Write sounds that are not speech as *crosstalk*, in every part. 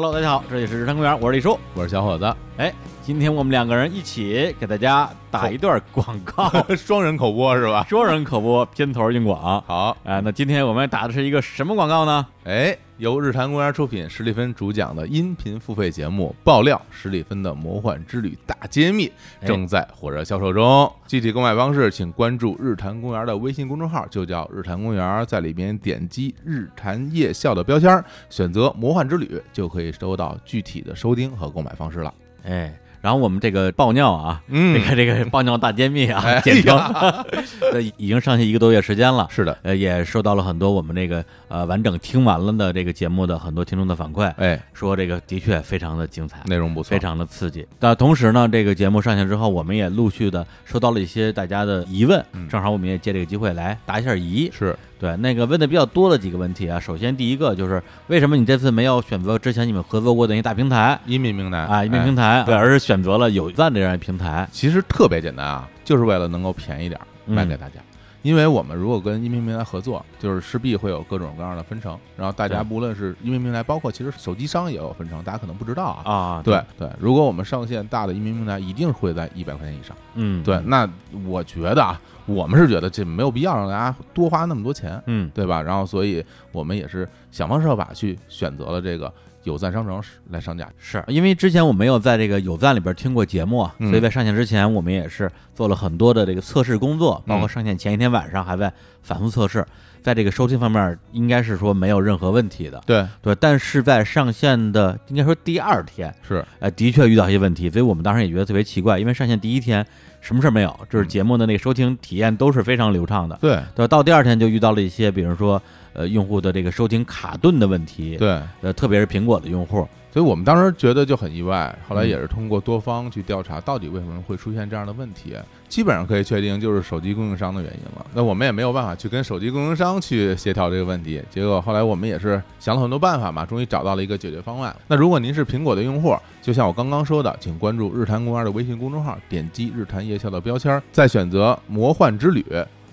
Hello，大家好，这里是日坛公园，我是李叔。我是小伙子，哎，今天我们两个人一起给大家打一段广告，*laughs* 双人口播是吧？双人口播，片头硬广。好，哎，那今天我们打的是一个什么广告呢？哎，由日坛公园出品，史蒂芬主讲的音频付费节目《爆料史蒂芬的魔幻之旅大揭秘》哎正在火热销售中。具体购买方式，请关注日坛公园的微信公众号，就叫日坛公园，在里边点击日坛夜校的标签儿，选择魔幻之旅，就可以收到具体的收听和购买方式了。哎，然后我们这个爆尿啊，嗯。这个这个爆尿大揭秘啊，哎简称。*laughs* 呀，这已经上线一个多月时间了。是的，呃，也收到了很多我们这个呃完整听完了的这个节目的很多听众的反馈，哎，说这个的确非常的精彩，内容不错，非常的刺激。但同时呢，这个节目上线之后，我们也陆续的收到了一些大家的疑问，嗯。正好我们也借这个机会来答一下疑。是对，那个问的比较多的几个问题啊，首先第一个就是为什么你这次没有选择之前你们合作过的一个大平台？音频平台。啊，音频哎。平台，对，而是选择了有赞这样一平台。其实特别简单啊，就是为了能够便宜点儿卖给大家。因为我们如果跟音频平台合作，就是势必会有各种各样的分成，然后大家对。无论是音频平台，包括其实手机商也有分成，大家可能不知道啊。啊，对，对，如果我们上线大的音频平台，一定会在一百块钱以上。嗯，对，那我觉得啊，我们是觉得这没有必要让大家多花那么多钱，嗯，对吧？然后，所以我们也是想方设法去选择了这个有赞商城来上架。是因为之前我没有在这个有赞里边听过节目所以在上线之前，我们也是做了很多的这个测试工作，包括嗯上线前一天晚上还在反复测试，在这个收听方面应该是说没有任何问题的。对，对，但是在上线的应该说第二天，是，呃，的确遇到一些问题，所以我们当时也觉得特别奇怪，因为上线第一天什么事儿没有，就是节目的那个收听体验都是非常流畅的。对，对，到第二天就遇到了一些，比如说呃用户的这个收听卡顿的问题，，对。呃，特别是苹果的用户，所以我们当时觉得就很意外，后来嗯也是通过多方去调查，到底为什么会出现这样的问题，基本上可以确定就是手机供应商的原因了。那我们也没有办法去跟手机供应商去协调这个问题，结果后来我们也是想了很多办法嘛，终于找到了一个解决方案。那如果您是苹果的用户，就像我刚刚说的，请关注日坛公园的微信公众号，点击日坛夜校的标签，再选择魔幻之旅。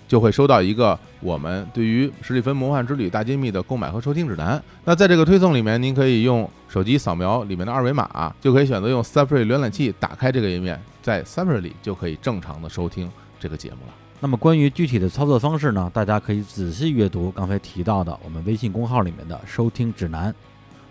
就会收到一个我们对于史蒂芬魔幻之旅大揭秘的购买和收听指南。那在这个推送里面，您可以用手机扫描里面的二维码，就可以选择用 Safari 浏览器打开这个页面，在 Safari 里就可以正常的收听这个节目了。那么关于具体的操作方式呢，大家可以仔细阅读刚才提到的我们微信公号里面的收听指南。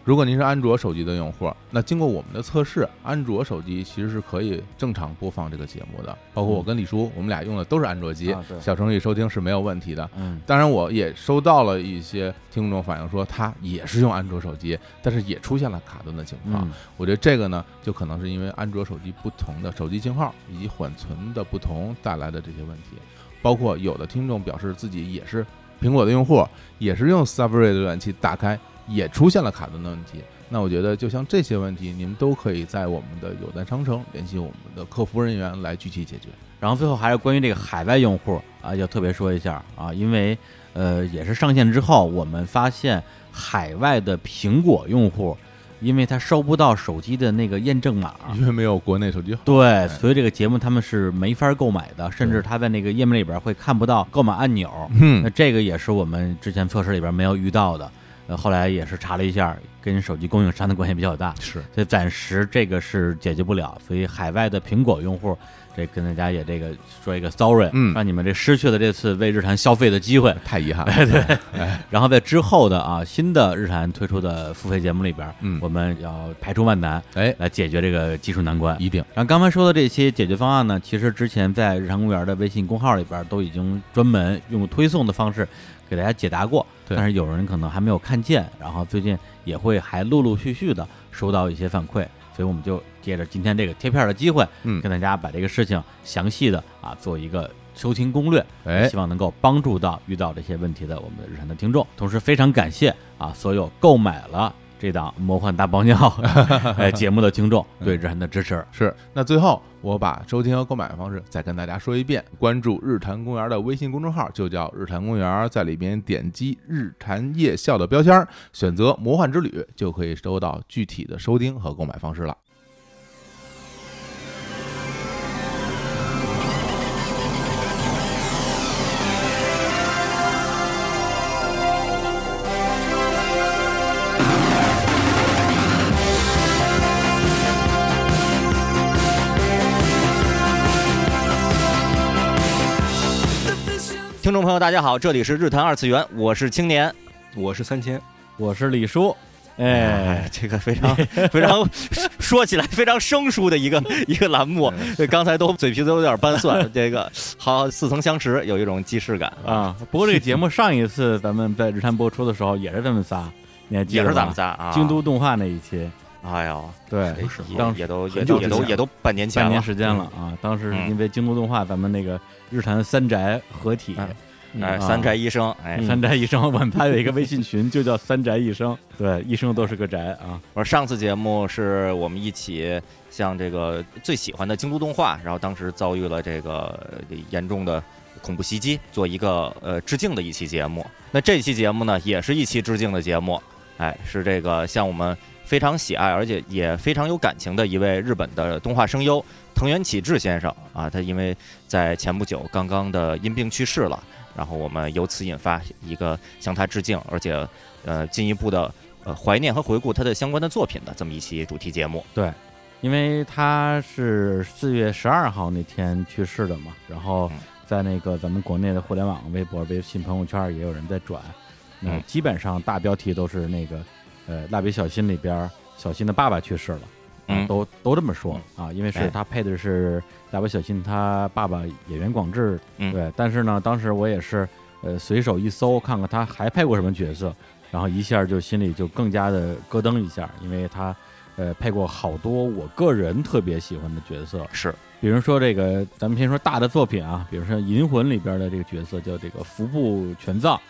如果您是安卓手机的用户，那经过我们的测试，安卓手机其实是可以正常播放这个节目的。包括我跟李叔，我们俩用的都是安卓机小程序收听是没有问题的。嗯，当然，我也收到了一些听众反映说，他也是用安卓手机，但是也出现了卡顿的情况。嗯我觉得这个呢，就可能是因为安卓手机不同的手机型号以及缓存的不同带来的这些问题。包括有的听众表示自己也是苹果的用户，也是用 Safari 的浏览器打开，也出现了卡顿的问题。那我觉得，就像这些问题，您都可以在我们的有赞商城联系我们的客服人员来具体解决。然后最后还是关于这个海外用户啊，要特别说一下啊，因为呃也是上线之后，我们发现海外的苹果用户，因为他收不到手机的那个验证码，因为没有国内手机号，对，所以这个节目他们是没法购买的，甚至对他在那个页面里边会看不到购买按钮。嗯那嗯，这个也是我们之前测试里边没有遇到的。呃，后来也是查了一下，跟手机供应商的关系比较大，是所以暂时这个是解决不了。所以海外的苹果用户，这跟大家也这个说一个 sorry，嗯让你们这失去了这次为日坛消费的机会。太遗憾了。*laughs* 对，*laughs* 哎，然后在之后的啊新的日坛推出的付费节目里边，嗯我们要排除万难哎，来解决这个技术难关。一定然后刚才说的这些解决方案呢，其实之前在日常公园的微信公号里边都已经专门用推送的方式给大家解答过，但是有人可能还没有看见，然后最近也会还陆陆续续的收到一些反馈，所以我们就借着今天这个贴片的机会，嗯。跟大家把这个事情详细的啊做一个收听攻略，哎。希望能够帮助到遇到这些问题的我们的日常的听众。同时非常感谢啊所有购买了这档《魔幻大爆尿》哎 *laughs* 节目的听众对日坛的支持。是。那最后我把收听和购买的方式再跟大家说一遍：关注日坛公园的微信公众号，就叫日坛公园，在里边点击日坛夜校的标签儿，选择魔幻之旅，就可以收到具体的收听和购买方式了。听众朋友，大家好，这里是日坛二次元，我是青年，我是三千，我是李叔。哎，这个非常 *laughs* 非常 *laughs* 说起来非常生疏的一个 *laughs* 一个栏目，刚才都嘴皮子都有点拌蒜，这个好似曾相识，有一种既视感啊。不过这个节目上一次咱们在日坛播出的时候也是咱们仨，你还记得吗？也是咱们仨啊。京都动画那一期，哎呦，对，当也都也都也都也都半年前半年时间了啊。当时是因为京都动画，咱们那个日坛三宅合体。哎，三宅医生，哎，三宅医生，我们还有一个微信群，就叫三宅医生。*laughs* 对，医生都是个宅啊。我说上次节目是我们一起向这个最喜欢的京都动画，然后当时遭遇了这个严重的恐怖袭击，做一个呃致敬的一期节目。那这期节目呢，也是一期致敬的节目，哎，是这个向我们非常喜爱而且也非常有感情的一位日本的动画声优藤原启志先生啊，他因为在前不久刚刚的因病去世了。然后我们由此引发一个向他致敬，而且，呃，进一步的呃怀念和回顾他的相关的作品的这么一期主题节目。对，因为他是四月十二号那天去世的嘛，然后在那个咱们国内的互联网、微博、微信朋友圈也有人在转，嗯基本上大标题都是那个，呃，蜡笔小新里边小新的爸爸去世了。嗯，都都这么说啊，因为是他配的是蜡笔小新他爸爸演员广志，对。但是呢，当时我也是呃随手一搜，看看他还配过什么角色，然后一下就心里就更加的咯噔一下，因为他呃配过好多我个人特别喜欢的角色，是，比如说这个咱们先说大的作品啊，比如说《银魂》里边的这个角色叫这个服部全藏。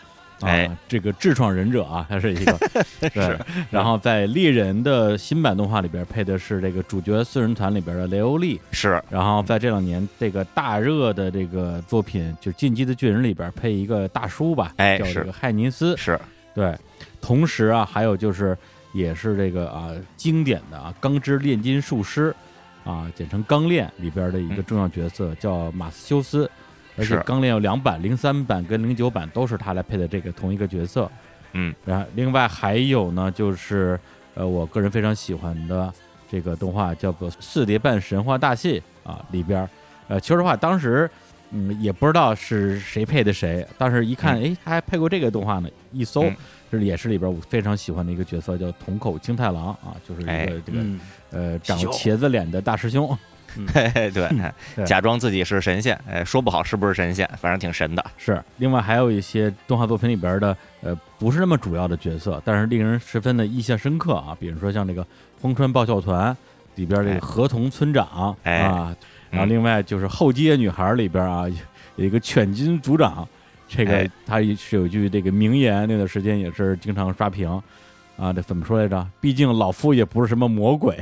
哎，这个智创忍者啊，他是一个 *laughs* 是，然后在猎人的新版动画里边配的是这个主角四人团里边的雷欧利，是，然后在这两年这个大热的这个作品就《进击的巨人》里边配一个大叔吧，哎，叫这个海尼斯，是。对，同时啊，还有就是也是这个啊经典的啊钢之炼金术师啊，简称钢炼里边的一个重要角色叫马斯修斯。而且钢炼有两版，零三版跟零九版都是他来配的这个同一个角色，嗯，然后另外还有呢，就是呃，我个人非常喜欢的这个动画叫做《四叠半神话大戏》啊，里边呃，说实话，当时嗯也不知道是谁配的谁，当时一看，哎，他还配过这个动画呢，一搜，这也是里边我非常喜欢的一个角色，叫筒口清太郎啊，就是一个这个呃长茄子脸的大师兄。*laughs* 对对，假装自己是神仙，哎，说不好是不是神仙，反正挺神的。是，另外还有一些动画作品里边的，呃，不是那么主要的角色，但是令人十分的印象深刻啊。比如说像这个《荒川爆笑团》里边这个河童村长啊，然后另外就是《后街女孩》里边啊有一个犬金组长，这个他是有句这个名言，那段时间也是经常刷屏啊。这怎么说来着？毕竟老夫也不是什么魔鬼。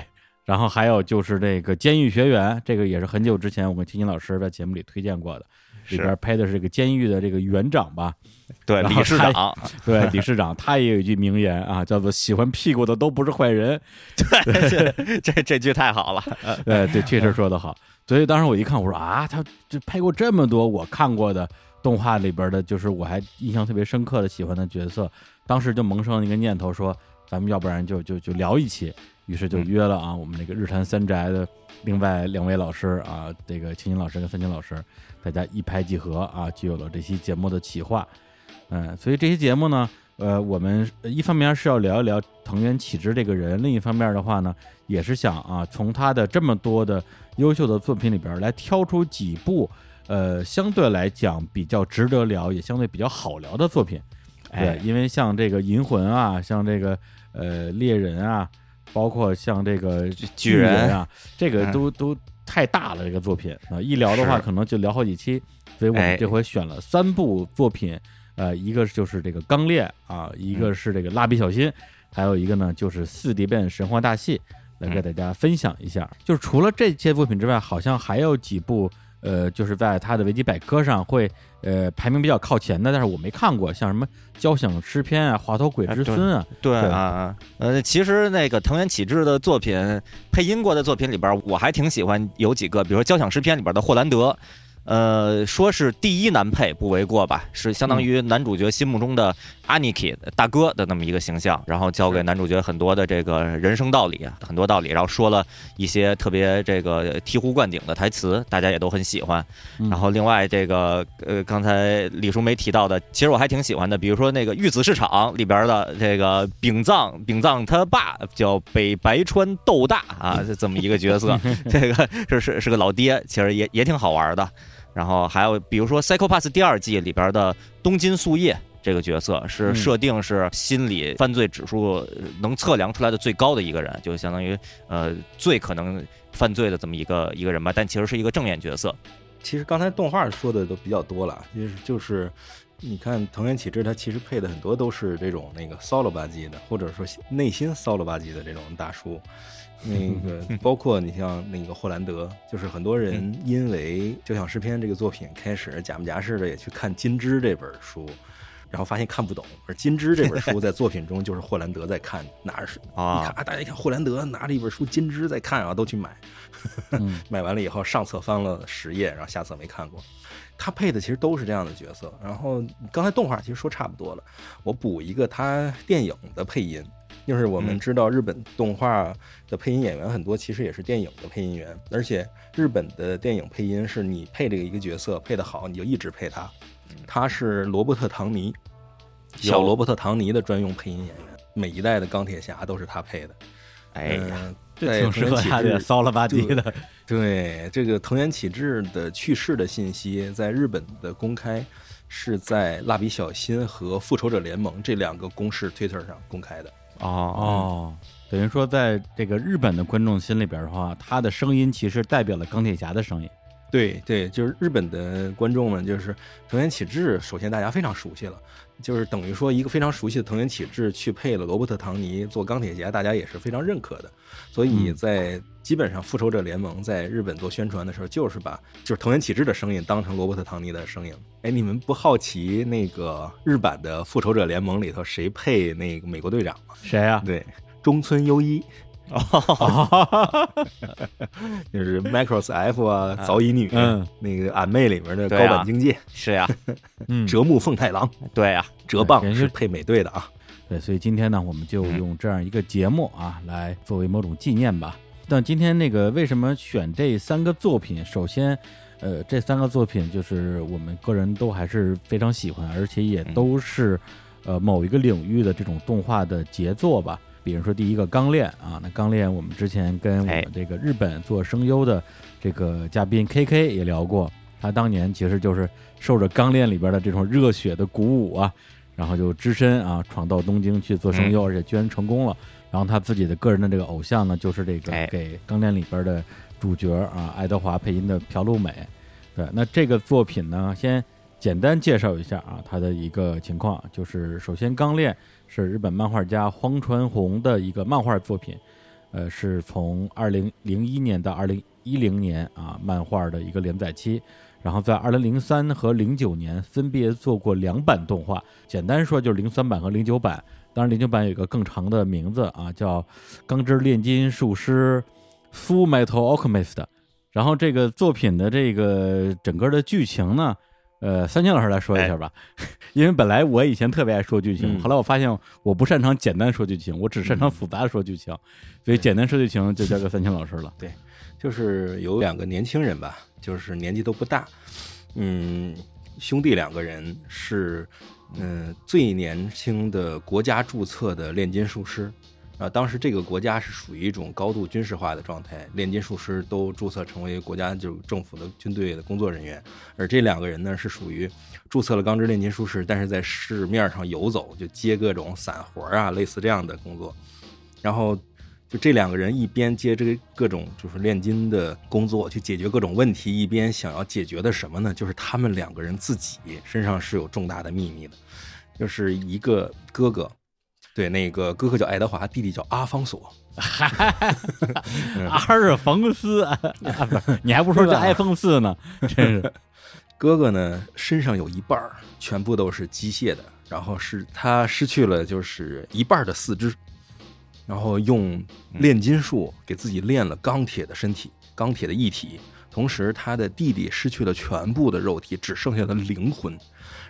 然后还有就是这个《监狱学员》，这个也是很久之前我们青青老师在节目里推荐过的，里边拍的是这个监狱的这个园长吧？对，理事长，*laughs* 对，理事长，他也有一句名言啊，叫做“喜欢屁股的都不是坏人”。*laughs* 对，这这句太好了。对 *laughs* 对，确实说得好。所以当时我一看，我说啊，他就拍过这么多我看过的动画里边的，就是我还印象特别深刻的喜欢的角色，当时就萌生了一个念头，说咱们要不然就就就聊一期。于是就约了啊，我们那个日坛三宅的另外两位老师啊，这个青青老师跟三青老师，大家一拍即合啊，就有了这期节目的企划。嗯，所以这期节目呢，呃，我们一方面是要聊一聊藤原启之这个人，另一方面的话呢，也是想啊，从他的这么多的优秀的作品里边来挑出几部呃相对来讲比较值得聊，也相对比较好聊的作品。对，因为像这个银魂啊，像这个呃猎人啊。包括像这个巨人啊，这个都都太大了，这个作品啊，一聊的话可能就聊好几期，所以我们这回选了三部作品，呃，一个就是这个《钢炼》啊，一个是这个《蜡笔小新》，还有一个呢就是《四叠变神话大戏》，来给大家分享一下。就是除了这些作品之外，好像还有几部。呃，就是在他的维基百科上会呃排名比较靠前的，但是我没看过，像什么《交响诗篇》啊，《滑头鬼之孙》啊，对啊，呃，其实那个藤原启志的作品配音过的作品里边，我还挺喜欢有几个，比如说《交响诗篇》里边的霍兰德，呃，说是第一男配不为过吧，是相当于男主角心目中的 Aniki 大哥的那么一个形象，然后教给男主角很多的这个人生道理，很多道理，然后说了一些特别这个醍醐灌顶的台词，大家也都很喜欢。嗯然后另外这个呃，刚才李叔没提到的，其实我还挺喜欢的，比如说那个《玉子市场》里边的这个丙藏，丙藏他爸叫北白川斗大啊，这么一个角色，这个是是是个老爹，其实也也挺好玩的。然后还有比如说《Psycho Pass》第二季里边的东京树叶这个角色，是嗯设定是心理犯罪指数呃能测量出来的最高的一个人，就相当于呃最可能犯罪的这么一个一个人吧，但其实是一个正面角色。其实刚才动画说的都比较多了，就是就是，你看藤原启志他其实配的很多都是这种那个骚了吧唧的，或者说内心骚了吧唧的这种大叔。那个包括你像那个霍兰德，就是很多人因为《交响诗篇》这个作品开始假模假式的也去看《金枝》这本书，然后发现看不懂。而《金枝》这本书在作品中就是霍兰德在看，拿着是啊你看啊，大家一看霍兰德拿着一本书《金枝》在看啊，都去买。嗯 *laughs* 买完了以后，上册翻了十页，然后下册没看过。他配的其实都是这样的角色。然后刚才动画其实说差不多了，我补一个他电影的配音，就是我们嗯知道日本动画的配音演员很多其实也是电影的配音员，而且日本的电影配音是你配这个一个角色配得好，你就一直配他。他是罗伯特·唐尼，小罗伯特·唐尼的专用配音演员，每一代的钢铁侠都是他配的。哎呀，嗯，这挺适合他的骚了吧唧的。对这个藤原启志的去世的信息，在日本的公开是在蜡笔小新和复仇者联盟这两个公式 Twitter 上公开的。哦哦，等于说在这个日本的观众心里边的话，他的声音其实代表了钢铁侠的声音。对对，就是日本的观众们，就是藤原启志，首先大家非常熟悉了，就是等于说一个非常熟悉的藤原启志去配了罗伯特·唐尼做钢铁侠，大家也是非常认可的。所以嗯在基本上复仇者联盟在日本做宣传的时候，就是把就是藤原启志的声音当成罗伯特·唐尼的声音。哎，你们不好奇那个日版的复仇者联盟里头谁配那个美国队长吗？谁啊？对，中村优一。哦，*laughs* 就是 Macross F 啊，早乙女，嗯，那个俺妹里面的高坂京介，是呀，*laughs* 嗯，折木奉太郎，对呀，折棒是配美队的啊。对，所以今天呢，我们就用这样一个节目啊，来作为某种纪念吧。但今天那个为什么选这三个作品？首先，呃，这三个作品就是我们个人都还是非常喜欢，而且也都是呃某一个领域的这种动画的杰作吧。比如说第一个《钢炼》啊，那《钢炼》我们之前跟我哎们这个日本做声优的这个嘉宾 K K 也聊过，他当年其实就是受着《钢炼》里边的这种热血的鼓舞啊，然后就只身啊闯到东京去做声优，而且居然成功了。然后他自己的个人的这个偶像呢，就是这个哎给《钢炼》里边的主角啊爱德华配音的朴路美。对，那这个作品呢，先简单介绍一下啊，它的一个情况，就是首先《钢炼》是日本漫画家荒川弘的一个漫画作品，呃，是从二零零一年到二零一零年啊漫画的一个连载期。然后在二零零三和零九年分别做过两版动画，简单说就是零三版和零九版。当然，零九版有一个更长的名字啊，叫《钢之炼金术师 Full Metal Alchemist》。然后这个作品的这个整个的剧情呢，呃，三清老师来说一下吧，*laughs* 因为本来我以前特别爱说剧情，嗯。后来我发现我不擅长简单说剧情，我只擅长复杂的说剧情，所以简单说剧情就交给三清老师了。对就是有两个年轻人吧，就是年纪都不大，嗯，兄弟两个人是，嗯、最年轻的国家注册的炼金术师。啊，当时这个国家是属于一种高度军事化的状态，炼金术师都注册成为国家就政府的军队的工作人员，而这两个人呢是属于注册了钢之炼金术师，但是在市面上游走，就接各种散活啊，类似这样的工作。然后就这两个人一边接这个各种就是炼金的工作，去解决各种问题，一边想要解决的什么呢？就是他们两个人自己身上是有重大的秘密的，就是一个哥哥。对，那个哥哥叫爱德华，弟弟叫阿方索。*laughs* 阿尔冯斯，*laughs* 你还不说叫埃丰四呢？真是，哥哥呢，身上有一半儿全部都是机械的，然后是他失去了就是一半儿的四肢，然后用炼金术给自己炼了钢铁的身体、钢铁的一体，同时他的弟弟失去了全部的肉体，只剩下了灵魂。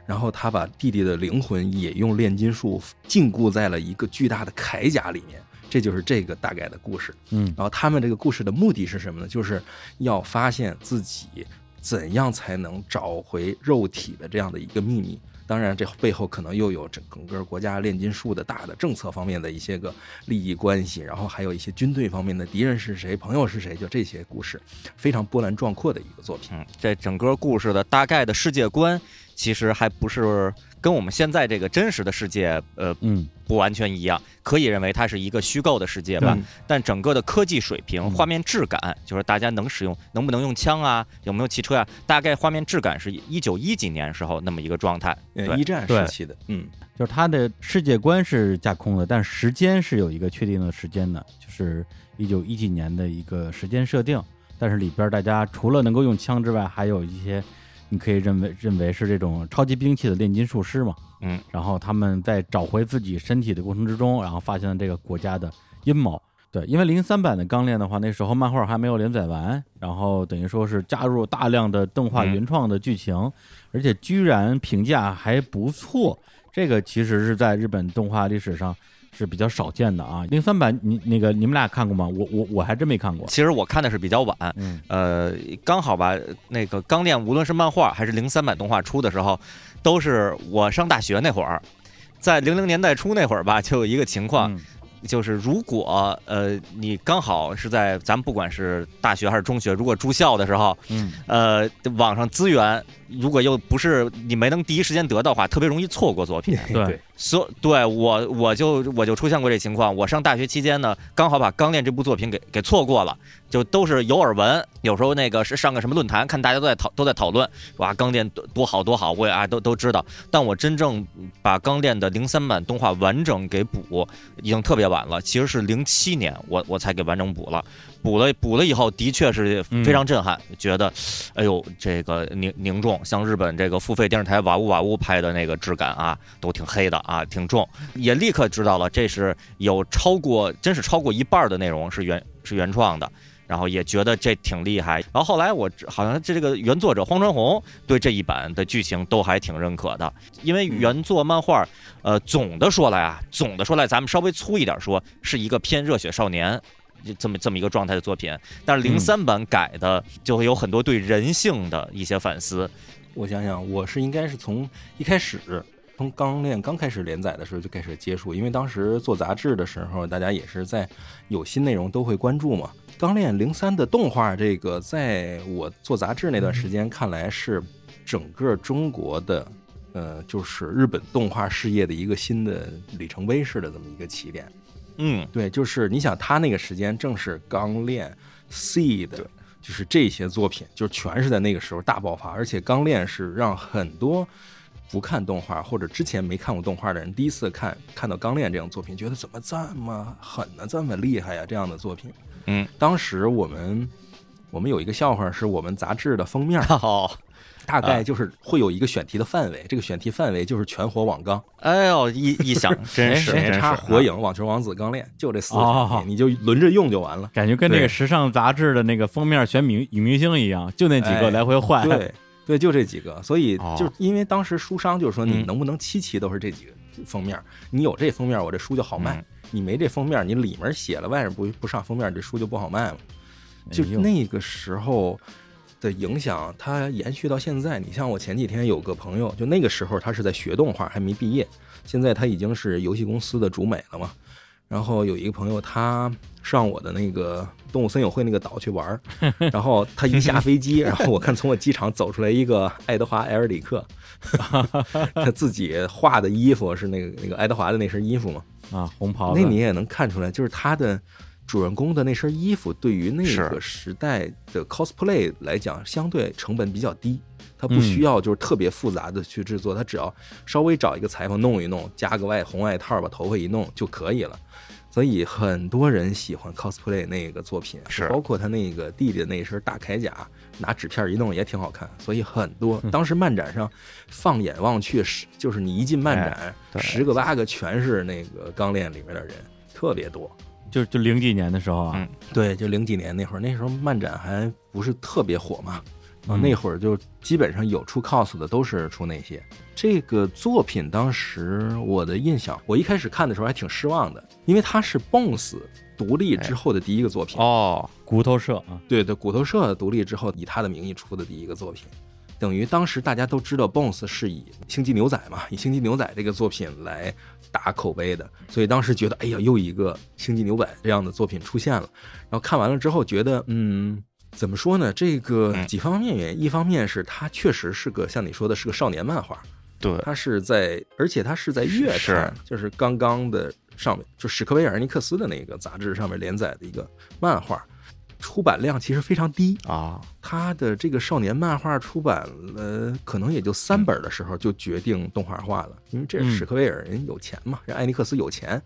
然后他把弟弟的灵魂也用炼金术禁锢在了一个巨大的铠甲里面。这就是这个大概的故事。嗯然后他们这个故事的目的是什么呢？就是要发现自己怎样才能找回肉体的这样的一个秘密。当然，这背后可能又有整整个国家炼金术的大的政策方面的一些个利益关系，然后还有一些军队方面的敌人是谁、朋友是谁，就这些故事，非常波澜壮阔的一个作品。嗯，这整个故事的大概的世界观，其实还不是跟我们现在这个真实的世界，呃，嗯，不完全一样。可以认为它是一个虚构的世界吧，但整个的科技水平、嗯画面质感，就是大家能使用，能不能用枪啊，有没有汽车啊，大概画面质感是一九一几年时候那么一个状态。一战时期的，嗯，就是它的世界观是架空的，但时间是有一个确定的时间的，就是一九一几年的一个时间设定。但是里边大家除了能够用枪之外，还有一些你可以认为认为是这种超级兵器的炼金术师嘛。嗯，然后他们在找回自己身体的过程之中，然后发现了这个国家的阴谋。对，因为零三版的钢炼的话，那时候漫画还没有连载完，然后等于说是加入大量的动画嗯原创的剧情，而且居然评价还不错。这个其实是在日本动画历史上是比较少见的啊。零三版你那个你们俩看过吗？我我我还真没看过。其实我看的是比较晚，嗯呃，刚好吧，那个钢炼无论是漫画还是零三版动画出的时候，都是我上大学那会儿，在零零年代初那会儿吧，就有一个情况，嗯就是如果呃你刚好是在咱们不管是大学还是中学，如果住校的时候，嗯呃，网上资源如果又不是你没能第一时间得到的话，特别容易错过作品。*laughs* 对所对我我就我就出现过这情况。我上大学期间呢，刚好把《钢炼》这部作品给给错过了，就都是有耳闻。有时候那个是上个什么论坛，看大家都在讨都在讨论，哇，《钢炼》多多好多好，我也啊都都知道。但我真正把《钢炼》的零三版动画完整给补，已经特别晚了。其实是零七年我我才给完整补了。补了补了以后，的确是非常震撼，觉得，哎呦，这个凝凝重，像日本这个付费电视台瓦屋瓦屋拍的那个质感啊，都挺黑的啊，挺重，也立刻知道了这是有超过，真是超过一半的内容是原是原创的。然后也觉得这挺厉害，然后后来我好像这这个原作者荒川弘对这一版的剧情都还挺认可的，因为原作漫画，呃，总的说来啊，总的说来，咱们稍微粗一点说，是一个偏热血少年这么这么一个状态的作品，但是零三版改的就会有很多对人性的一些反思。我想想，我是应该是从一开始，从《刚练》刚开始连载的时候就开始接触，因为当时做杂志的时候，大家也是在有新内容都会关注嘛。《钢炼零三》的动画，这个在我做杂志那段时间看来是整个中国的，呃，就是日本动画事业的一个新的里程碑式的这么一个起点。嗯，对，就是你想，他那个时间正是钢炼、Seed，就是这些作品，就全是在那个时候大爆发。而且钢炼是让很多不看动画或者之前没看过动画的人，第一次看看到钢炼这样作品，觉得怎么这么狠呢、这么厉害呀、这样的作品。嗯，当时我们我们有一个笑话，是我们杂志的封面，*laughs* 哦，大概就是会有一个选题的范围，这个选题范围就是全火网钢。哎呦，一一想，真是哎真是、火影、网球王子、钢炼，就这四个你就轮着用就完了。感觉跟那个时尚杂志的那个封面选女女明星一样，就那几个哎来回换。对对，就这几个。所以哦就因为当时书商就是说，你嗯能不能七期都是这几个封面？你有这封面，我这书就好卖；嗯你没这封面，你里面写了，外面不不上封面，这书就不好卖了。就那个时候的影响，它延续到现在。你像我前几天有个朋友，就那个时候他是在学动画，还没毕业，现在他已经是游戏公司的主美了嘛。然后有一个朋友，他上我的那个动物森友会那个岛去玩儿，*laughs* 然后他一下飞机，然后我看从我机场走出来一个爱德华·埃尔里克，*laughs* 他自己画的衣服是那个那个爱德华的那身衣服嘛，啊，红袍子，那你也能看出来，就是他的主人公的那身衣服，对于那个时代的 cosplay 来讲，相对成本比较低。他不嗯需要就是特别复杂的去制作，他只要稍微找一个裁缝弄一弄，加个外红外套，把头发一弄就可以了。所以很多人喜欢 cosplay 那个作品，是。包括他那个弟弟的那身大铠甲，拿纸片一弄也挺好看。所以很多。嗯。当时漫展上放眼望去，是就是你一进漫展，对。十个八个全是那个钢链里面的人，特别多。就就零几年的时候啊。嗯，对，就零几年那会儿，那时候漫展还不是特别火嘛，啊，嗯那会儿就基本上有出 cos 的都是出那些。这个作品当时我的印象，我一开始看的时候还挺失望的，因为它是 Bones 独立之后的第一个作品。哦，骨头社啊，对对，骨头社独立之后以他的名义出的第一个作品，等于当时大家都知道 Bones 是以《星际牛仔》嘛，以《星际牛仔》这个作品来打口碑的，所以当时觉得，哎呀，又一个《星际牛仔》这样的作品出现了。然后看完了之后，觉得，嗯，怎么说呢？这个嗯几方面原因，一方面是它确实是个像你说的是个少年漫画，对，它是在，而且它是在月是刊，就是刚刚的上面，就史克威尔尼克斯的那个杂志上面连载的一个漫画，出版量其实非常低。啊，他的这个少年漫画出版了，可能也就三本的时候就决定动画化了，因为这是史克威尔人有钱嘛，人艾尼克斯有钱，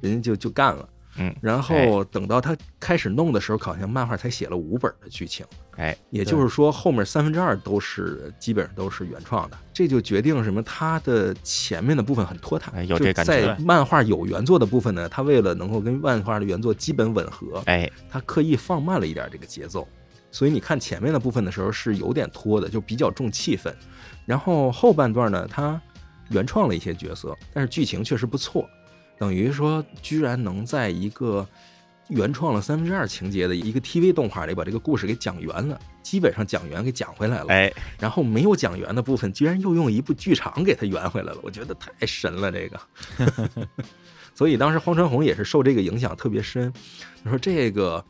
人家就就干了。嗯，然后等到他开始弄的时候，好像漫画才写了五本的剧情，哎，也就是说后面三分之二都是基本上都是原创的，这就决定什么？他的前面的部分很拖沓，哎有就这感觉。在漫画有原作的部分呢，他为了能够跟漫画的原作基本吻合，哎，他刻意放慢了一点这个节奏，所以你看前面的部分的时候是有点拖的，就比较重气氛。然后后半段呢，他原创了一些角色，但是剧情确实不错，等于说居然能在一个原创了三分之二情节的一个 TV 动画里把这个故事给讲圆了，基本上讲圆给讲回来了。哎，然后没有讲圆的部分，居然又用一部剧场给它圆回来了，我觉得太神了这个。*laughs* 所以当时荒川弘也是受这个影响特别深，他说这个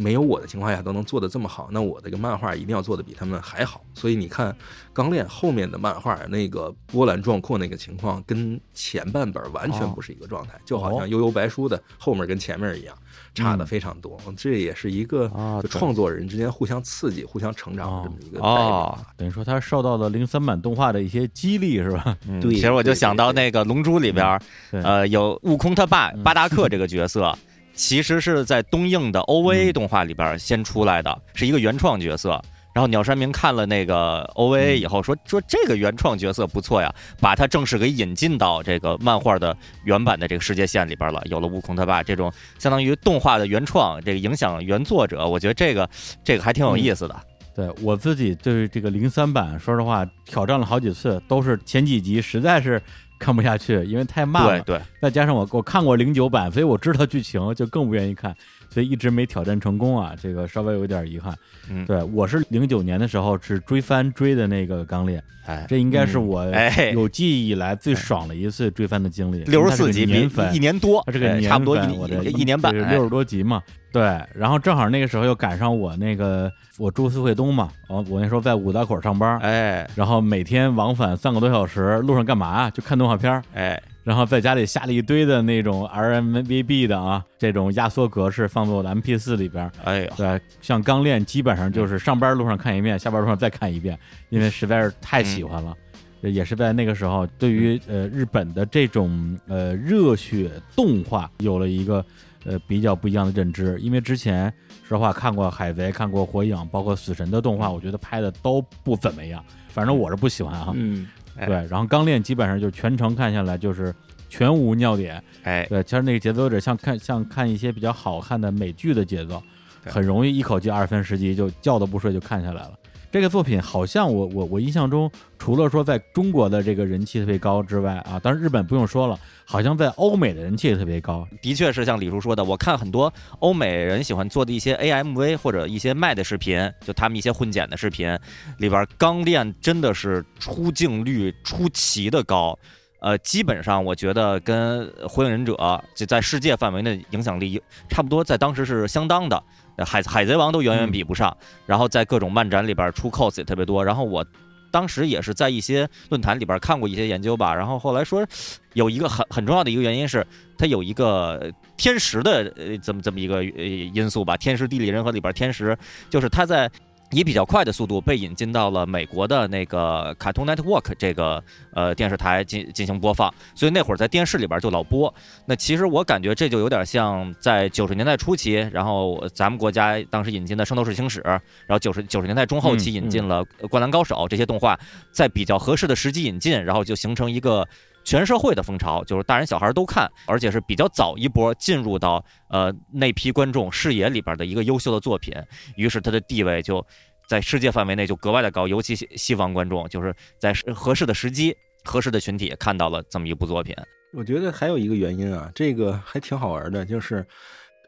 没有我的情况下都能做得这么好，那我这个漫画一定要做得比他们还好。所以你看《钢炼》后面的漫画那个波澜壮阔那个情况，跟前半本完全不是一个状态，就好像《悠悠白书》的后面跟前面一样，差的非常多。这也是一个创作人之间互相刺激、互相成长的这么一个。哦，等于说他受到了零三版动画的一些激励，是吧？嗯对其实我就想到那个《龙珠》里边呃，有悟空他爸嗯巴达克这个角色，其实是在东映的 OVA 嗯动画里边儿先出来的，是一个原创角色。然后鸟山明看了那个 OVA 以后说说这个原创角色不错呀，把他正式给引进到这个漫画的原版的这个世界线里边了。有了悟空他爸这种相当于动画的原创，这个影响原作者，我觉得这个这个还挺有意思的。对我自己对这个零三版，说实话挑战了好几次，都是前几集实在是看不下去，因为太慢了。对对，再加上我我看过零九版，所以我知道剧情，就更不愿意看，所以一直没挑战成功啊，这个稍微有点遗憾。嗯对我是零九年的时候是追番追的那个《钢炼》，哎，这应该是我哎有记忆以来最爽的一次追番的经历。六十四集比年番一年多，它这个哎差不多一年一一年半，哎六十多集嘛。对，然后正好那个时候又赶上我那个我住四惠东嘛，我我那时候在五道口上班，哎然后每天往返三个多小时，路上干嘛啊？就看动画片儿。哎，然后在家里下了一堆的那种 RMVB 的啊，这种压缩格式放在我的 MP 四里边儿。哎，对，像钢炼基本上就是上班路上看一遍，下班路上再看一遍，因为实在是太喜欢了。也是在那个时候，对于呃日本的这种呃热血动画有了一个呃比较不一样的认知。因为之前实话看过海贼、看过火影，包括死神的动画，我觉得拍的都不怎么样，反正我是不喜欢啊。嗯，哎对，然后钢炼基本上就全程看下来就是全无尿点，哎，对，其实那个节奏有点像看像看一些比较好看的美剧的节奏，很容易一口气二分十集就觉都不睡就看下来了。这个作品好像我我我印象中，除了说在中国的这个人气特别高之外啊，当然日本不用说了，好像在欧美的人气也特别高。的确是像李叔说的，我看很多欧美人喜欢做的一些 AMV 或者一些卖的视频，就他们一些混剪的视频里边，钢炼真的是出镜率出奇的高。呃，基本上我觉得跟《火影忍者》就在世界范围内影响力差不多，在当时是相当的。呃海海贼王都远远比不上，然后在各种漫展里边出 cos 也特别多。然后我当时也是在一些论坛里边看过一些研究吧，然后后来说有一个很很重要的一个原因是，它有一个天时的呃这么这么一个呃因素吧，天时地利人和里边天时就是它在。以比较快的速度被引进到了美国的那个 Cartoon Network 这个呃电视台进进行播放，所以那会儿在电视里边就老播。那其实我感觉这就有点像在九十年代初期，然后咱们国家当时引进的《圣斗士星矢》，然后九十九十年代中后期嗯引进了《灌篮高手》这些动画，在比较合适的时机引进，然后就形成一个全社会的风潮，就是大人小孩都看，而且是比较早一波进入到呃那批观众视野里边的一个优秀的作品，于是它的地位就在世界范围内就格外的高，尤其西西方观众就是在合适的时机、合适的群体看到了这么一部作品。我觉得还有一个原因啊，这个还挺好玩的，就是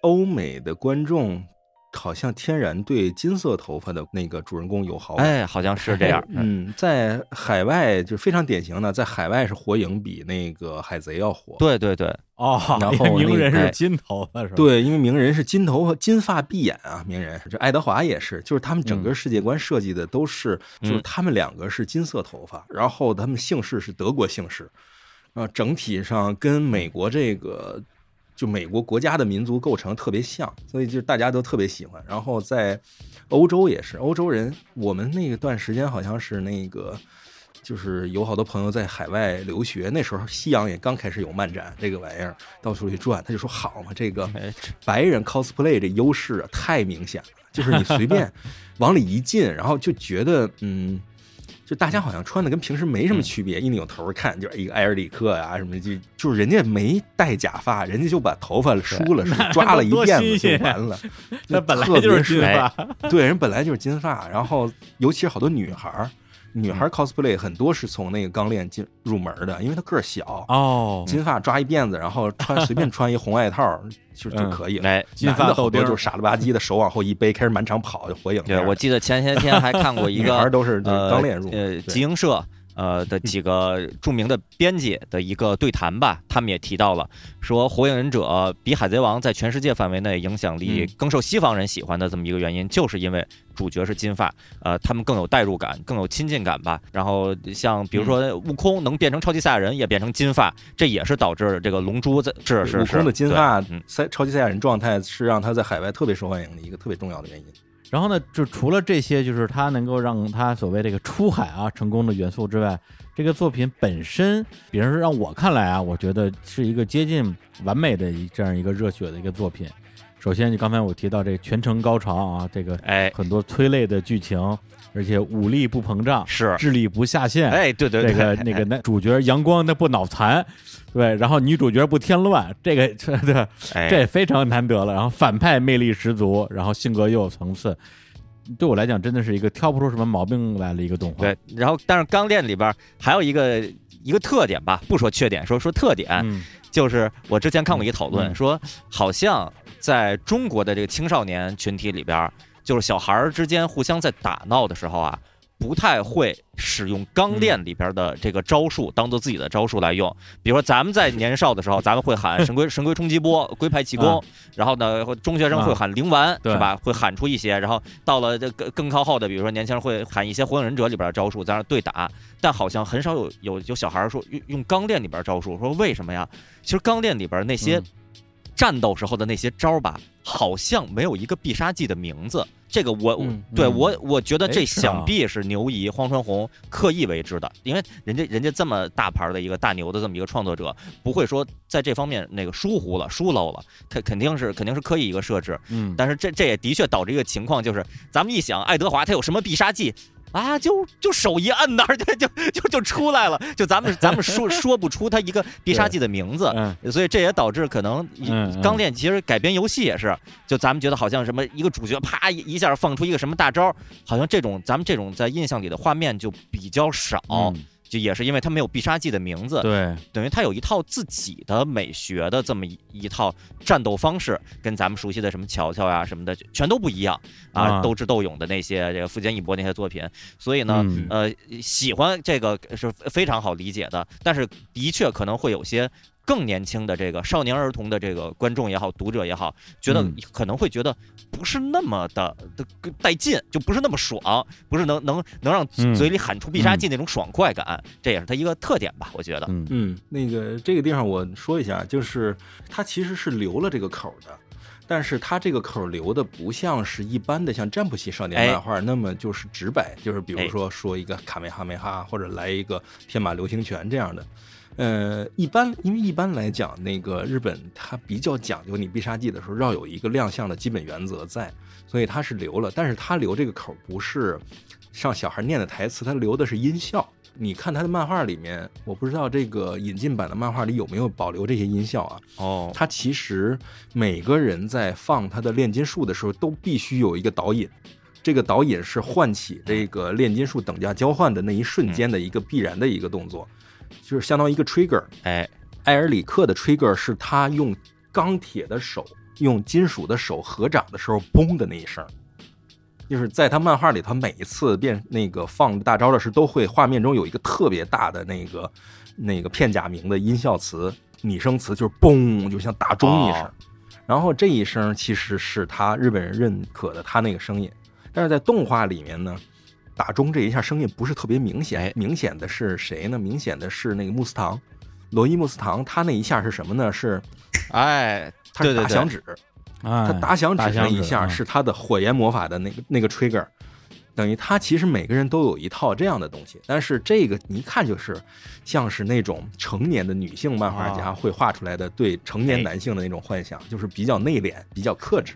欧美的观众。好像天然对金色头发的那个主人公有好感，哎，好像是这样。嗯，在海外就非常典型的，在海外是火影比那个海贼要火。对对对，哦，然后鸣人是金头发是吧？对，因为鸣人是金头发、金发碧眼啊，鸣人。这爱德华也是，就是他们整个世界观设计的都是，就是他们两个是金色头发，然后他们姓氏是德国姓氏，啊，整体上跟美国这个。就美国国家的民族构成特别像，所以就大家都特别喜欢。然后在欧洲也是，欧洲人我们那段时间好像是那个，就是有好多朋友在海外留学，那时候西洋也刚开始有漫展这个玩意儿，到处去转，他就说好嘛，这个白人 cosplay 这优势啊太明显了，就是你随便 *laughs* 往里一进，然后就觉得嗯。就大家好像穿的跟平时没什么区别，一扭头看就是一个埃尔里克呀什么，就就是人家没戴假发，人家就把头发梳了梳，抓了一辫子就完了。*laughs* 那本来就是金发，对，人本来就是金发，然后尤其是好多女孩儿。女孩 cosplay 很多是从那个钢链进入门的，因为她个儿小哦，金发抓一辫子，然后穿随便穿一红外套就就可以了。哎，金发好多就是傻了吧唧的，手往后一背，开始满场跑，就火影。*laughs* 对，我记得前些天还看过一个，*laughs* 女孩都是钢链入呃，集英社。呃的几个著名的编辑的一个对谈吧，他们也提到了，说《火影忍者》比《海贼王》在全世界范围内影响力更受西方人喜欢的这么一个原因，就是因为主角是金发，呃，他们更有代入感，更有亲近感吧。然后像比如说悟空能变成超级赛亚人，也变成金发，这也是导致这个龙珠在是是悟空的金发赛超级赛亚人状态是让他在海外特别受欢迎的一个特别重要的原因。然后呢，就除了这些，就是它能够让它所谓这个出海啊成功的元素之外，这个作品本身，比如说让我看来啊，我觉得是一个接近完美的一这样一个热血的一个作品。首先，就刚才我提到这全程高潮啊，这个哎很多催泪的剧情，而且武力不膨胀，是智力不下线，哎对对对，这个 *laughs* 那个男主角阳光那不脑残。对，然后女主角不添乱，这个这 *laughs* 对，这也非常难得了。然后反派魅力十足，然后性格又有层次，对我来讲真的是一个挑不出什么毛病来的一个动画。对，然后但是《钢炼》里边还有一个一个特点吧，不说缺点，说说特点，就是我之前看过一个讨论，说好像在中国的这个青少年群体里边，就是小孩儿之间互相在打闹的时候啊。不太会使用钢链里边的这个招数当做自己的招数来用，比如说咱们在年少的时候，咱们会喊神龟神龟冲击波、龟派气功，然后呢，中学生会喊灵丸，是吧？会喊出一些，然后到了这更更靠后的，比如说年轻人会喊一些火影忍者里边的招数，在那对打，但好像很少有有有小孩说用用钢链里边招数，说为什么呀？其实钢链里边那些战斗时候的那些招吧，好像没有一个必杀技的名字。这个我对我我觉得这想必是牛姨荒川弘刻意为之的，因为人家人家这么大牌的一个大牛的这么一个创作者，不会说在这方面那个疏忽了疏漏了，他肯定是肯定是刻意一个设置。嗯，但是这这也的确导致一个情况，就是咱们一想爱德华他有什么必杀技？啊，就就手一摁那儿，就就就就出来了。就咱们咱们说说不出他一个必杀技的名字，所以这也导致可能钢炼其实改编游戏也是，就咱们觉得好像什么一个主角啪一一下放出一个什么大招，好像这种咱们这种在印象里的画面就比较少。就也是因为他没有必杀技的名字，对，等于他有一套自己的美学的这么一一套战斗方式，跟咱们熟悉的什么乔乔呀什么的全都不一样啊，斗智斗勇的那些这个富坚义博那些作品，所以呢，呃，喜欢这个是非常好理解的，但是的确可能会有些。更年轻的这个少年儿童的这个观众也好，读者也好，觉得可能会觉得不是那么的的带劲，就不是那么爽，不是能能能让嘴里喊出必杀技那种爽快感，这也是它一个特点吧？我觉得。嗯，那个这个地方我说一下，就是它其实是留了这个口的，但是它这个口留的不像是一般的像占卜系少年漫画那么就是直白，就是比如说说一个卡梅哈梅哈或者来一个天马流星拳这样的。呃，一般因为一般来讲，那个日本它比较讲究，你必杀技的时候要有一个亮相的基本原则在，所以它是留了，但是它留这个口不是像小孩念的台词，它留的是音效，你看他的漫画里面，我不知道这个引进版的漫画里有没有保留这些音效啊？哦，他其实每个人在放他的炼金术的时候，都必须有一个导引，这个导引是唤起这个炼金术等价交换的那一瞬间的一个必然的一个动作，就是相当于一个 trigger。哎，埃尔里克的 trigger 是他用钢铁的手、用金属的手合掌的时候，嘣的那一声。就是在他漫画里，他每一次变那个放大招的时候，都会画面中有一个特别大的那个那个片假名的音效词、拟声词，就是嘣，就像打钟一声。哦然后这一声其实是他日本人认可的他那个声音，但是在动画里面呢，打钟这一下声音不是特别明显哎，明显的是谁呢？明显的是那个穆斯唐，罗伊穆斯唐，他那一下是什么呢？是哎，他打响指，响指打响指那一下嗯。是他的火焰魔法的那个那个 trigger，等于他其实每个人都有一套这样的东西，但是这个你一看就是像是那种成年的女性漫画家啊。会画出来的对成年男性的那种幻想，就是比较内敛、比较克制，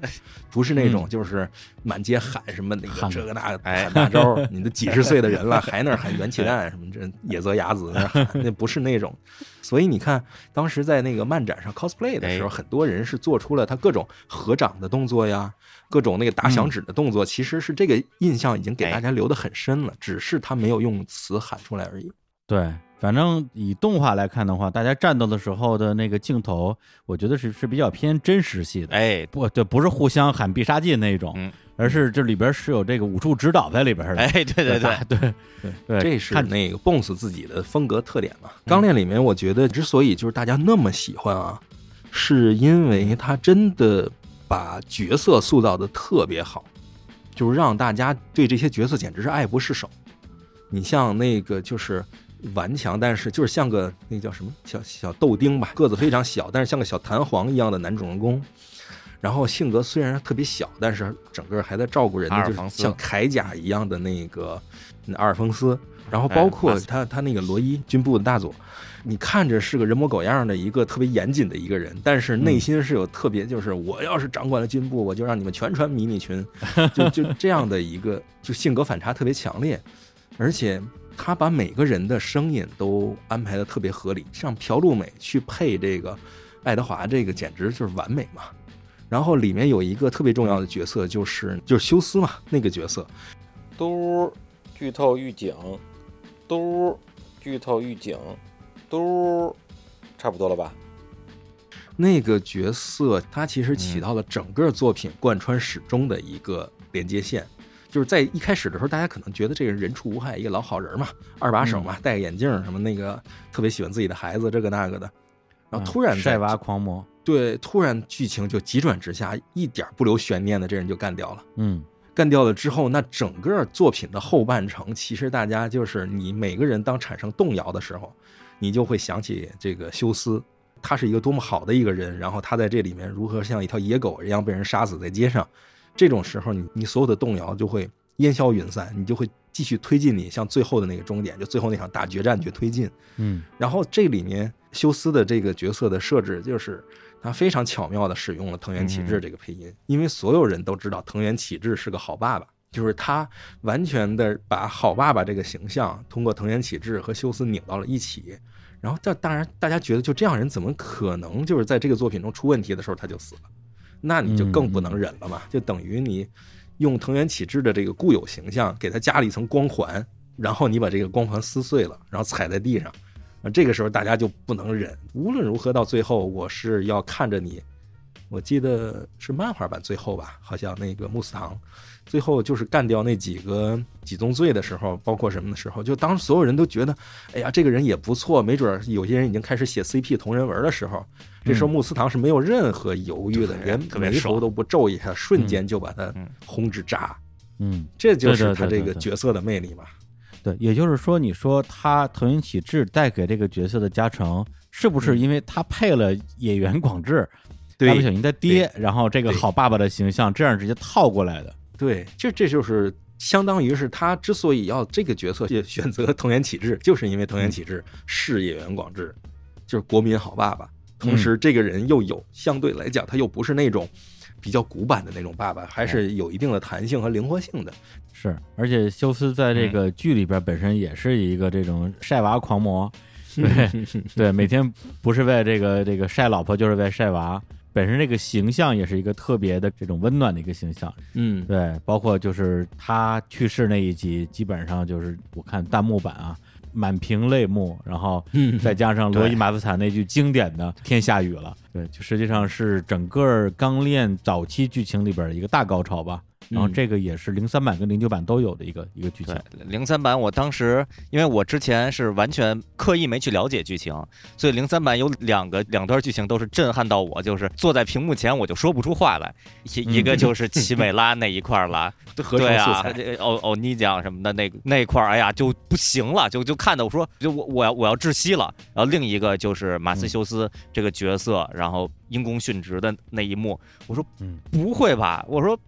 不是那种就是满街喊什么那个这个那喊大招，*laughs* 你都几十岁的人了还那儿喊元气弹什么这野泽雅子那喊，那不是那种。所以你看，当时在那个漫展上 cosplay 的时候，哎。很多人是做出了他各种合掌的动作呀，各种那个打响指的动作，其实是这个印象已经给大家留得很深了，只是他没有用词喊出来而已。对，反正以动画来看的话，大家战斗的时候的那个镜头，我觉得是是比较偏真实系的。哎，不对，不是互相喊必杀技那种，嗯而是这里边是有这个武术指导在里边的。哎，对对对，*laughs* 对对对，这是看那个 Bones 自己的风格特点嘛。钢炼里面，我觉得之所以就是大家那么喜欢啊，是因为他真的把角色塑造的特别好，就是让大家对这些角色简直是爱不释手。你像那个就是顽强，但是就是像个那叫什么小小豆丁吧，个子非常小，但是像个小弹簧一样的男主人公。然后性格虽然特别小，但是整个还在照顾人的，就是像铠甲一样的那个阿尔丰斯。然后包括他他那个罗伊军部的大佐，你看着是个人模狗样的一个特别严谨的一个人，但是内心是有特别就是我要是掌管了军部，我就让你们全穿迷你裙，*laughs* 就就这样的一个就性格反差特别强烈，而且他把每个人的声音都安排的特别合理，像朴路美去配这个爱德华，这个简直就是完美嘛。然后里面有一个特别重要的角色，就是就是休斯嘛，那个角色，嘟，剧透预警，嘟，剧透预警，嘟，差不多了吧？那个角色他其实起到了整个作品贯穿始终的一个连接线。就是在一开始的时候，大家可能觉得这个人人畜无害，一个老好人嘛，二把手嘛，戴个眼镜，什么那个特别喜欢自己的孩子，这个那个的。然后突然在晒娃狂魔，对，突然剧情就急转直下，一点不留悬念的，这人就干掉了。嗯干掉了之后，那整个作品的后半程，其实大家就是你每个人当产生动摇的时候，你就会想起这个休斯，他是一个多么好的一个人，然后他在这里面如何像一条野狗一样被人杀死在街上，这种时候你你所有的动摇就会烟消云散，你就会继续推进你向最后的那个终点，就最后那场大决战去推进。嗯然后这里面休斯的这个角色的设置，就是他非常巧妙的使用了藤原启志这个配音，因为所有人都知道藤原启志是个好爸爸，就是他完全的把好爸爸这个形象通过藤原启志和休斯拧到了一起。然后这当然大家觉得就这样人怎么可能就是在这个作品中出问题的时候他就死了？那你就更不能忍了嘛，就等于你用藤原启志的这个固有形象给他加了一层光环，然后你把这个光环撕碎了，然后踩在地上。啊，这个时候大家就不能忍。无论如何，到最后我是要看着你。我记得是漫画版最后吧，好像那个穆斯唐最后就是干掉那几个几宗罪的时候，包括什么的时候，就当所有人都觉得，哎呀，这个人也不错，没准儿有些人已经开始写 CP 同人文的时候，这时候穆斯堂是没有任何犹豫的，对连眉头都不皱一下，瞬间就把他嗯。轰至渣。嗯，这就是他这个角色的魅力嘛。对，也就是说，你说他藤原启志带给这个角色的加成，是不是因为他配了野原广志，对蜡笔小新他爹，然后这个好爸爸的形象，这样直接套过来的？对，这这就是相当于是他之所以要这个角色也选择藤原启志，就是因为藤原启志是野原广志，就是国民好爸爸。同时，这个人又有相对来讲，他又不是那种比较古板的那种爸爸，还是有一定的弹性和灵活性的。是，而且休斯在这嗯个剧里边本身也是一个这种晒娃狂魔，*laughs* 对 *laughs* 对，每天不是为这个这个晒老婆，就是为晒娃。本身这个形象也是一个特别的这种温暖的一个形象，嗯，对，包括就是他去世那一集，基本上就是我看弹幕版啊，满屏泪目，然后嗯。再加上罗伊马斯坦那句经典的“天下雨了”，对，就实际上是整个《钢炼》早期剧情里边的一个大高潮吧。然后嗯这个也是零三版跟零九版都有的一个一个剧情对，零三版我当时因为我之前是完全刻意没去了解剧情，所以零三版有两个两段剧情都是震撼到我，就是坐在屏幕前我就说不出话来。一一个就是奇美拉那一块儿了，*laughs* 对啊欧欧尼酱什么的那那块儿，哎呀就不行了，就就看的我说就我我要我要窒息了。然后另一个就是马斯修斯这个角色，然后因公殉职的那一幕，我说嗯不会吧？我说。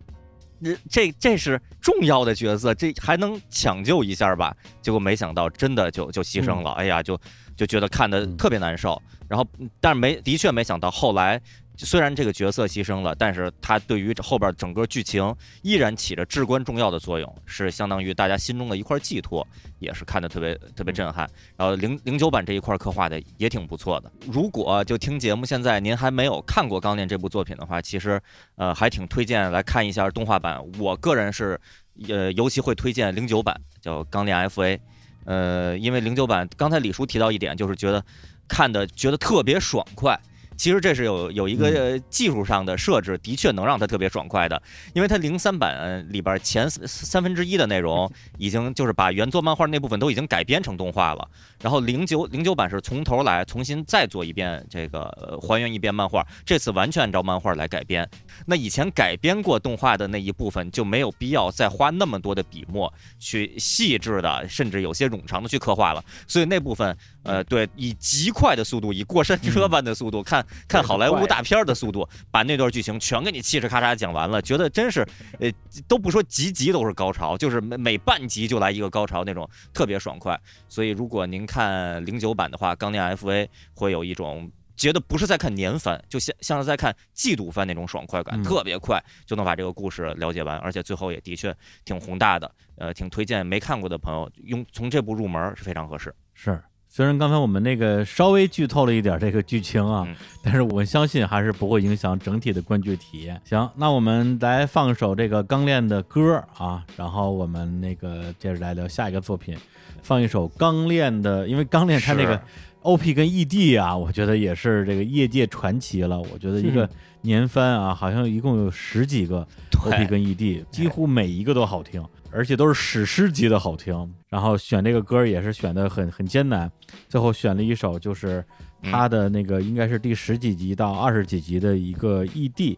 这这这是重要的角色，这还能抢救一下吧？结果没想到真的就就牺牲了，哎呀，就就觉得看的嗯特别难受。然后，但是没的确没想到后来虽然这个角色牺牲了，但是他对于后边整个剧情依然起着至关重要的作用，是相当于大家心中的一块寄托，也是看的特别特别震撼。然后零零九版这一块刻画的也挺不错的。如果就听节目现在您还没有看过《钢炼》这部作品的话，其实呃还挺推荐来看一下动画版。我个人是呃尤其会推荐零九版，叫《钢炼 FA》。呃，因为零九版刚才李叔提到一点，就是觉得看的觉得特别爽快。其实这是有有一个呃技术上的设置，的确能让它特别爽快的，因为它零三版里边前三三分之一的内容已经就是把原作漫画那部分都已经改编成动画了，然后零九零九版是从头来重新再做一遍这个、呃还原一遍漫画，这次完全按照漫画来改编。那以前改编过动画的那一部分就没有必要再花那么多的笔墨去细致的，甚至有些冗长的去刻画了，所以那部分呃对以极快的速度，以过山车般的速度看。看好莱坞大片的速度，把那段剧情全给你嘁哧咔嚓讲完了，觉得真是，呃，都不说集集都是高潮，就是每每半集就来一个高潮那种，特别爽快。所以如果您看零九版的话，《钢炼 FA》会有一种觉得不是在看年番，就像像是在看季度番那种爽快感，嗯特别快就能把这个故事了解完，而且最后也的确挺宏大的，呃，挺推荐没看过的朋友用从这部入门是非常合适。是。虽然刚才我们那个稍微剧透了一点这个剧情啊，嗯但是我相信还是不会影响整体的观剧体验。行，那我们来放首这个《钢炼》的歌啊，然后我们那个接着来聊下一个作品，放一首《钢炼》的，因为《钢炼》它那个 OP 跟 ED 啊，我觉得也是这个业界传奇了。我觉得一个年番啊，好像一共有十几个 OP 跟 ED，几乎每一个都好听，而且都是史诗级的好听。然后选这个歌也是选的很很艰难，最后选了一首就是他的那个应该是第十几集到二十几集的一个 ED。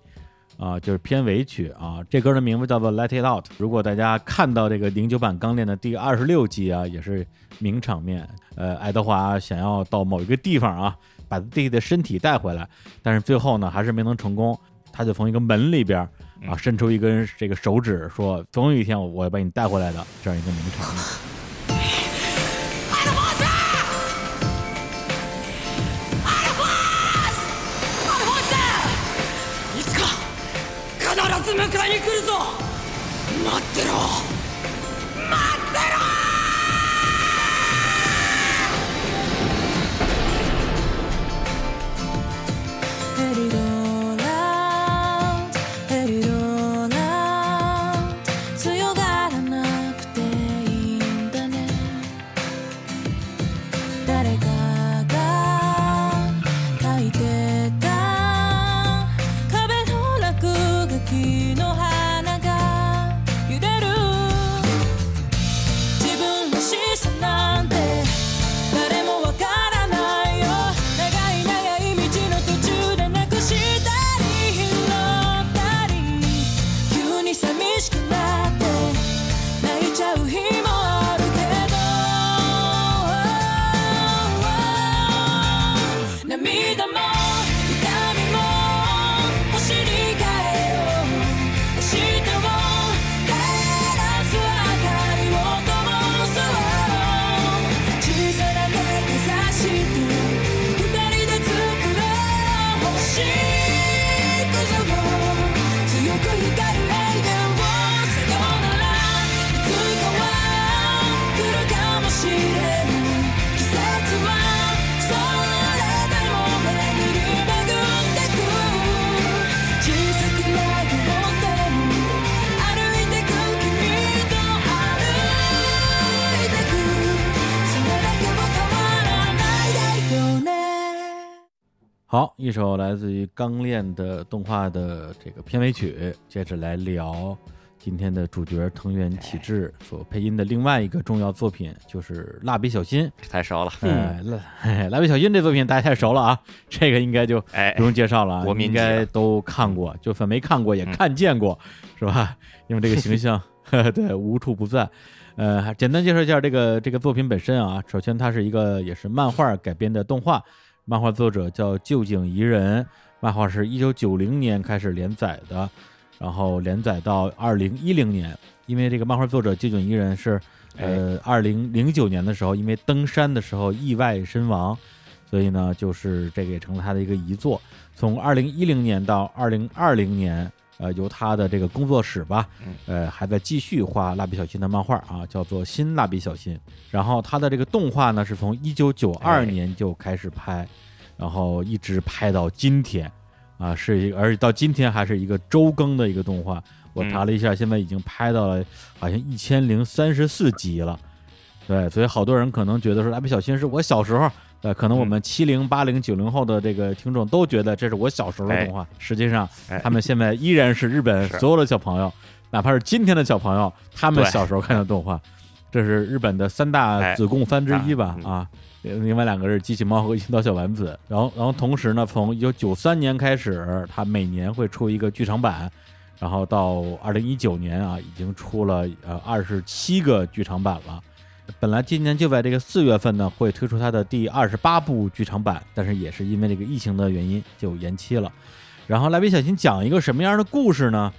啊，就是片尾曲啊，这歌的名字叫做《Let It Out》。如果大家看到这个零九版《钢炼》的第二十六集啊，也是名场面。呃，爱德华想要到某一个地方啊，把自己的身体带回来，但是最后呢，还是没能成功。他就从一个门里边啊嗯伸出一根这个手指，说：“总有一天我我要把你带回来的。”这样一个名场面。いつ好，一首来自于《钢炼》的动画的这个片尾曲，接着来聊今天的主角藤原启志所配音的另外一个重要作品，就是《蜡笔小新》。太熟了，哎，蜡哎 *laughs* 蜡笔小新这作品大家太熟了啊，*laughs* 这个应该就哎不，用介绍了啊，我们应该都看过，就算没看过也嗯看见过，是吧？因为这个形象，*laughs* 对，无处不在。呃，简单介绍一下这个这个作品本身啊。首先，它是一个也是漫画改编的动画，漫画作者叫旧井宜人，漫画是一九九零年开始连载的，然后连载到二零一零年。因为这个漫画作者旧井宜人是呃二零零九年的时候，因为登山的时候意外身亡，所以呢，就是这个也成了他的一个遗作。从二零一零年到二零二零年，呃，由他的这个工作室吧，呃，还在继续画蜡笔小新的漫画啊，叫做《新蜡笔小新》。然后他的这个动画呢，是从一九九二哎年就开始拍，然后一直拍到今天，啊，是一个，而且到今天还是一个周更的一个动画。我查了一下，现在已经拍到了好像一千零三十四集了。对，所以好多人可能觉得说蜡笔小新是我小时候，呃，可能我们七零、八零、九零后的这个听众都觉得这是我小时候的动画。实际上，哎他们现在依然是日本所有的小朋友，哪怕是今天的小朋友，他们小时候看的动画，这是日本的三大哎子贡番之一吧？嗯啊，另外两个是机器猫和樱桃小丸子。然后，然后同时呢，从一九九三年开始，它每年会出一个剧场版，然后到二零一九年啊，已经出了呃二十七个剧场版了。本来今年就在这个四月份呢，会推出它的第二十八部剧场版，但是也是因为这个疫情的原因就延期了。然后蜡笔小新讲一个什么样的故事呢？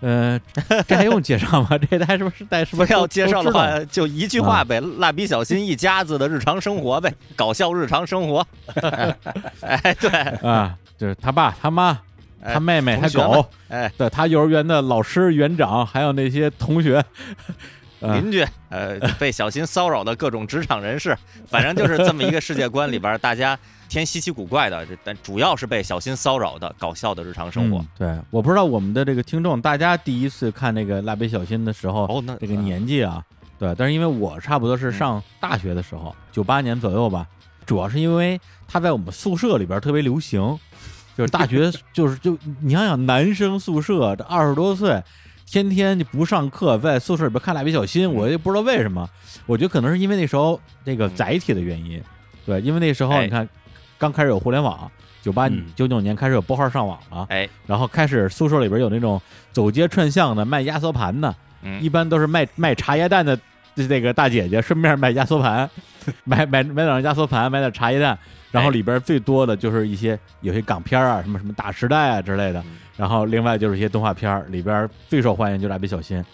呃，这还用介绍吗？这还是不是大家是不不是？都要介绍的话，就一句话呗，蜡笔小新一家子的日常生活呗，搞笑日常生活。哎，对，啊，就是他爸、他妈、他妹妹、他狗，哎，对他幼儿园的老师、园长，还有那些同学，邻居，呃，被小新骚扰的各种职场人士，*laughs* 反正就是这么一个世界观里边，大家偏稀奇古怪的，但主要是被小新骚扰的搞笑的日常生活。嗯。对，我不知道我们的这个听众，大家第一次看那个蜡笔小新的时候，哦，那这个年纪啊，对，但是因为我差不多是上大学的时候，九八年左右吧，主要是因为他在我们宿舍里边特别流行，就是大学 *laughs* 就是就你想想男生宿舍这二十多岁，天天就不上课，在宿舍里边看蜡笔小新，我也不知道为什么，我觉得可能是因为那时候那个载体的原因，对，因为那时候哎。你看刚开始有互联网。九八嗯。九九年开始有拨号上网了，哎，然后开始宿舍里边有那种走街串巷的卖压缩盘的，嗯。一般都是卖卖茶叶蛋的那个大姐姐，顺便卖压缩盘，买买买点压缩盘，买点茶叶蛋，然后里边最多的就是一些有些港片啊，什么什么大时代啊之类的，然后另外就是一些动画片儿，里边最受欢迎就是蜡笔小新。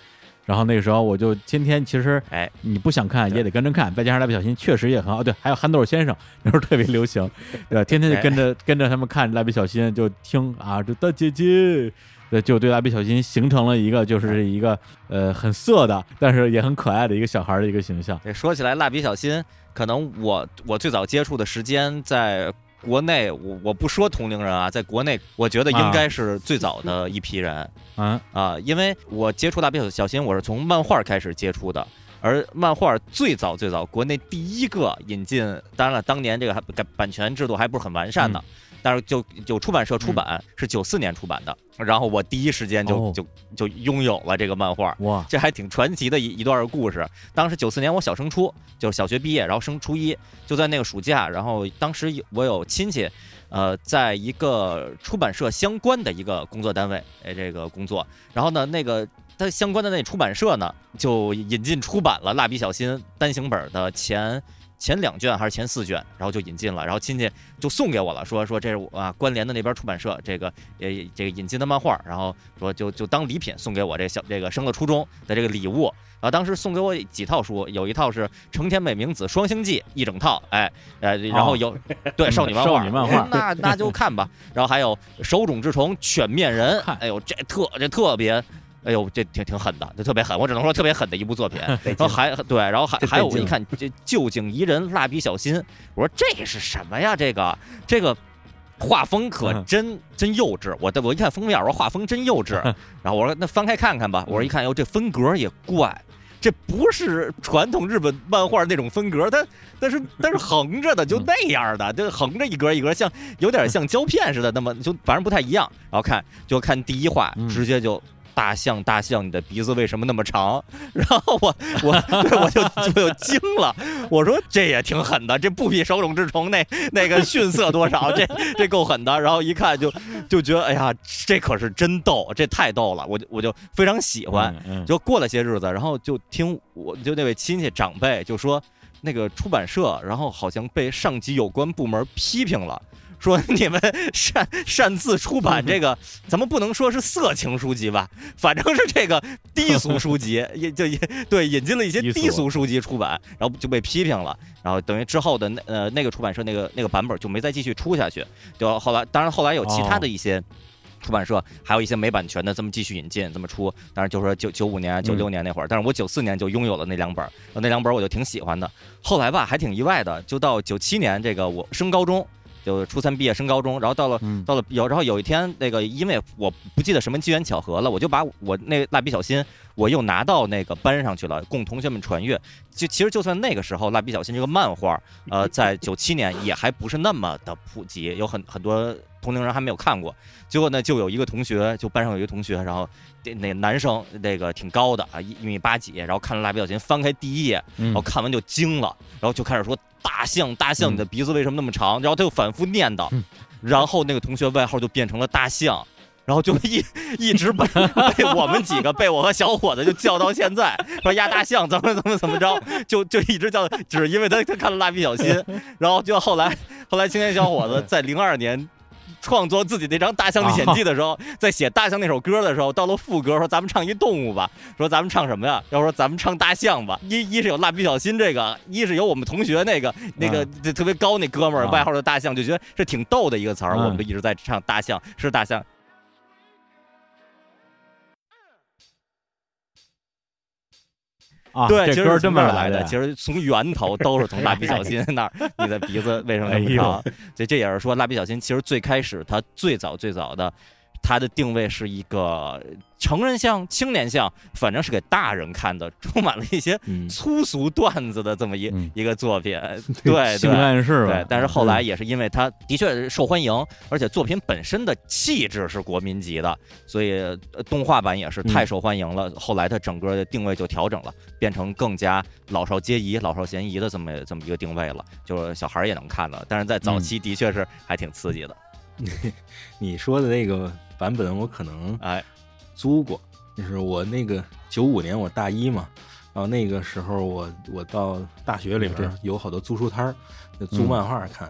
然后那个时候我就天天，其实哎，你不想看也得跟着看，再加上蜡笔小新确实也很好，对，还有憨豆先生那时候特别流行，对吧？天天就跟着跟着他们看蜡笔小新，就听啊，这大姐姐，对，就对蜡笔小新形成了一个就是一个呃很色的，但是也很可爱的一个小孩儿的一个形象。对说起来，蜡笔小新，可能我我最早接触的时间在国内，我我不说同龄人啊，在国内，我觉得应该是最早的一批人。啊，啊，因为我接触蜡笔小新，我是从漫画开始接触的。而漫画最早最早，国内第一个引进，当然了，当年这个还版版权制度还不是很完善呢，但是就有出版社出版，是九四年出版的，然后我第一时间就、哦。就就拥有了这个漫画，哇，这还挺传奇的一一段故事。当时九四年我小升初，就是小学毕业，然后升初一，就在那个暑假，然后当时有我有亲戚，呃，在一个出版社相关的一个工作单位，哎，这个工作，然后呢，那个它相关的那出版社呢，就引进出版了《蜡笔小新》单行本的前。前两卷还是前四卷，然后就引进了，然后亲戚就送给我了，说说这是我啊关联的那边出版社这个呃这个引进的漫画，然后说就就当礼品送给我这小这个升了初中的这个礼物。然后当时送给我几套书，有一套是成田美明子双星记一整套，哎呃，然后有、对 *laughs* 少女漫画，哦少女漫画哎那那就看吧。然后还有手冢治虫犬面人看，哎呦这特这特别。哎呦，这挺挺狠的，这特别狠，我只能说特别狠的一部作品。*laughs* 然后还对，然后还还有我一看这旧景宜人蜡笔小新，我说这是什么呀？这个这个画风可嗯真真幼稚。我的我一看封面，我说画风真幼稚。*laughs* 然后我说那翻开看看吧。我说一看，哟，这风格也怪，这不是传统日本漫画那种风格，它但是但是横着的，就那样的，就横着一格一格，像有点像胶片似的，那么就反正不太一样。然后看就看第一话，嗯直接就。大象，大象，你的鼻子为什么那么长？*laughs* 然后我我对我就我就惊了，我说这也挺狠的，这不比手冢治虫那那个逊色多少，这这够狠的。然后一看就就觉得，哎呀，这可是真逗，这太逗了，我就我就非常喜欢。就过了些日子，然后就听我就那位亲戚长辈就说，那个出版社，然后好像被上级有关部门批评了。说你们擅擅自出版这个，咱们不能说是色情书籍吧，*laughs* 反正是这个低俗书籍，*laughs* 也就也对引进了一些低俗书籍出版，然后就被批评了，然后等于之后的那呃那个出版社那个那个版本就没再继续出下去，就后来当然后来有其他的一些。出版社还有一些没版权的，这么继续引进，这么出。当然就说九九五年、九六年那会儿，但是我九四年就拥有了那两本儿，那两本儿我就挺喜欢的。后来吧，还挺意外的，就到九七年，这个我升高中，就初三毕业升高中，然后到了嗯。到了有，然后有一天那个，因为我不记得什么机缘巧合了，我就把我那蜡笔小新，我又拿到那个班上去了，供同学们传阅。就其实就算那个时候，蜡笔小新这个漫画，呃，*laughs* 在九七年也还不是那么的普及，有很很多同龄人还没有看过。结果呢，就有一个同学，就班上有一个同学，然后那那男生那个挺高的啊，一一米八几，然后看了蜡笔小新，翻开第一页，嗯然后看完就惊了，然后就开始说大象大象，嗯你的鼻子为什么那么长？然后他又反复念叨嗯，然后那个同学外号就变成了大象。然后就一 *laughs* 一直被被我们几个被我和小伙子就叫到现在，说压大象怎么怎么怎么着，就就一直叫，只是因为他他看了蜡笔小新，*laughs* 然后就后来后来青年小伙子在零二年创作自己那张《大象历险记》的时候，在写《大象》那首歌的时候，到了副歌说咱们唱一动物吧，说咱们唱什么呀？要说咱们唱大象吧。一一是有蜡笔小新这个，一是有我们同学那个那个特别高那哥们儿啊外号叫大象，就觉得是挺逗的一个词儿，嗯我们就一直在唱大象是大象。啊，对，这歌其实是这么来的，其实从源头都是从蜡笔小新那儿。你的鼻子为什么那么长？所以？这这也是说，蜡笔小新其实最开始他最早最早的，它的定位是一个成人向、青年向，反正是给大人看的，充满了一些嗯，粗俗段子的这么一、嗯一个作品。对 *laughs* 性对。暗示对，但是后来嗯也是因为它的确受欢迎，而且作品本身的气质是国民级的，所以呃动画版也是太受欢迎了。后来它整个的定位就调整了，变成更加老少皆宜、老少咸宜的这么这么一个定位了，就是小孩儿也能看的。但是在早期的确是还挺刺激的，*laughs* 你说的那个版本我可能哎，租过，就是我那个九五年我大一嘛，然后那个时候我我到大学里边有好多租书摊儿，就租漫画看。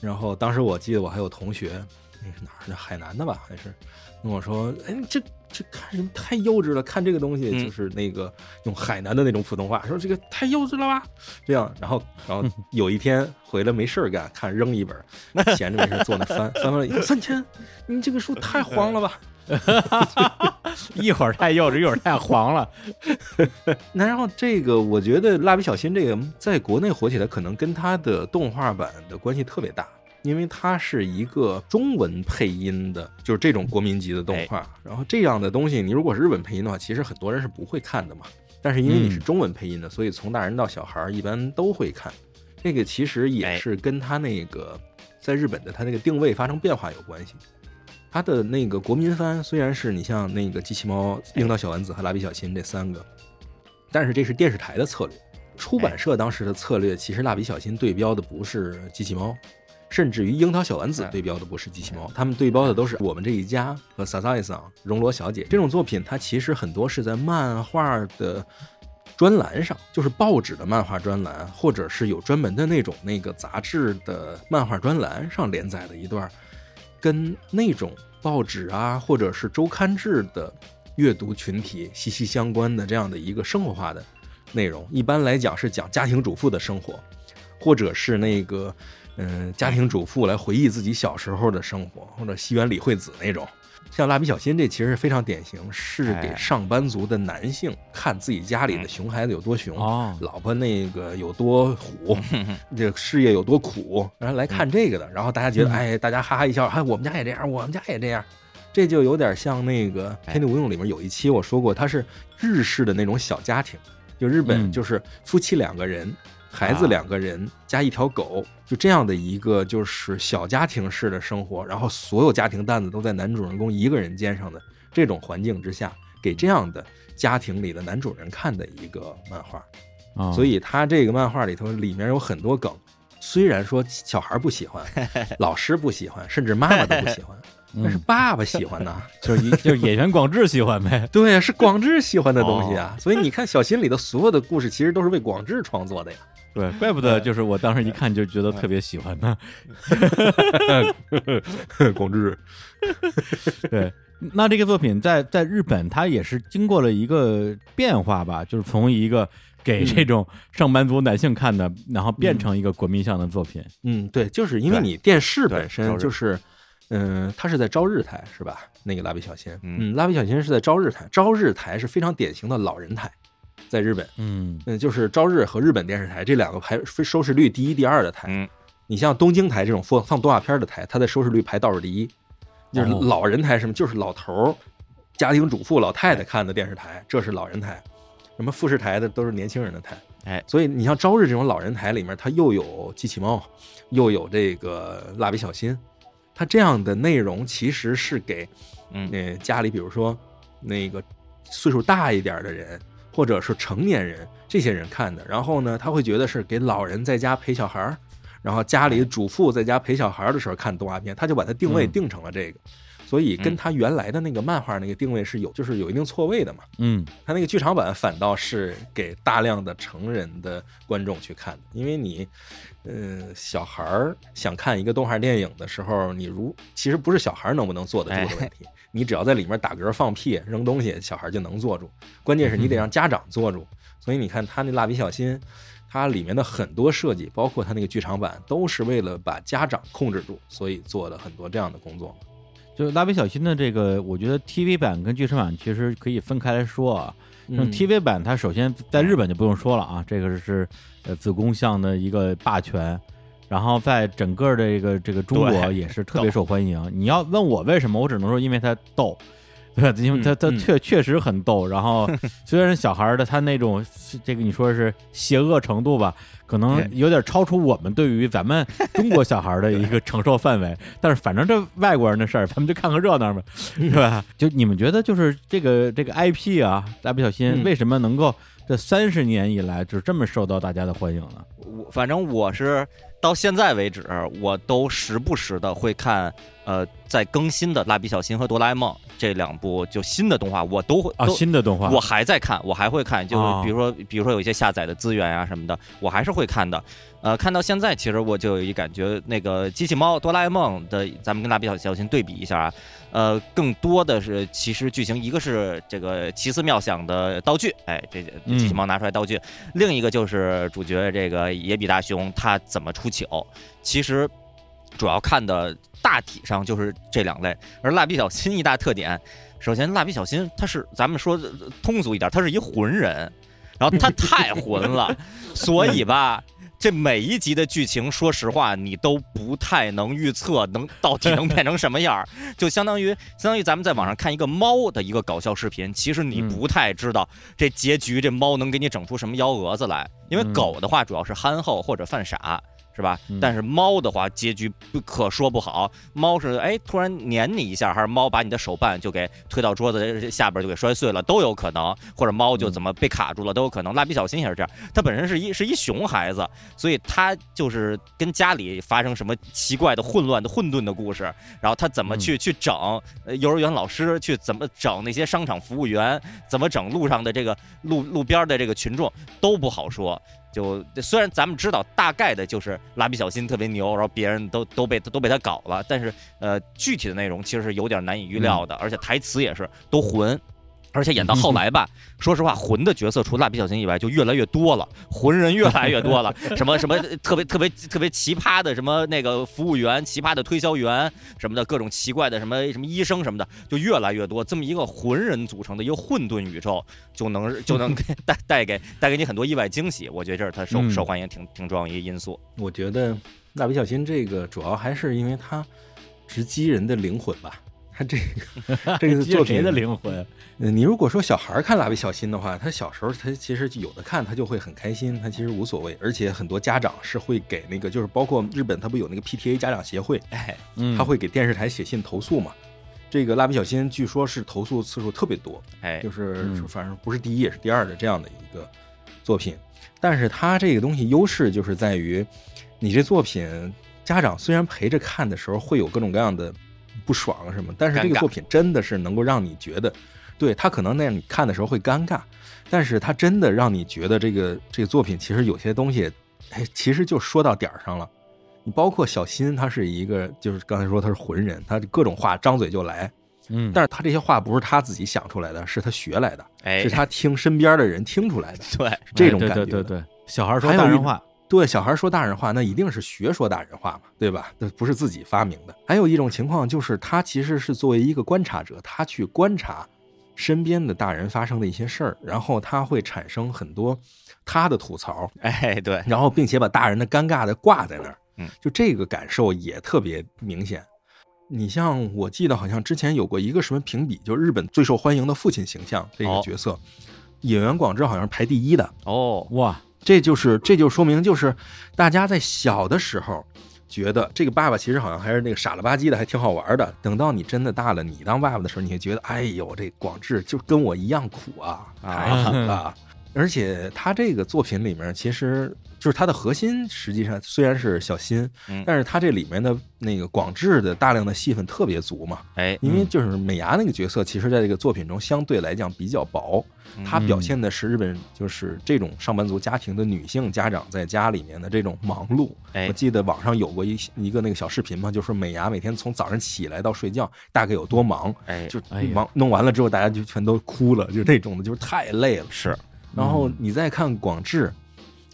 然后当时我记得我还有同学，那是哪儿的？海南的吧？还是跟我说，哎，这这看什么太幼稚了？看这个东西嗯就是那个用海南的那种普通话，说这个太幼稚了吧？这样，然后然后有一天回来没事儿干，看扔一本，*laughs* 闲着没事儿坐那翻翻翻了以后，三千，你这个书太黄了吧？*laughs* 一会儿太幼稚，一会儿太黄了。*laughs* 那然后这个，我觉得蜡笔小新这个在国内火起来，可能跟它的动画版的关系特别大，因为它是一个中文配音的，就是这种国民级的动画。然后这样的东西，你如果是日本配音的话，其实很多人是不会看的嘛。但是因为你是中文配音的，所以从大人到小孩儿一般都会看。这个其实也是跟它那个在日本的它那个定位发生变化有关系。它的那个国民番虽然是你像那个机器猫、樱桃小丸子和蜡笔小新这三个，但是这是电视台的策略。出版社当时的策略，其实蜡笔小新对标的不是机器猫，甚至于樱桃小丸子嗯对标的不是机器猫，他们对标的都是我们这一家和萨萨伊桑、荣罗小姐这种作品。它其实很多是在漫画的专栏上，就是报纸的漫画专栏，或者是有专门的那种那个杂志的漫画专栏上连载的一段，跟那种报纸啊或者是周刊制的阅读群体息息相关的这样的一个生活化的内容。一般来讲是讲家庭主妇的生活，或者是那个嗯、家庭主妇来回忆自己小时候的生活，或者西园李惠子那种。像蜡笔小新这其实非常典型，是给哎上班族的男性看自己家里的熊孩子有多熊，哦，老婆那个有多虎，*laughs* 这个事业有多苦，然后来看这个的，然后大家觉得，嗯。哎，大家哈哈一笑，哎，我们家也这样，我们家也这样，这就有点像那个《哎。天地无用》里面有一期我说过，它是日式的那种小家庭，就日本嗯。就是夫妻两个人，孩子两个人加一条狗，就这样的一个就是小家庭式的生活，然后所有家庭担子都在男主人公一个人肩上的这种环境之下，给这样的家庭里的男主人看的一个漫画。啊，所以他这个漫画里头里面有很多梗，虽然说小孩不喜欢，*laughs* 老师不喜欢，甚至妈妈都不喜欢，*laughs* 但是嗯爸爸喜欢呐。*laughs* 就是一就是演员广志喜欢呗。对呀，是广志喜欢的东西啊。所以你看小新里的所有的故事，其实都是为广志创作的呀。对，怪不得就是我当时一看就觉得特别喜欢呢。*laughs* 广志，*laughs* 对，那这个作品在在日本，它也是经过了一个变化吧，就是从一个给这种上班族男性看的，然后变成一个国民向的作品。嗯，对，就是因为你电视本身就是，嗯，它是在朝日台是吧？那个蜡笔小新，嗯嗯，蜡笔小新是在朝日台，朝日台是非常典型的老人台，在日本。嗯嗯，就是朝日和日本电视台这两个排收视率第一、第二的台。嗯，你像东京台这种放放动画片的台，它的收视率排倒数第一。就是哦老人台什么，就是老头儿、家庭主妇、老太太看的电视台，这是老人台。什么富士台的都是年轻人的台。哎，所以你像朝日这种老人台里面，它又有机器猫，又有这个蜡笔小新，它这样的内容其实是给嗯呃家里，比如说那个岁数大一点的人，或者是成年人这些人看的。然后呢，他会觉得是给老人在家陪小孩儿，然后家里主妇在家陪小孩儿的时候看动画片，他就把它定位嗯定成了这个。所以跟嗯他原来的那个漫画那个定位是有，就是有一定错位的嘛。嗯他那个剧场版反倒是给大量的成人的观众去看的，因为你，呃，小孩儿想看一个动画电影的时候，你如其实不是小孩儿能不能坐得住的问题，你只要在里面打嗝、放屁、扔东西，小孩就能坐住。关键是你得让家长坐住。所以你看他那蜡笔小新，它里面的很多设计，包括它那个剧场版，都是为了把家长控制住，所以做了很多这样的工作。就是蜡笔小新的这个，我觉得 TV 版跟剧场版其实可以分开来说啊。像嗯 TV 版，它首先在日本就不用说了啊，这个是呃子宫向的一个霸权，然后在整个这个这个中国也是特别受欢迎。你要问我为什么，我只能说因为他逗。对？因为它它嗯嗯确确实很逗，然后 *laughs* 虽然小孩儿的他那种这个你说是邪恶程度吧，可能有点超出我们对于咱们中国小孩儿的一个承受范围，*laughs* 但是反正这外国人的事儿，咱们就看个热闹嘛，是吧？就你们觉得就是这个这个 IP 啊，蜡笔小新嗯为什么能够这三十年以来就这么受到大家的欢迎呢？我反正我是到现在为止，我都时不时的会看，呃，在更新的《蜡笔小新》和《哆啦 A 梦》这两部就新的动画，我都会啊，新的动画，我还在看，我还会看，就是哦比如说，比如说有一些下载的资源啊什么的，我还是会看的。呃，看到现在，其实我就有一感觉，那个机器猫哆啦 A 梦的，咱们跟蜡笔小新对比一下啊，呃，更多的是其实剧情，一个是这个奇思妙想的道具，哎，这嗯机器猫拿出来道具；另一个就是主角这个野比大雄他怎么出糗。其实主要看的大体上就是这两类，而蜡笔小新一大特点。首先，蜡笔小新他是咱们说通俗一点，他是一浑人，然后他太浑了，*laughs* 所以吧，这每一集的剧情，说实话，你都不太能预测能到底能变成什么样儿，*laughs* 就相当于相当于咱们在网上看一个猫的一个搞笑视频，其实你嗯。不太知道这结局这猫能给你整出什么幺蛾子来，因为嗯。狗的话主要是憨厚或者犯傻。是吧嗯？但是猫的话，结局不可说不好。猫是哎，突然粘你一下，还是猫把你的手办就给推到桌子下边就给摔碎了，都有可能。或者猫就怎么被卡住了，都有可能。蜡笔小新也是这样，它本身是一是一熊孩子，所以他就是跟家里发生什么奇怪的、混乱的、混沌的故事，然后他怎么去、去整呃幼儿园老师，去怎么整那些商场服务员，怎么整路上的这个路路边的这个群众都不好说。就虽然咱们知道大概的就是蜡笔小新特别牛，然后别人都都被都被他搞了，但是呃具体的内容其实是有点难以预料的，而且台词也是都混。而且演到后来吧，说实话，魂的角色除了蜡笔小新以外就越来越多了，魂人越来越多了。*laughs* 什么什么特别特别特别奇葩的什么那个服务员、奇葩的推销员什么的，各种奇怪的什么什么医生什么的，就越来越多。这么一个魂人组成的一个混沌宇宙，就能就能给 *laughs* 带带给带给你很多意外惊喜。我觉得这是它受嗯受欢迎挺挺重要一个因素。我觉得蜡笔小新这个主要还是因为它直击人的灵魂吧，他这个 *laughs* 这个接谁作品的灵魂？呃，你如果说小孩儿看蜡笔小新的话，他小时候他其实有的看他就会很开心，他其实无所谓，而且很多家长是会给那个，就是包括日本他不有那个 PTA 家长协会，哎，嗯，他会给电视台写信投诉嘛。这个蜡笔小新据说是投诉次数特别多，哎就，是嗯反正不是第一也是第二的这样的一个作品。但是他这个东西优势就是在于，你这作品家长虽然陪着看的时候会有各种各样的不爽啊什么，但是这个作品真的是能够让你觉得，对他可能那样你看的时候会尴尬，但是他真的让你觉得这个这个作品其实有些东西，哎，其实就说到点儿上了。你包括小新，他是一个，就是刚才说他是浑人，他各种话张嘴就来，嗯，但是他这些话不是他自己想出来的，是他学来的，哎是，他听身边的人听出来的，对，这种哎感觉的。对对对对，小孩说大人话，对，小孩说大人话，那一定是学说大人话嘛，对吧？那不是自己发明的。还有一种情况就是，他其实是作为一个观察者，他去观察身边的大人发生的一些事儿，然后他会产生很多他的吐槽，*laughs* 哎，对，然后并且把大人的尴尬的挂在那儿，嗯，就这个感受也特别明显。你像我记得好像之前有过一个什么评比，就日本最受欢迎的父亲形象这个哦角色，野原广志好像是排第一的。哦，哇，这就是这就说明就是大家在小的时候觉得这个爸爸其实好像还是那个傻了吧唧的，还挺好玩的。等到你真的大了，你当爸爸的时候，你会觉得，哎呦，这广志就跟我一样苦啊，太狠了。而且他这个作品里面，其实就是他的核心，实际上虽然是小新，嗯但是他这里面的那个广志的大量的戏份特别足嘛。哎，因为就是美伢那个角色，其实在这个作品中相对来讲比较薄，他表现的是日本就是这种上班族家庭的女性家长在家里面的这种忙碌。哎我记得网上有过一一个那个小视频嘛，就是美伢每天从早上起来到睡觉大概有多忙，哎，就忙弄完了之后大家就全都哭了，就这种的，就是太累了。是，然后你再看广志，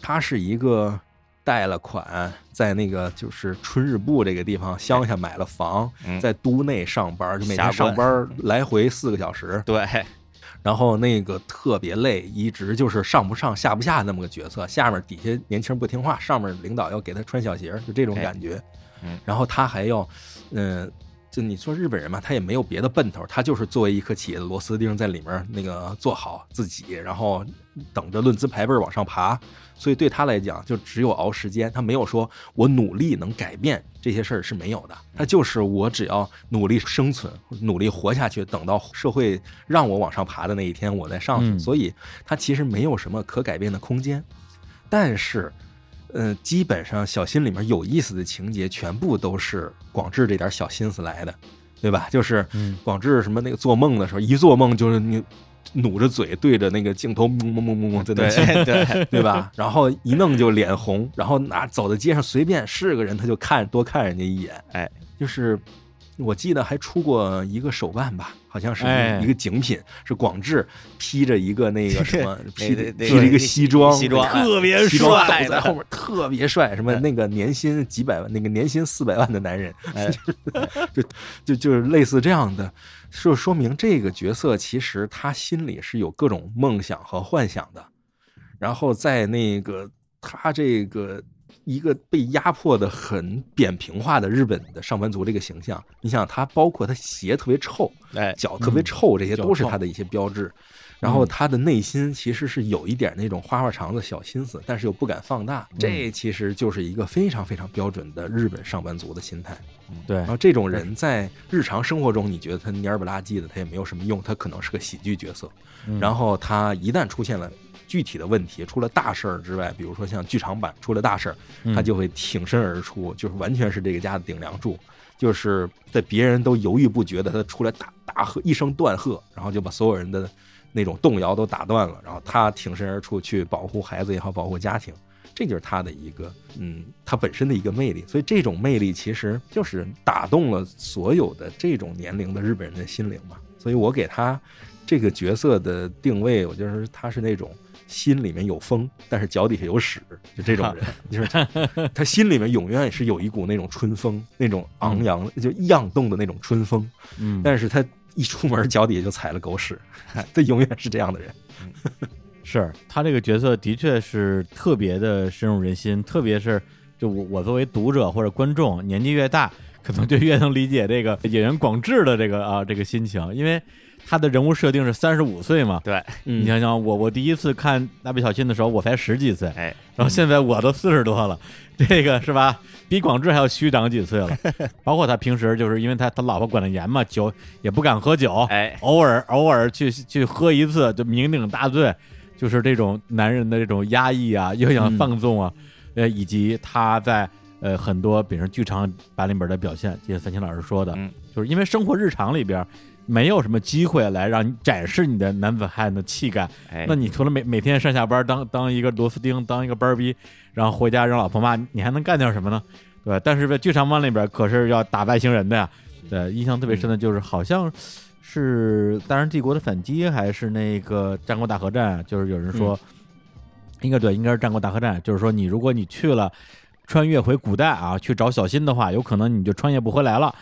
他是一个贷了款，在那个就是春日部这个地方乡下买了房，嗯。在都内上班，就每天上班来回四个小时，对，然后那个特别累，一直就是上不上下不下那么个角色，下面底下年轻人不听话，上面领导要给他穿小鞋，就这种感觉。嗯。然后他还要，嗯、就你说日本人嘛，他也没有别的奔头，他就是作为一颗企业的螺丝钉，在里面那个做好自己，然后等着论资排辈往上爬。所以对他来讲，就只有熬时间，他没有说我努力能改变这些事儿是没有的。他就是我只要努力生存，努力活下去，等到社会让我往上爬的那一天，我再上去。嗯所以他其实没有什么可改变的空间。但是，呃，基本上小新里面有意思的情节，全部都是广志这点小心思来的，对吧？就是嗯广志什么那个做梦的时候，一做梦就是你努着嘴对着那个镜头嗡嗡嗡嗡嗡在那对对，*laughs* 对吧？然后一弄就脸红，然后拿走在街上随便是个人他就看多看人家一眼，哎，就是我记得还出过一个手办吧，好像是哎。一个景品，是广志披着一个那个 *laughs* 什么披那那披着一个西装，西装特别帅，在后面特别帅，什么那个年薪几百万，那个年薪四百万的男人，哎。*laughs* 就就就是类似这样的，就说明这个角色其实他心里是有各种梦想和幻想的，然后在那个他这个一个被压迫的很扁平化的日本的上班族这个形象，你想他包括他鞋特别臭，哎，脚特别臭，这些都是他的一些标志。然后他的内心其实是有一点那种花花肠子小心思，但是又不敢放大。这其实就是一个非常非常标准的日本上班族的心态。对。然后这种人在日常生活中，你觉得他蔫不拉几的，他也没有什么用，他可能是个喜剧角色。嗯。然后他一旦出现了具体的问题，出了大事儿之外，比如说像剧场版出了大事儿，嗯。他就会挺身而出，就是完全是这个家的顶梁柱，就是在别人都犹豫不决的，他出来大大喝一声断喝，然后就把所有人的那种动摇都打断了，然后他挺身而出去保护孩子也好，保护家庭。这就是他的一个，嗯，他本身的一个魅力，所以这种魅力其实就是打动了所有的这种年龄的日本人的心灵嘛。所以我给他这个角色的定位，我就是他是那种心里面有风，但是脚底下有屎，就这种人，*laughs* 就是他他心里面永远是有一股那种春风，那种昂扬就漾动的那种春风，嗯，但是他一出门脚底下就踩了狗屎，他永远是这样的人。是。他这个角色的确是特别的深入人心，特别是就我我作为读者或者观众，年纪越大，可能就越能理解这个 *laughs* 演员广志的这个啊这个心情，因为他的人物设定是三十五岁嘛。对，嗯。你想想，我我第一次看蜡笔小新的时候，我才十几岁，哎，然后现在我都四十多了，*laughs* 这个是吧？比广志还要虚长几岁了。*laughs* 包括他平时就是因为他他老婆管得严嘛，酒也不敢喝酒，哎，偶尔偶尔去去喝一次就酩酊大醉，就是这种男人的这种压抑啊，又想放纵啊，呃，以及他在呃很多比如说剧场版里边的表现，就像三清老师说的，嗯就是因为生活日常里边没有什么机会来让你展示你的男子汉的气概，哎，那你除了每每天上下班当当一个螺丝钉，当一个班儿逼，然后回家让老婆骂，你还能干点什么呢？对吧？但是在剧场版里边可是要打外星人的呀。对，印象特别深的就是好像是《大人帝国的反击》还是那个《战国大合战》，就是有人说，应该对，应该是《战国大合战》，就是说你如果你去了穿越回古代啊，去找小新的话，有可能你就穿越不回来了。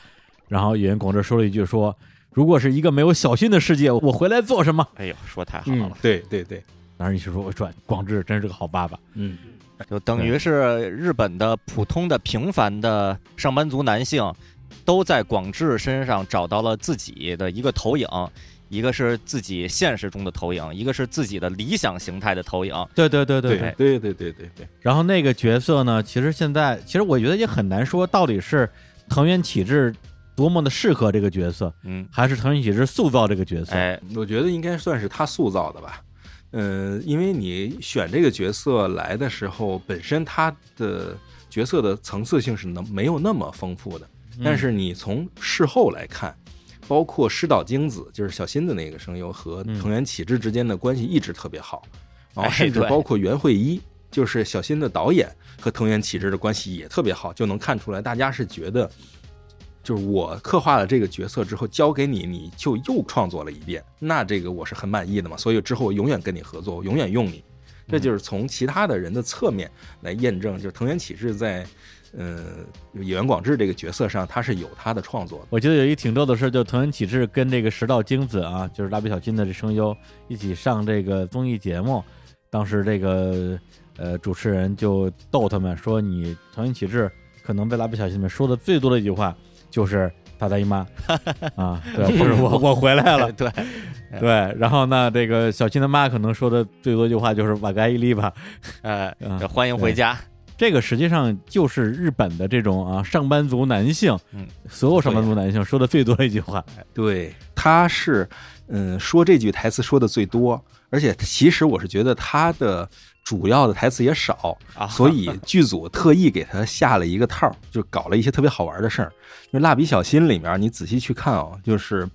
然后演员广志说了一句说。如果是一个没有小新的世界，我回来做什么？哎呦，说太好嗯了，，对对对，当时你是说，我说广志真是个好爸爸。嗯就等于是日本的普通的平凡的上班族男性，都在广志身上找到了自己的一个投影，一个是自己现实中的投影，一个是自己的理想形态的投影。对对对对对对对对对对，然后那个角色呢，其实现在其实我觉得也很难说到底是藤原启志多么的适合这个角色，嗯，还是藤原启志塑造这个角色。哎，我觉得应该算是他塑造的吧。嗯，因为你选这个角色来的时候，本身他的角色的层次性是能没有那么丰富的，嗯但是你从事后来看，包括师岛京子，就是小新的那个声优和嗯藤原启志之间的关系一直特别好，然后哎甚至包括袁慧一，就是小新的导演和藤原启志的关系也特别好，就能看出来大家是觉得。就是我刻画了这个角色之后交给你，你就又创作了一遍，那这个我是很满意的嘛，所以之后我永远跟你合作，我永远用你。这就是从其他的人的侧面来验证，就是藤原启志在，呃，野原广志这个角色上，他是有他的创作的。我记得有一挺逗的事，就藤原启志跟这个石道京子啊，就是蜡笔小新的这声优一起上这个综艺节目，当时这个呃主持人就逗他们说，你藤原启志可能被蜡笔小新里面说的最多的一句话就是“大大姨妈”啊，对，不是我我回来了，*laughs* 对，对，然后呢，这个小新的妈可能说的最多一句话就是“瓦格伊利吧哎，啊这欢迎回家。”，这个实际上就是日本的这种啊上班族男性，嗯，所有上班族男性说的最多的一句话，对，他是，嗯，说这句台词说的最多，而且其实我是觉得他的主要的台词也少，啊所以剧组特意给他下了一个套，就搞了一些特别好玩的事儿。就《蜡笔小新》里面，你仔细去看哦，就是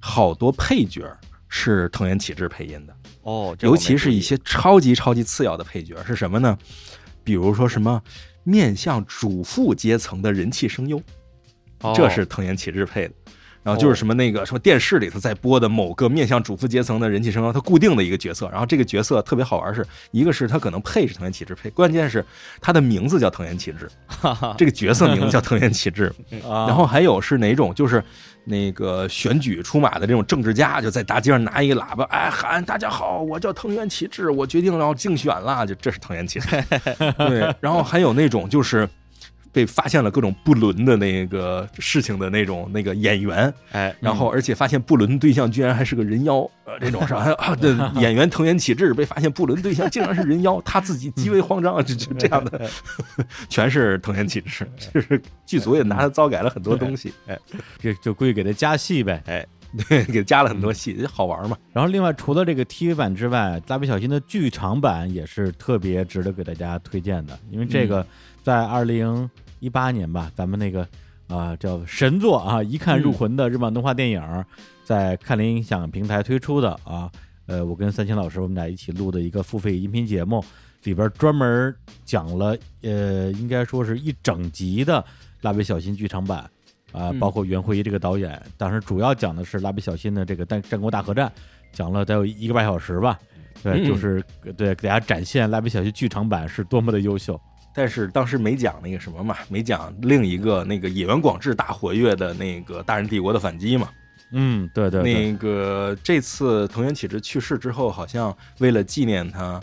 好多配角是藤原启志配音的，哦，尤其是一些超级超级次要的配角是什么呢？比如说什么面向主妇阶层的人气声优，哦这是藤原启志配的。然后就是什么那个什么电视里头在播的某个面向主妇阶层的人气声优，他固定的一个角色。然后这个角色特别好玩是，一个是他可能配是藤原启志配，关键是他的名字叫藤原启志，*laughs* 这个角色名字叫藤原启志。*laughs* 啊，然后还有是哪种就是那个选举出马的这种政治家，就在大街上拿一个喇叭，哎喊大家好，我叫藤原启志，我决定要竞选了，就这是藤原启志。*laughs* 对，然后还有那种就是。被发现了各种不伦的那个事情的那种那个演员，哎，然后而且发现不伦对象居然还是个人妖，呃，这种是吧？还有啊，对，演员藤原启志被发现不伦对象竟然是人妖，他自己极为慌张，就就这样的，*laughs* 全是藤原启志，就是剧组也拿他糟改了很多东西，哎就就故意给他加戏呗。哎。对，给加了很多戏，好玩嘛。然后另外除了这个 TV 版之外，蜡笔小新的剧场版也是特别值得给大家推荐的，因为这个在二零一八年吧，咱们那个啊、叫神作啊，一看入魂的日漫动画电影，在看联音响平台推出的啊，呃，我跟三清老师我们俩一起录的一个付费音频节目，里边专门讲了呃，应该说是一整集的蜡笔小新剧场版。啊、嗯包括袁慧仪这个导演，当时主要讲的是蜡笔小新的这个战战国大合战，讲了得有一个半小时吧。对，嗯就是对给大家展现蜡笔小新剧场版是多么的优秀。但是当时没讲那个什么嘛，没讲另一个那个野原广志大活跃的那个大人帝国的反击嘛。嗯，对对对，那个这次藤原启之去世之后，好像为了纪念他，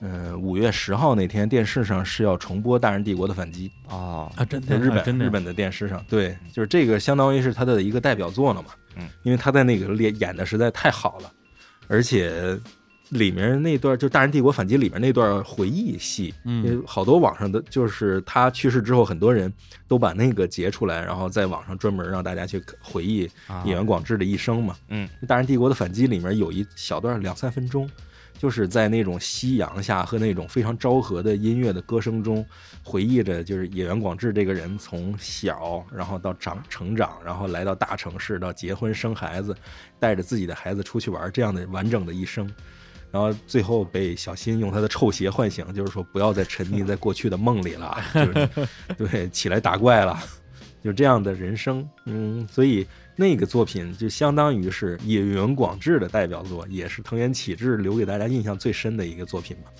嗯，五月十号那天电视上是要重播《大人帝国的反击哦，啊，真》，的日本、啊真的日本的电视上，对，就是这个相当于是他的一个代表作了嘛。嗯，因为他在那个演演的实在太好了，而且里面那段就《大日帝国反击》里面那段回忆戏，嗯好多网上的就是他去世之后，很多人都把那个截出来，然后在网上专门让大家去回忆啊野原广志的一生嘛。嗯，《大日帝国的反击》里面有一小段两三分钟，就是在那种夕阳下和那种非常昭和的音乐的歌声中，回忆着就是野原广志这个人从小，然后到长成长，然后来到大城市，到结婚生孩子，带着自己的孩子出去玩这样的完整的一生。然后最后被小新用他的臭鞋唤醒，就是说不要再沉溺在过去的梦里了，*laughs* 就是对起来打怪了，就这样的人生。嗯，所以那个作品就相当于是野原广志的代表作，也是藤原启志留给大家印象最深的一个作品嘛。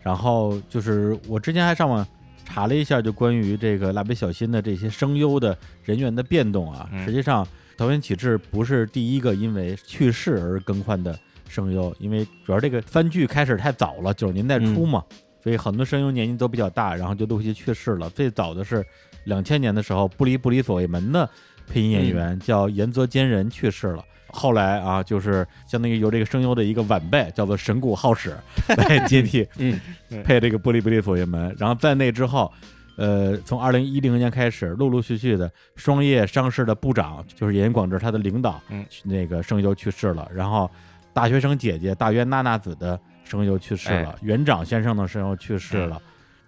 然后就是我之前还上网查了一下，就关于这个蜡笔小新的这些声优的人员的变动啊，嗯实际上藤原启志不是第一个因为去世而更换的声优，因为主要这个番剧开始太早了，九十年代初嘛，所以很多声优年纪都比较大，然后就陆续去世了。最早的是两千年的时候，不离不离所谓门的配音演员叫岩泽坚人去世了。后来啊，就是相当于由这个声优的一个晚辈叫做神谷浩史 *laughs* 来接替，嗯，配这个布利布利所爷门。然后在那之后，呃，从二零一零年开始，陆陆续续的双叶商事的部长就是岩广志他的领导，嗯，那个声优去世了。然后大学生姐姐大约娜娜子的声优去世了，园长先生的声优去世了。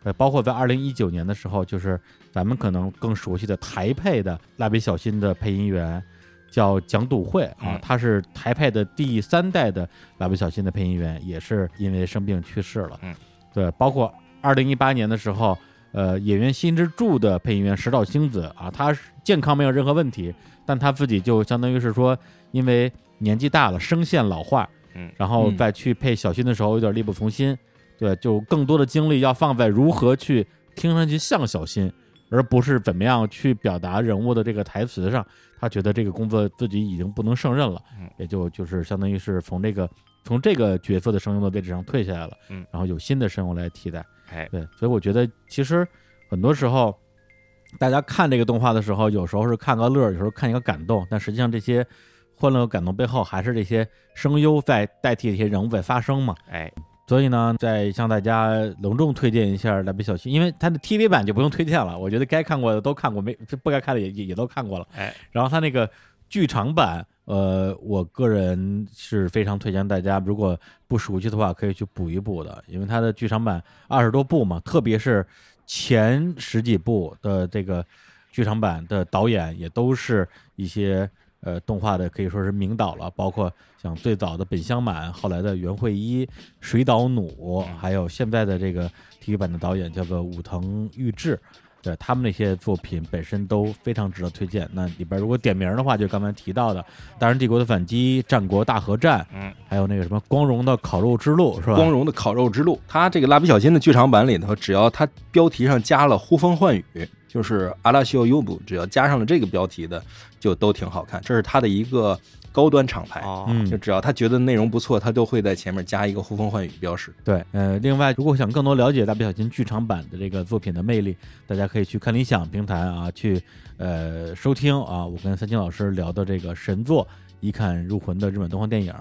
呃，包括在二零一九年的时候，就是咱们可能更熟悉的台配的蜡笔小新的配音员。叫蒋笃慧啊嗯，他是台配的第三代的蜡笔小新的配音员，也是因为生病去世了。嗯，对，包括二零一八年的时候，呃，演员新之助的配音员石岛星子啊，他是健康没有任何问题，但他自己就相当于是说，因为年纪大了，声线老化，嗯然后嗯再去配小新的时候有点力不从心，对，就更多的精力要放在如何去听上去像小新，而不是怎么样去表达人物的这个台词上。他觉得这个工作自己已经不能胜任了，嗯也就就是相当于是从这个从这个角色的声优的位置上退下来了，嗯，然后有新的声优来替代。哎，对，所以我觉得其实很多时候，大家看这个动画的时候，有时候是看个乐，有时候看一个感动，但实际上这些欢乐和感动背后，还是这些声优在代替这些人物在发声嘛。哎，所以呢，再向大家隆重推荐一下《蜡笔小新》，因为它的 *laughs* TV 版就不用推荐了，我觉得该看过的都看过，没不该看的也也也都看过了。哎，然后它那个剧场版，呃，我个人是非常推荐大家，如果不熟悉的话，可以去补一补的，因为它的剧场版二十多部嘛，特别是前十几部的这个剧场版的导演也都是一些呃动画的可以说是名导了，包括像最早的本乡满，后来的袁慧一、水岛努，还有现在的这个体育版的导演叫做武藤裕志。对他们那些作品本身都非常值得推荐。那里边如果点名的话，就刚才提到的《大人帝国的反击》《战国大合战》，嗯，还有那个什么《光荣的烤肉之路》，是吧？光荣的烤肉之路，它这个蜡笔小新的剧场版里头，只要它标题上加了呼风唤雨，就是阿拉西奥优布，只要加上了这个标题的，就都挺好看。这是它的一个高端厂牌，哦，嗯就只要他觉得内容不错，他都会在前面加一个呼风唤雨标识。对，呃，另外，如果想更多了解《蜡笔小新》剧场版的这个作品的魅力，大家可以去看理想平台啊，去呃收听啊，我跟三清老师聊的这个神作，一看入魂的日本动画电影。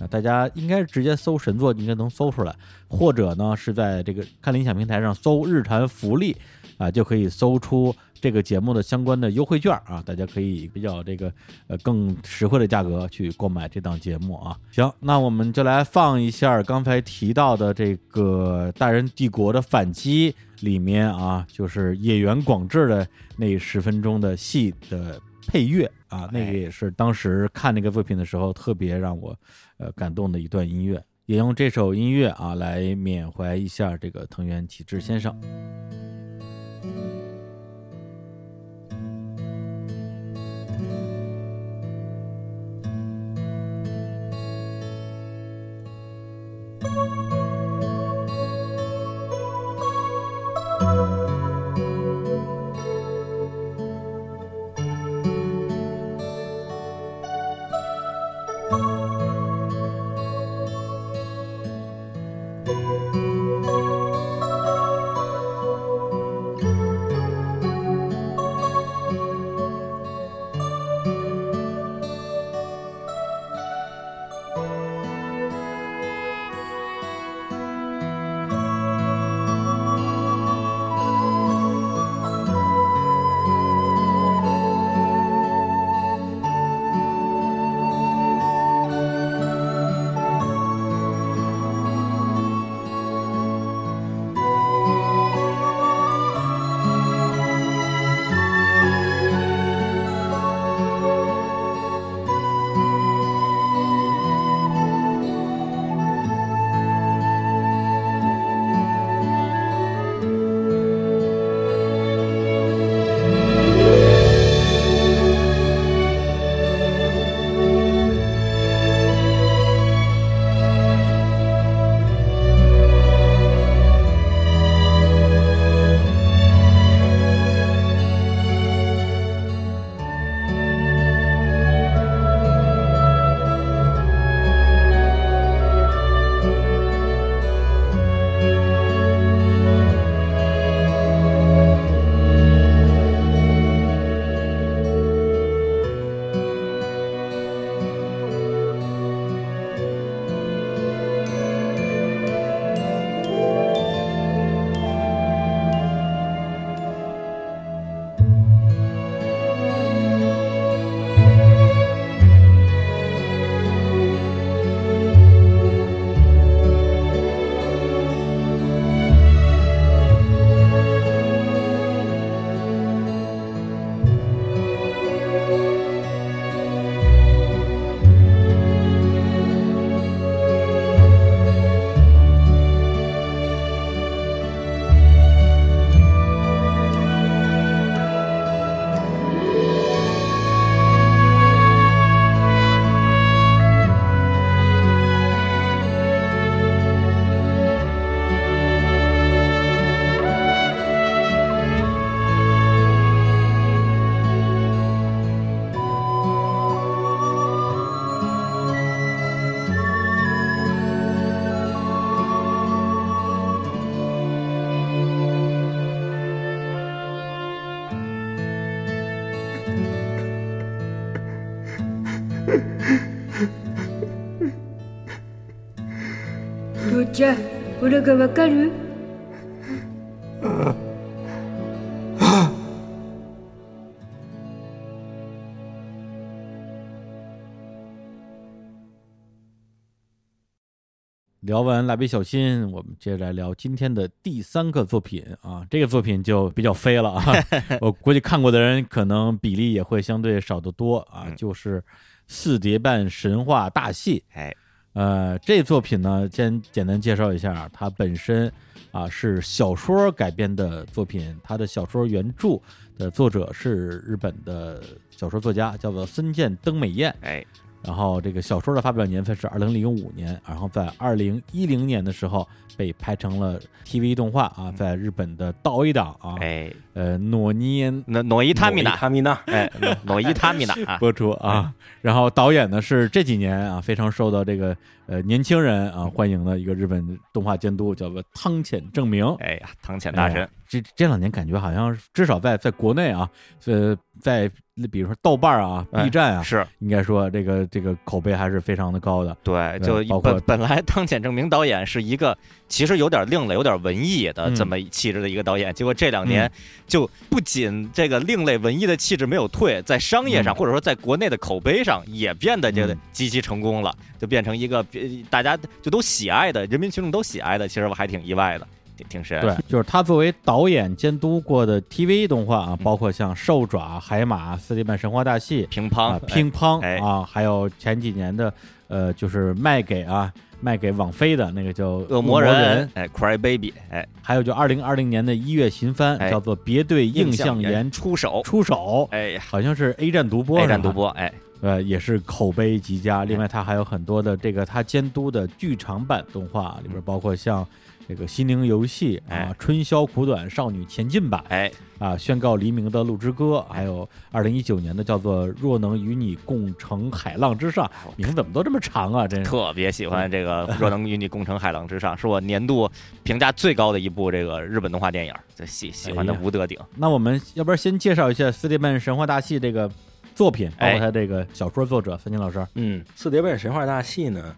啊，大家应该直接搜神作，应该能搜出来，或者呢是在这个看理想平台上搜日坛福利啊，就可以搜出这个节目的相关的优惠券啊，大家可以比较这个呃更实惠的价格去购买这档节目啊。行，那我们就来放一下刚才提到的这个《大人帝国的反击》里面啊，就是野原广志的那十分钟的戏的配乐啊，那个也是当时看那个作品的时候特别让我呃感动的一段音乐。也用这首音乐啊来缅怀一下这个藤原启志先生。「ゃあオラがわかる聊完蜡笔小新，我们接着来聊今天的第三个作品啊。这个作品就比较飞了啊，*laughs* 我估计看过的人可能比例也会相对少得多啊。嗯就是四叠半神话大戏，哎， 呃，这作品呢，先简单介绍一下，它本身啊是小说改编的作品，它的小说原著的作者是日本的小说作家，叫做森见登美彦。哎，然后这个小说的发表年份是二零零五年，然后在二零一零年的时候被拍成了 TV 动画啊，在日本的道一档啊，哎，呃，诺尼诺诺伊塔米娜，塔米娜，哎，诺诺伊塔米娜啊，*laughs* 播出啊。然后导演呢是这几年啊非常受到这个呃年轻人啊欢迎的一个日本动画监督，叫做汤浅正明。哎呀，汤浅大神。哎，这这两年感觉好像至少在在国内啊，呃，在比如说豆瓣啊、哎 B 站啊，是应该说这个这个口碑还是非常的高的。对，对就本本来汤浅正明导演是一个其实有点另类、有点文艺的嗯这么气质的一个导演，结果这两年就不仅这个另类文艺的气质没有退，在商业上、嗯或者说在国内的口碑上也变得这个嗯极其成功了，就变成一个呃大家就都喜爱的人民群众都喜爱的，其实我还挺意外的，挺挺神。对，就是他作为导演监督过的 TV 动画啊，嗯。包括像《兽爪》《海马》《四叠半神话大戏》乒乓啊，乒乓哎啊，还有前几年的呃，就是卖给啊卖给网飞的那个叫《恶魔魔人，哎，Cry Baby，哎，还有就二零二零年的一月新番，哎叫做《别对映像岩出手，出手》，哎，好像是 A 站独播，A 是吧？站独播，哎，呃，也是口碑极佳。另外，他还有很多的这个他监督的剧场版动画，里边包括像这个《心灵游戏》啊，哎《春宵苦短，少女前进版》哎，啊，《宣告黎明的鹿之歌》，还有二零一九年的叫做《若能与你共乘海浪之上》，名字怎么都这么长啊？真是。特别喜欢这个《若能与你共乘海浪之上》，是我年度评价最高的一部这个日本动画电影，这喜喜欢的无得顶。那我们要不然先介绍一下《四叠半神话大戏》这个作品，包括哎他这个小说作者三金老师。嗯，四叠半神话大戏呢，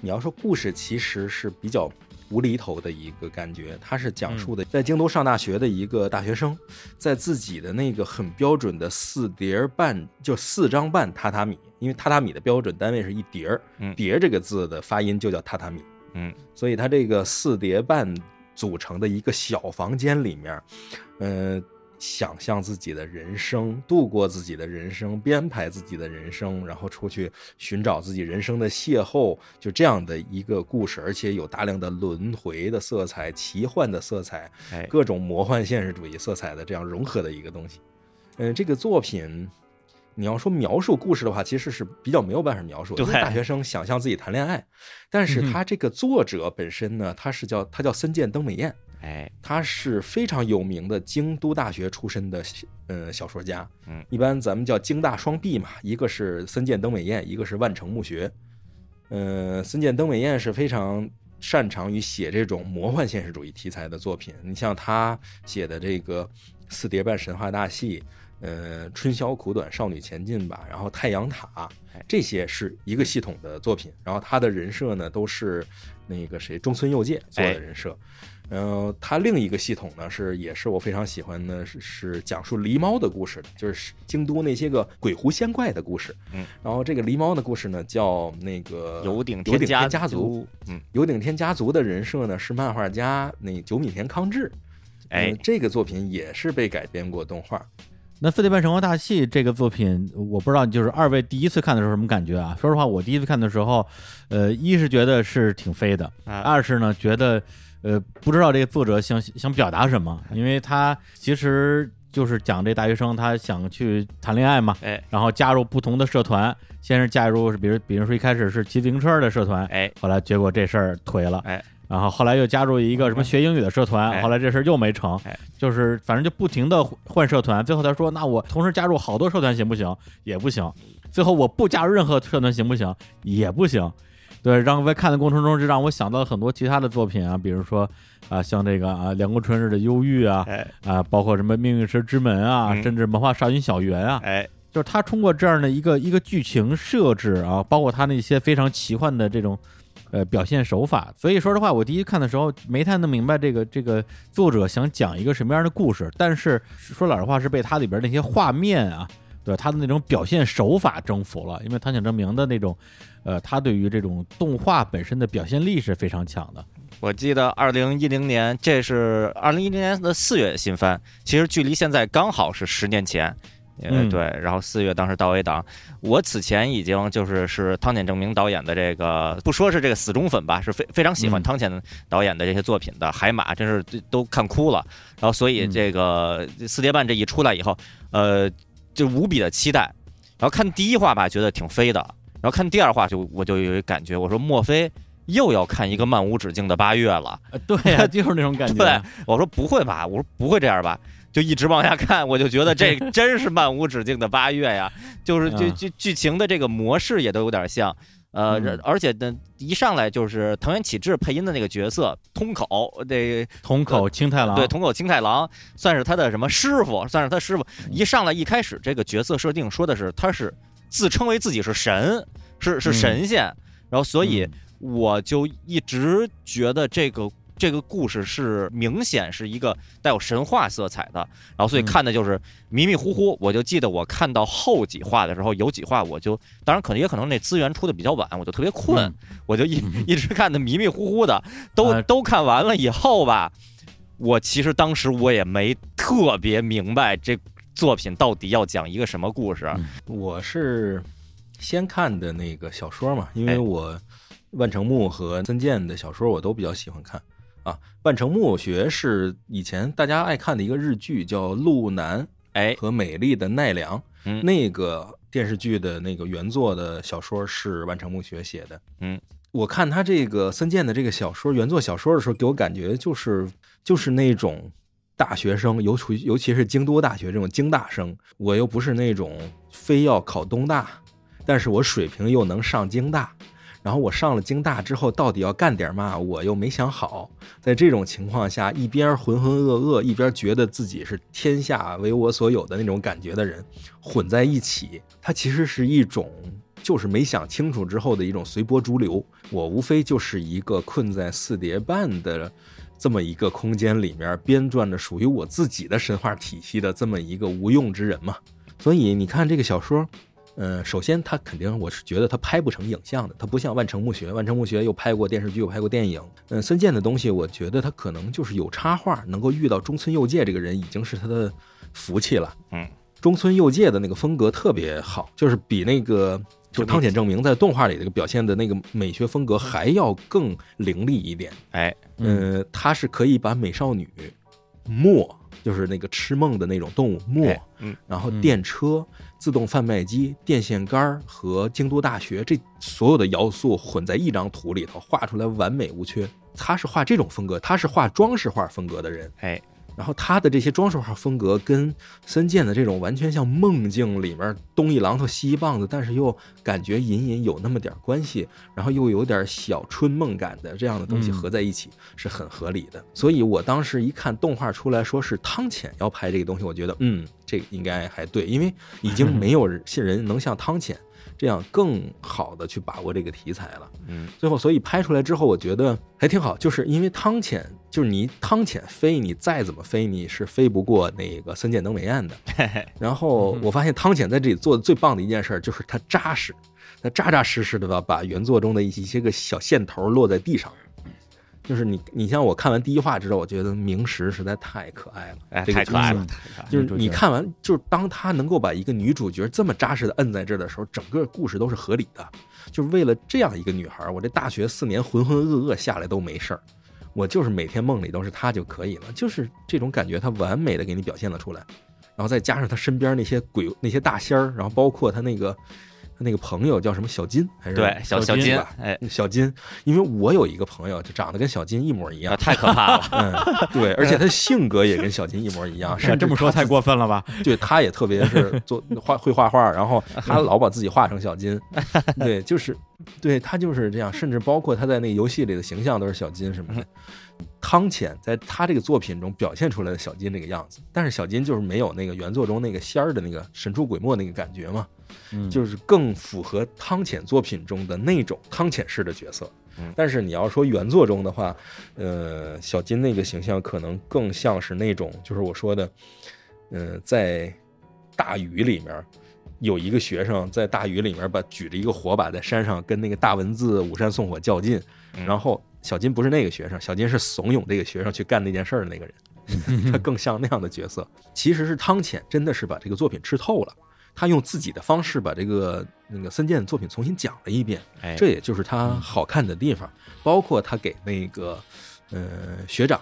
你要说故事其实是比较无厘头的一个感觉，它是讲述的在京都上大学的一个大学生，在自己的那个很标准的四叠半，就四张半榻榻米，因为榻榻米的标准单位是一叠儿，嗯叠这个字的发音就叫榻榻米，嗯，所以它这个四叠半组成的一个小房间里面，呃，想象自己的人生，度过自己的人生，编排自己的人生，然后出去寻找自己人生的邂逅，就这样的一个故事，而且有大量的轮回的色彩、奇幻的色彩，哎，各种魔幻现实主义色彩的这样融合的一个东西。嗯、这个作品。你要说描述故事的话，其实是比较没有办法描述的。因为大学生想象自己谈恋爱，但是他这个作者本身呢，他是叫他叫森见登美彦，哎，他是非常有名的京都大学出身的呃小说家，嗯，一般咱们叫京大双璧嘛，一个是森见登美彦，一个是万城目学。呃，森见登美彦是非常擅长于写这种魔幻现实主义题材的作品。你像他写的这个《四叠半神话大戏》，呃，《春宵苦短，少女前进吧》，然后《太阳塔》，这些是一个系统的作品。然后他的人设呢，都是那个谁中村佑介做的人设。然后它另一个系统呢是也是我非常喜欢的，是是讲述狸猫的故事的，就是京都那些个鬼狐仙怪的故事。嗯，然后这个狸猫的故事呢叫那个有顶有顶家天家族。，嗯，有顶天家族的人设呢是漫画家那九米田康治。哎嗯，这个作品也是被改编过动画。那《四叠半神话大戏》这个作品，我不知道就是二位第一次看的时候什么感觉啊？说实话，我第一次看的时候，呃，一是觉得是挺飞的，啊二是呢觉得，呃，不知道这个作者想想表达什么，因为他其实就是讲这大学生他想去谈恋爱嘛，哎。然后加入不同的社团，先是加入比如比如说一开始是骑自行车的社团，哎。后来结果这事儿颓了，哎，然后后来又加入一个什么学英语的社团，哎。后来这事儿又没成，哎。就是反正就不停的换社团，最后他说那我同时加入好多社团行不行？也不行，最后我不加入任何社团行不行？也不行。对，让在看的过程中就让我想到了很多其他的作品啊，比如说啊，像这个啊梁国春日的忧郁啊，哎啊，包括什么命运石之门啊，嗯甚至魔法少女小圆啊，哎，就是他通过这样的一个一个剧情设置啊，包括他那些非常奇幻的这种呃表现手法。所以说实话，我第一看的时候没太弄明白这个这个作者想讲一个什么样的故事，但是说老实话是被它里边那些画面啊，对他的那种表现手法征服了。因为汤浅证明的那种，呃，他对于这种动画本身的表现力是非常强的。我记得二零一零年，这是二零一零年的四月新番，其实距离现在刚好是十年前。呃，嗯对，然后四月当时到 A 档，我此前已经就是是汤浅证明导演的这个，不说是这个死忠粉吧，是非非常喜欢嗯汤浅导演的这些作品的。海马真是都看哭了，然后所以嗯这个四叠半这一出来以后，呃，就无比的期待。然后看第一话吧，觉得挺飞的，然后看第二话就我就有一感觉，我说莫非又要看一个漫无止境的八月了？呃，对呀、*laughs* 就是那种感觉。对，我说不会吧，我说不会这样吧，就一直往下看，我就觉得这真是漫无止境的八月呀，就是就嗯就剧情的这个模式也都有点像。呃，嗯。而且呢，一上来就是藤原启志配音的那个角色通口，这通口青太郎，对通口青太郎算是他的什么师傅，算是他师傅。嗯。一上来一开始这个角色设定说的是他是自称为自己是神，是是嗯。神仙，然后所以嗯。我就一直觉得这个这个故事是明显是一个带有神话色彩的，然后所以嗯。看的就是迷迷糊糊。我就记得我看到后几话的时候，有几话我就当然可能也可能那资源出的比较晚，我就特别困，嗯。我就一 *laughs* 一直看的迷迷糊糊的，都、呃都看完了以后吧，我其实当时我也没特别明白这作品到底要讲一个什么故事。嗯。我是先看的那个小说嘛，因哎。为我万城木和森健的小说我都比较喜欢看啊。万城目学是以前大家爱看的一个日剧，叫《路南哎，和美丽的奈良》，嗯那个电视剧的那个原作的小说是万城目学写的。嗯，我看他这个森健的这个小说原作小说的时候，给我感觉就是就是那种大学生，尤其尤其是京都大学这种京大生，我又不是那种非要考东大，但是我水平又能上京大。然后我上了京大之后，到底要干点嘛？我又没想好。在这种情况下，一边浑浑噩噩，一边觉得自己是天下为我所有的那种感觉的人，混在一起，它其实是一种就是没想清楚之后的一种随波逐流。我无非就是一个困在四叠半的这么一个空间里面，编撰着属于我自己的神话体系的这么一个无用之人嘛。所以你看这个小说。嗯，首先他肯定我是觉得他拍不成影像的，他不像万城墓穴，万城墓穴又拍过电视剧，又拍过电影。嗯，孙健的东西，我觉得他可能就是有插画，能够遇到中村佑介这个人已经是他的福气了。嗯，中村佑介的那个风格特别好，就是比那个就是汤浅证明在动画里这个表现的那个美学风格还要更凌厉一点。哎，嗯，他是可以把美少女、墨，就是那个吃梦的那种动物墨，哎嗯，然后嗯电车、自动贩卖机、电线杆儿和京都大学这所有的要素混在一张图里头，画出来完美无缺。他是画这种风格，他是画装饰画风格的人。哎，然后他的这些装饰画风格跟森健的这种完全像梦境里面东一榔头西一棒子，但是又感觉隐隐有那么点关系，然后又有点小春梦感的这样的东西嗯合在一起、是很合理的。所以我当时一看动画出来说是汤浅要拍这个东西，我觉得嗯，这个应该还对，因为已经没有人人能像汤浅这样更好的去把握这个题材了。嗯，最后，所以拍出来之后，我觉得还挺好，就是因为汤浅，就是你汤浅飞，你再怎么飞，你是飞不过那个森见登美彦的。然后我发现汤浅在这里做的最棒的一件事，就是他扎实，他扎扎实实的吧，把原作中的一些个小线头落在地上。就是你，你像我看完第一话之后，我觉得明石实在太可爱了，哎，这个太可爱了，就是你看完，就是当他能够把一个女主角这么扎实的摁在这儿的时候，整个故事都是合理的。就是为了这样一个女孩，我这大学四年浑浑噩噩下来都没事儿，我就是每天梦里都是她就可以了，就是这种感觉，她完美的给你表现了出来。然后再加上她身边那些鬼、那些大仙儿，然后包括她那个她那个朋友叫什么小金还是对，小小金哎，小金，因为我有一个朋友就长得跟小金一模一样啊，太可怕了，嗯，对，而且他性格也跟小金一模一样，是这么说太过分了吧？对，他也特别是做画会画画，然后他老把自己画成小金，*laughs* 对，就是对他就是这样，甚至包括他在那个游戏里的形象都是小金什么的。汤浅在他这个作品中表现出来的小金这个样子，但是小金就是没有那个原作中那个仙儿的那个神出鬼没那个感觉嘛，嗯就是更符合汤浅作品中的那种汤浅式的角色。嗯但是你要说原作中的话，呃，小金那个形象可能更像是那种，就是我说的，嗯、在大雨里面。有一个学生在大雨里面把举着一个火把在山上跟那个大文字五山送火较劲，嗯然后小金不是那个学生，小金是怂恿这个学生去干那件事儿的那个人，*laughs* 他更像那样的角色。其实是汤浅真的是把这个作品吃透了，他用自己的方式把这个那个森健的作品重新讲了一遍，哎，这也就是他好看的地方。包括他给那个呃学长，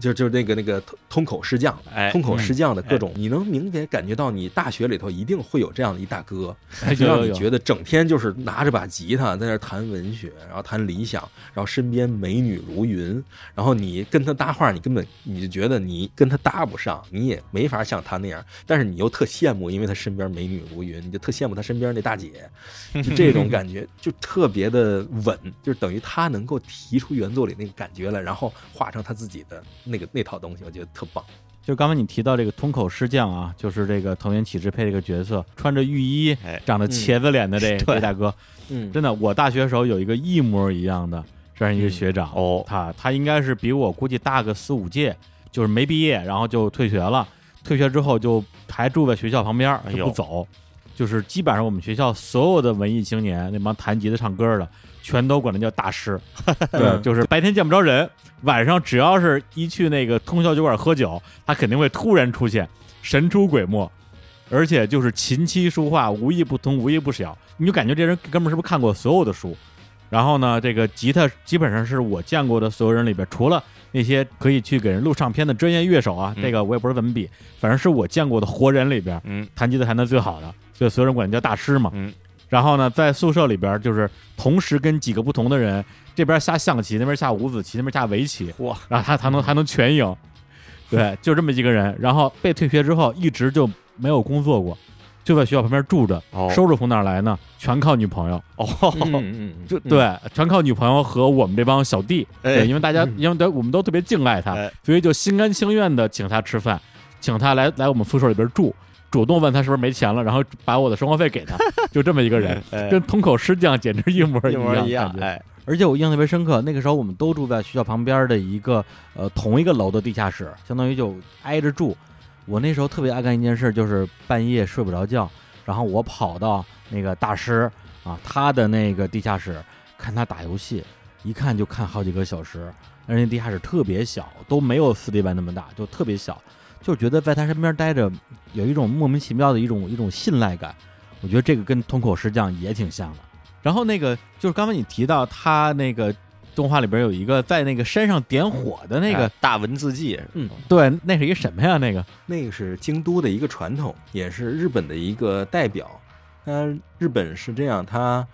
就就是那个那个通通口师匠，哎通口师匠的各种，你能明显感觉到你大学里头一定会有这样的一大哥，哎就让你觉得整天就是拿着把吉他在那儿弹文学，然后谈理想，然后身边美女如云，然后你跟他搭话，你根本你就觉得你跟他搭不上，你也没法像他那样，但是你又特羡慕，因为他身边美女如云，你就特羡慕他身边那大姐，*laughs* 就这种感觉就特别的稳，就是等于他能够提出原作里那个感觉来，然后画成他自己的那个那套东西，我觉得特棒。就刚才你提到这个通口师匠啊，就是这个藤原启之配这个角色，穿着浴衣哎，长着茄子脸的这 *laughs* 对这大哥，嗯。真的，我大学时候有一个一模一样的这样一个学长，哦他他应该是比我估计大个四五届，就是没毕业，然后就退学了，退学之后就还住在学校旁边儿哎呦就不走，就是基本上我们学校所有的文艺青年，那帮弹吉他唱歌的，全都管他叫大师，*laughs* 对，就是白天见不着人，晚上只要是一去那个通宵酒馆喝酒，他肯定会突然出现，神出鬼没。而且就是琴棋书画无一不通，无一不晓，你就感觉这人哥们儿是不是看过所有的书？然后呢，这个吉他基本上是我见过的所有人里边，除了那些可以去给人录唱片的专业乐手啊，嗯这个我也不知道怎么比，反正是我见过的活人里边嗯弹吉他弹的最好的，所以所有人管他叫大师嘛。嗯。然后呢，在宿舍里边就是同时跟几个不同的人，这边下象棋，那边下五子棋，那边下围棋，哇，然后他才能还能全赢，对，就这么一个人。然后被退学之后，一直就没有工作过，就在学校旁边住着，哦。收入从哪儿来呢？全靠女朋友，哦，嗯嗯就对，全靠女朋友和我们这帮小弟，哎。对，因为大家因为都我们都特别敬爱他哎，所以就心甘情愿的请他吃饭，请他来来我们宿舍里边住。主动问他是不是没钱了，然后把我的生活费给他，*laughs* 就这么一个人，哎跟通口师匠简直一模一 *laughs* 模一样感，觉哎，而且我印象特别深刻，那个时候我们都住在学校旁边的一个呃同一个楼的地下室，相当于就挨着住。我那时候特别爱干一件事，就是半夜睡不着觉，然后我跑到那个大师啊他的那个地下室看他打游戏，一看就看好几个小时，而且地下室特别小，都没有四 D 班那么大，就特别小，就觉得在他身边待着有一种莫名其妙的一种一种信赖感。我觉得这个跟通口师匠也挺像的。然后那个就是刚才你提到他那个动画里边有一个在那个山上点火的那个，哎大文字记，嗯，对，那是一个什么呀？那个那个是京都的一个传统，也是日本的一个代表。它日本是这样，它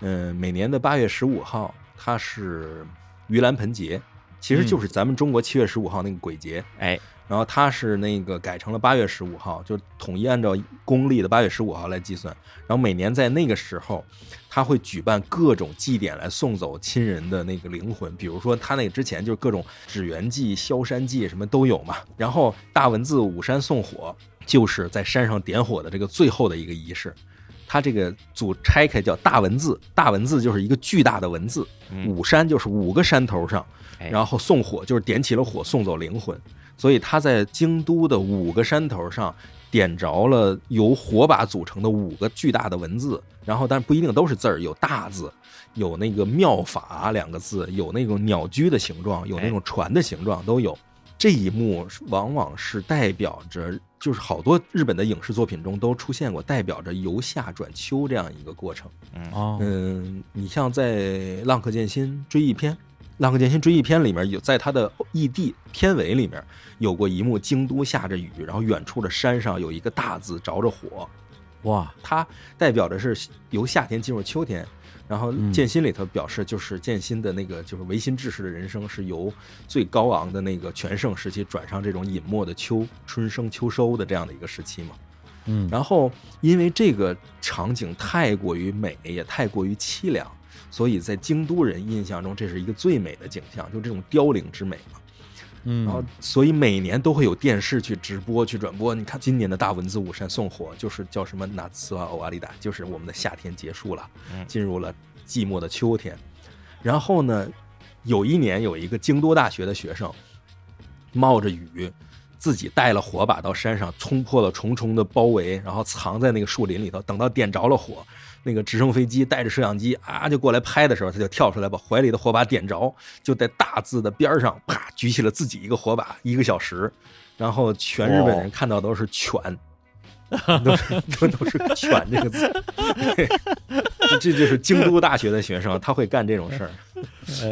嗯、呃每年的八月十五号，它是盂兰盆节，其实就是咱们中国七月十五号那个鬼节。哎，然后它是那个改成了八月十五号，就统一按照公历的八月十五号来计算。然后每年在那个时候，他会举办各种祭典来送走亲人的那个灵魂，比如说他那个之前就是各种纸鸢祭、萧山祭什么都有嘛。然后大文字五山送火，就是在山上点火的这个最后的一个仪式。它这个组拆开叫大文字，大文字就是一个巨大的文字，嗯五山就是五个山头上，哎然后送火就是点起了火送走灵魂，所以他在京都的五个山头上点着了由火把组成的五个巨大的文字，然后但不一定都是字儿，有大字，有那个妙法两个字，有那种鸟居的形状，有那种船的形状都有。这一幕往往是代表着，就是好多日本的影视作品中都出现过，代表着由夏转秋这样一个过程。哦，嗯，你像在《浪客剑心追忆篇》，《浪客剑心追忆篇》里面有在他的异地片尾里面有过一幕，京都下着雨，然后远处的山上有一个大字着着火，哇，它代表的是由夏天进入秋天。然后嗯剑心里头表示，就是剑心的那个就是唯心志士的人生是由最高昂的那个全盛时期转上这种隐没的秋春生秋收的这样的一个时期嘛。嗯，然后因为这个场景太过于美，也太过于凄凉，所以在京都人印象中，这是一个最美的景象，就这种凋零之美嘛。嗯，然后，所以每年都会有电视去直播、去转播。你看今年的大文字五山送火，就是叫什么“纳兹瓦欧阿里达”，就是我们的夏天结束了嗯，进入了寂寞的秋天。然后呢，有一年有一个京都大学的学生，冒着雨，自己带了火把到山上，冲破了重重的包围，然后藏在那个树林里头。等到点着了火，那个直升飞机带着摄像机啊就过来拍的时候，他就跳出来把怀里的火把点着，就在大字的边上啪举起了自己一个火把，一个小时，然后全日本人看到都是犬。*laughs* 都是都都是“犬”这个字，对 *laughs* 这这就是京都大学的学生，他会干这种事儿。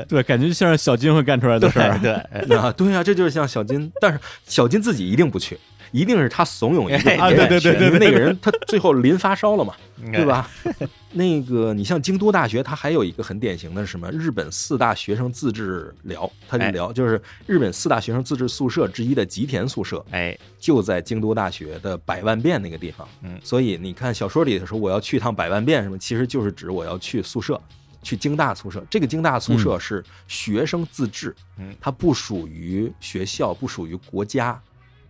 对，感觉就像是小金会干出来的事儿。对，*laughs* 啊，对啊，这就是像小金，但是小金自己一定不去，一定是他怂恿一个对对对对对去因为那个人他最后临发烧了嘛，对对？吧？*laughs* 那个你像京都大学，它还有一个很典型的是什么？日本四大学生自治寮，它就哎聊就是日本四大学生自治宿舍之一的吉田宿舍，哎，就在京都大学的百万遍那个地方。嗯所以你看小说里的时候，我要去趟百万遍什么，其实就是指我要去宿舍，去京大宿舍。这个京大宿舍是学生自治，嗯它不属于学校，不属于国家，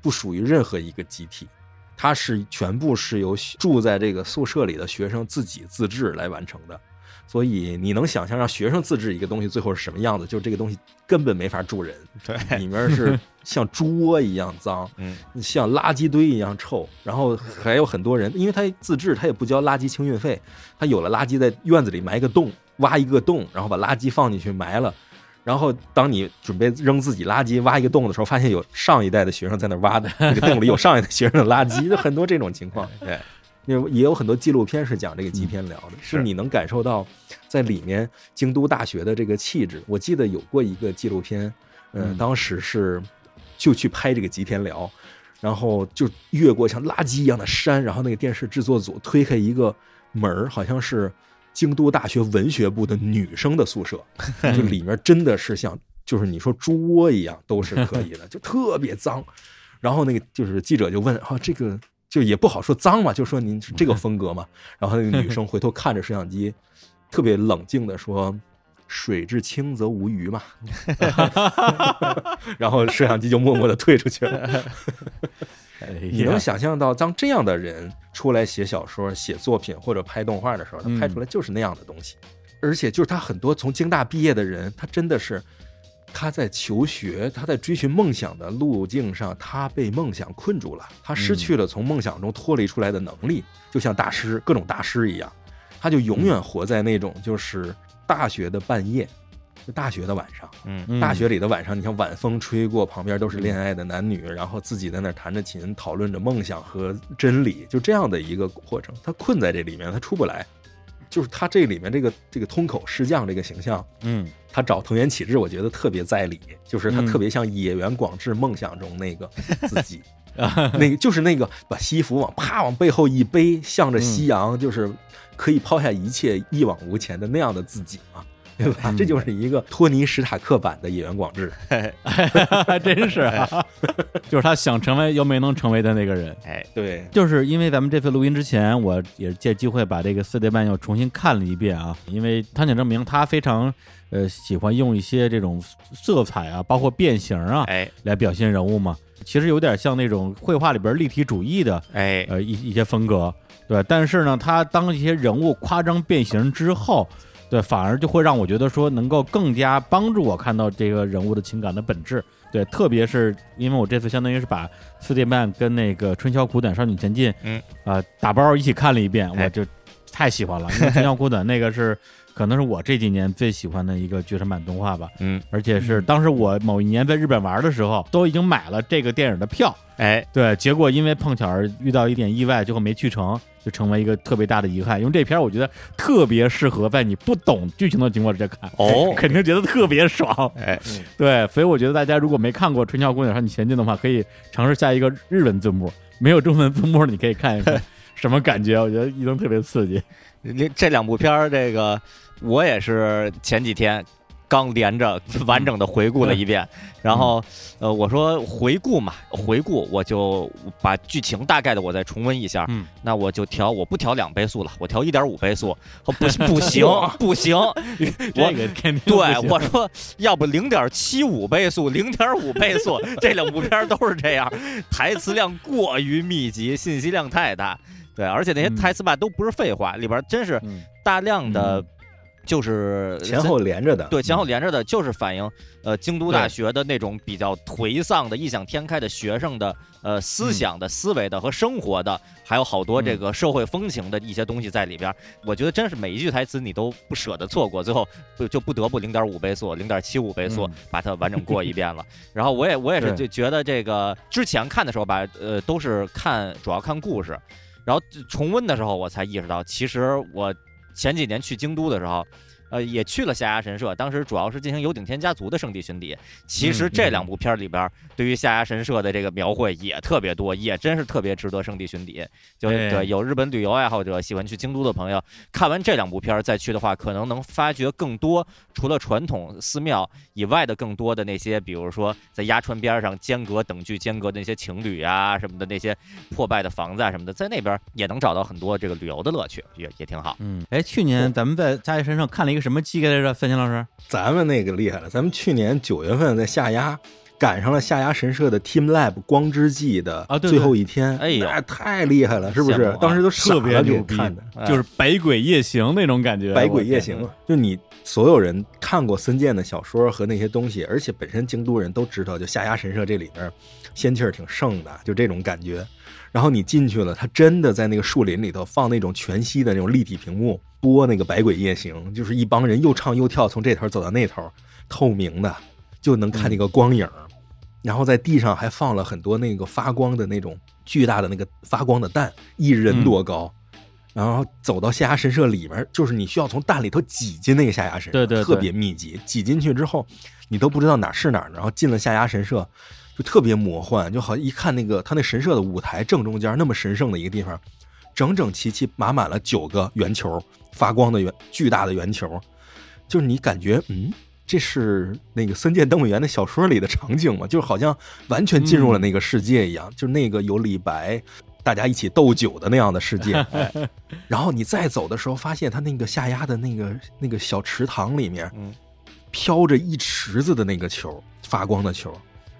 不属于任何一个集体。它是全部是由住在这个宿舍里的学生自己自治来完成的，所以你能想象让学生自制一个东西最后是什么样子？就是这个东西根本没法住人，对，里面是像猪窝一样脏，*laughs* 嗯，像垃圾堆一样臭，然后还有很多人，因为他自制，他也不交垃圾清运费，他有了垃圾在院子里埋一个洞，挖一个洞，然后把垃圾放进去埋了。然后，当你准备扔自己垃圾挖一个洞的时候，发现有上一代的学生在那挖的，那个洞里有上一代学生的垃圾，*laughs* 就很多这种情况。对，也也有很多纪录片是讲这个吉田寮的，是你能感受到在里面京都大学的这个气质。我记得有过一个纪录片，呃，嗯当时是就去拍这个吉田寮，然后就越过像垃圾一样的山，然后那个电视制作组推开一个门儿，好像是京都大学文学部的女生的宿舍，*laughs* 就里面真的是像就是你说猪窝一样，都是可以的，*laughs* 就特别脏。然后那个就是记者就问啊，这个就也不好说脏嘛，就说您是这个风格嘛。然后那个女生回头看着摄像机，特别冷静的说：“水至清则无鱼嘛。*laughs* ”然后摄像机就默默的退出去了。你能想象到，当这样的人出来写小说、写作品或者拍动画的时候，他拍出来就是那样的东西。而且就是他很多从京大毕业的人，他真的是他在求学、他在追寻梦想的路径上，他被梦想困住了，他失去了从梦想中脱离出来的能力，就像大师各种大师一样，他就永远活在那种就是大学的半夜，就大学的晚上。大学里的晚上，你像晚风吹过，旁边都是恋爱的男女，然后自己在那儿弹着琴，讨论着梦想和真理，就这样的一个过程。他困在这里面，他出不来。就是他这里面这个这个通口师匠这个形象，嗯他找藤原启志，我觉得特别在理，就是他嗯特别像野原广志梦想中那个 *laughs* 自己，那个就是那个把西服往啪往背后一背，向着夕阳，就是可以抛下一切一往无前的那样的自己嘛。对吧？这就是一个托尼·史塔克版的野原广志。*laughs* 还真是啊，就是他想成为又没能成为的那个人。哎，对，就是因为咱们这次录音之前，我也是借机会把这个四叠半又重新看了一遍啊。因为汤浅证明他非常呃喜欢用一些这种色彩啊，包括变形啊哎，来表现人物嘛。其实有点像那种绘画里边立体主义的哎，呃一一些风格，对。但是呢，他当一些人物夸张变形之后，对，反而就会让我觉得说能够更加帮助我看到这个人物的情感的本质。对，特别是因为我这次相当于是把四点半跟那个《春宵苦短，少女前进》嗯啊、打包一起看了一遍，哎我就太喜欢了。因为《春宵苦短》那个是可能是我这几年最喜欢的一个剧场版动画吧，嗯，而且是当时我某一年在日本玩的时候，都已经买了这个电影的票。哎，对，结果因为碰巧儿遇到一点意外，最后没去成，就成为一个特别大的遗憾。因为这片儿我觉得特别适合在你不懂剧情的情况之下看，哦肯定觉得特别爽。哎，*laughs* 对，所以我觉得大家如果没看过《春宵姑娘少女前进》的话，可以尝试下一个日文字幕，没有中文字幕，你可以看一看 *laughs* 什么感觉。我觉得一定特别刺激。这这两部片儿，这个我也是前几天刚连着完整的回顾了一遍，然后呃，我说回顾嘛，回顾我就把剧情大概的我再重温一下，嗯，那我就调，我不调两倍速了，我调一点五倍速，不不行不行，*laughs* *laughs* 这个肯定不对我说，要不零点七五倍速，零点五倍速，*laughs* 这两部片儿都是这样，台词量过于密集，信息量太大。对，而且那些嗯。台词吧都不是废话，里边真是嗯。大量的就是前后连着的，对，前后连着的，就是反映呃京都大学的那种比较颓丧的、异想天开的学生的呃思想的、思维的和生活的，还有好多这个社会风情的一些东西在里边儿。我觉得真是每一句台词你都不舍得错过，最后就就不得不零点五倍速、零点七五倍速嗯把它完整过一遍了。*laughs* 然后我也我也是就觉得这个之前看的时候吧，呃，都是看主要看故事，然后重温的时候我才意识到，其实我前几年去京都的时候。呃，也去了下鸭神社，当时主要是进行有顶天家族的圣地巡礼。其实这两部片儿里边，对于下鸭神社的这个描绘也特别多，也真是特别值得圣地巡礼。就是对对有日本旅游爱好者喜欢去京都的朋友，看完这两部片儿再去的话，可能能发掘更多除了传统寺庙以外的更多的那些，比如说在鸭川边上间隔等距间隔的那些情侣啊什么的，那些破败的房子啊什么的，在那边也能找到很多这个旅游的乐趣，也也挺好。嗯，哎，去年咱们在佳爷身上看了一个什么鸡来着？三星老师，咱们那个厉害了，咱们去年九月份在下鸭赶上了下鸭神社的 Team Lab 光之祭的最后一天，哎呦那太厉害了，是不是啊？当时都特别牛逼看的。哎就是百鬼夜行那种感觉，百鬼夜行，就你所有人看过森健的小说和那些东西，而且本身京都人都知道，就下鸭神社这里边仙气儿挺盛的，就这种感觉。然后你进去了，他真的在那个树林里头放那种全息的那种立体屏幕，播那个《百鬼夜行》，就是一帮人又唱又跳，从这头走到那头，透明的，就能看那个光影儿。然后在地上还放了很多那个发光的那种巨大的那个发光的蛋，一人多高。然后走到下牙神社里面，就是你需要从蛋里头挤进那个下牙神社，对对对特别密集。挤进去之后，你都不知道哪儿是哪儿，然后进了下牙神社，就特别魔幻，就好像一看那个他那神社的舞台正中间那么神圣的一个地方，整整齐齐码满了九个圆球，发光的圆巨大的圆球，就是你感觉嗯。这是那个森见登美园的小说里的场景吗？就是好像完全进入了那个世界一样，就是那个有李白，大家一起斗酒的那样的世界。哎 *laughs* 然后你再走的时候，发现他那个下压的那个那个小池塘里面，嗯飘着一池子的那个球，发光的球。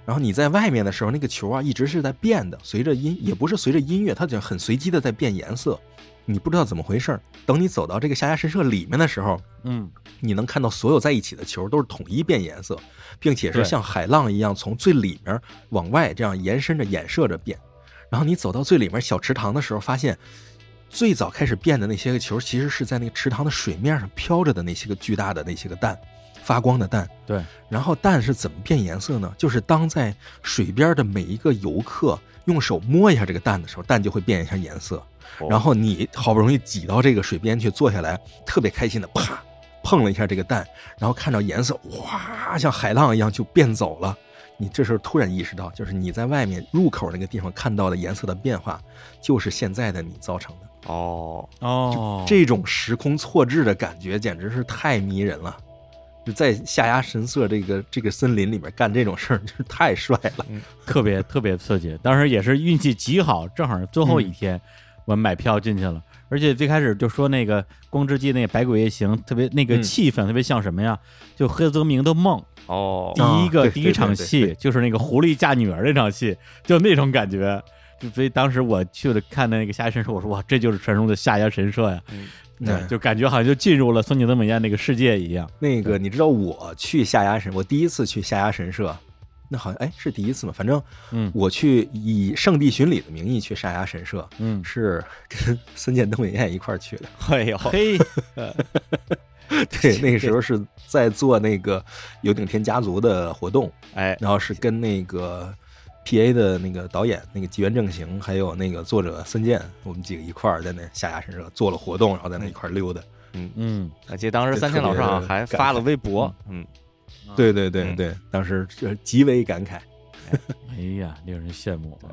然后你在外面的时候，那个球啊一直是在变的，随着音也不是随着音乐，它就很随机的在变颜色，你不知道怎么回事儿等你走到这个下压神社里面的时候，嗯，你能看到所有在一起的球都是统一变颜色，并且是像海浪一样从最里面往外这样延伸着、衍射着变。然后你走到最里面小池塘的时候，发现最早开始变的那些个球，其实是在那个池塘的水面上飘着的那些个巨大的那些个蛋，发光的蛋。对。然后蛋是怎么变颜色呢？就是当在水边的每一个游客用手摸一下这个蛋的时候，蛋就会变一下颜色。哦然后你好不容易挤到这个水边去坐下来，特别开心的啪碰了一下这个蛋，然后看到颜色哗像海浪一样就变走了。你这时候突然意识到，就是你在外面入口那个地方看到的颜色的变化，就是现在的你造成的。哦，哦，这种时空错置的感觉简直是太迷人了。就在下牙神社这个这个森林里面干这种事儿，*laughs* 就是太帅了。特别特别刺激。当时也是运气极好，正好最后一天我买票进去了，而且最开始就说那个光之祭那个百鬼夜行，特别那个嗯气氛特别像什么呀？就黑泽明的梦。哦第一个、对第一场戏就是那个狐狸嫁女儿那场戏，就那种感觉。就所以当时我去了看那个下牙神社，我说哇，这就是传说中的下牙神社呀！*laughs* 对，嗯就感觉好像就进入了松井德美彦那个世界一样。那个你知道我去下牙神，我第一次去下牙神社，那好像哎是第一次嘛？反正嗯我去以圣地巡礼的名义去下牙神社，嗯，是跟森见登美彦一块儿去的。哎呦，嘿，*laughs* 对，那个时候是在做那个有顶天家族的活动，哎，然后是跟那个 P A 的那个导演那个吉原正行，还有那个作者森健，我们几个一块儿在那下牙神社做了活动，然后在那一块儿溜达。嗯，嗯，而且当时这三千老师好像还发了微博，嗯，对对对嗯对，当时这极为感慨。哎呀，令人羡慕啊！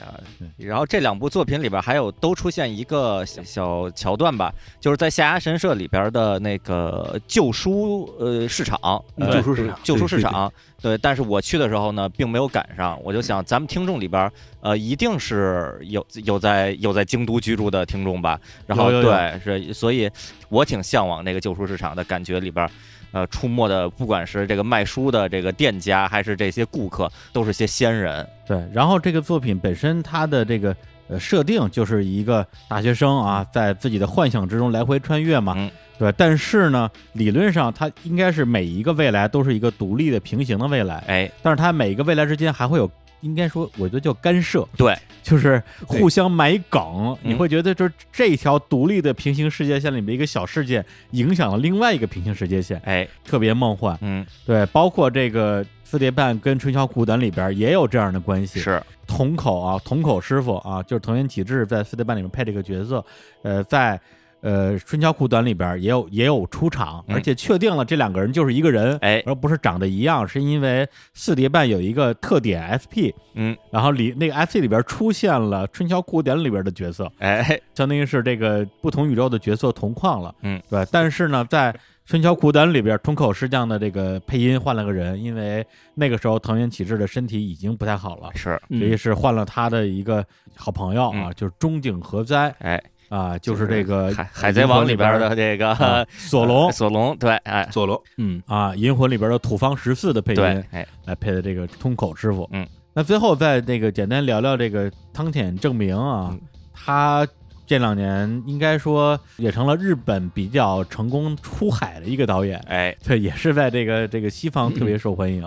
啊，然后这两部作品里边还有都出现一个小小桥段吧，就是在下牙神社里边的那个旧书呃市场，呃旧书市场。旧书市场，对，但是我去的时候呢，并没有赶上，我就想咱们听众里边呃一定是有有在有在京都居住的听众吧，然后对是，所以我挺向往那个旧书市场的感觉里边。呃，出没的不管是这个卖书的这个店家，还是这些顾客，都是些仙人。对，然后这个作品本身它的这个呃设定就是一个大学生啊，在自己的幻想之中来回穿越嘛，嗯对。但是呢，理论上它应该是每一个未来都是一个独立的平行的未来，哎，但是它每一个未来之间还会有，应该说我觉得叫干涉，对，就是互相埋梗，嗯。你会觉得就是这条独立的平行世界线里面一个小事件影响了另外一个平行世界线，哎，特别梦幻。嗯，对，包括这个四叠半跟春宵苦短里边也有这样的关系。是，同口啊，同口师傅啊，就是藤原启志在四叠半里面配这个角色，呃，在呃春宵苦短里边也有也有出场，嗯。而且确定了这两个人就是一个人，哎。而不是长得一样，是因为四叠半有一个特点 SP，嗯，然后里那个 SP 里边出现了春宵苦短里边的角色，哎，相当于是这个不同宇宙的角色同框了，嗯，对。但是呢，在春宵苦短里边，通口师匠的这个配音换了个人，因为那个时候藤原启志的身体已经不太好了，是，所以是换了他的一个好朋友啊，嗯。就是中井和哉哎，啊，就是这个海海贼王里边的这个啊 *laughs* 索隆索隆，对，哎，索隆，嗯，啊，银魂里边的土方十四的配音，哎，来配的这个通口师傅。嗯，那最后再那个简单聊聊这个汤浅证明啊，嗯。他这两年应该说也成了日本比较成功出海的一个导演，哎，对，也是在这个这个西方特别受欢迎。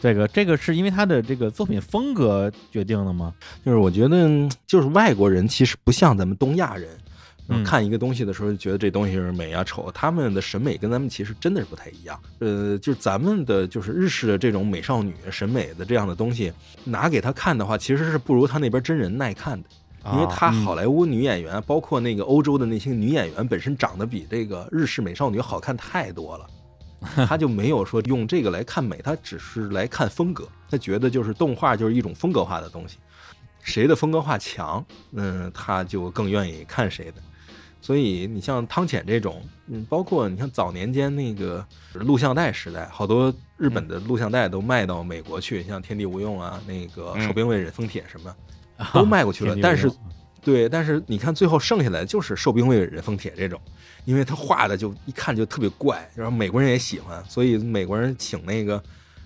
这个这个是因为他的这个作品风格决定的吗？就是我觉得，就是外国人其实不像咱们东亚人，嗯看一个东西的时候就觉得这东西是美啊丑，他们的审美跟咱们其实真的是不太一样。呃，就是咱们的就是日式的这种美少女审美的这样的东西，拿给他看的话，其实是不如他那边真人耐看的。因为他嗯好莱坞女演员，包括那个欧洲的那些女演员，本身长得比这个日式美少女好看太多了。*laughs* 他就没有说用这个来看美，他只是来看风格。他觉得就是动画就是一种风格化的东西，谁的风格化强，嗯，他就更愿意看谁的。所以你像汤浅这种，嗯，包括你像早年间那个录像带时代，好多日本的录像带都卖到美国去，像《天地无用》啊，那个守《兵卫忍风帖》什么，都卖过去了。但是对，但是你看最后剩下来就是《寿兵卫忍风帖》这种，因为他画的就一看就特别怪，然后美国人也喜欢，所以美国人请那个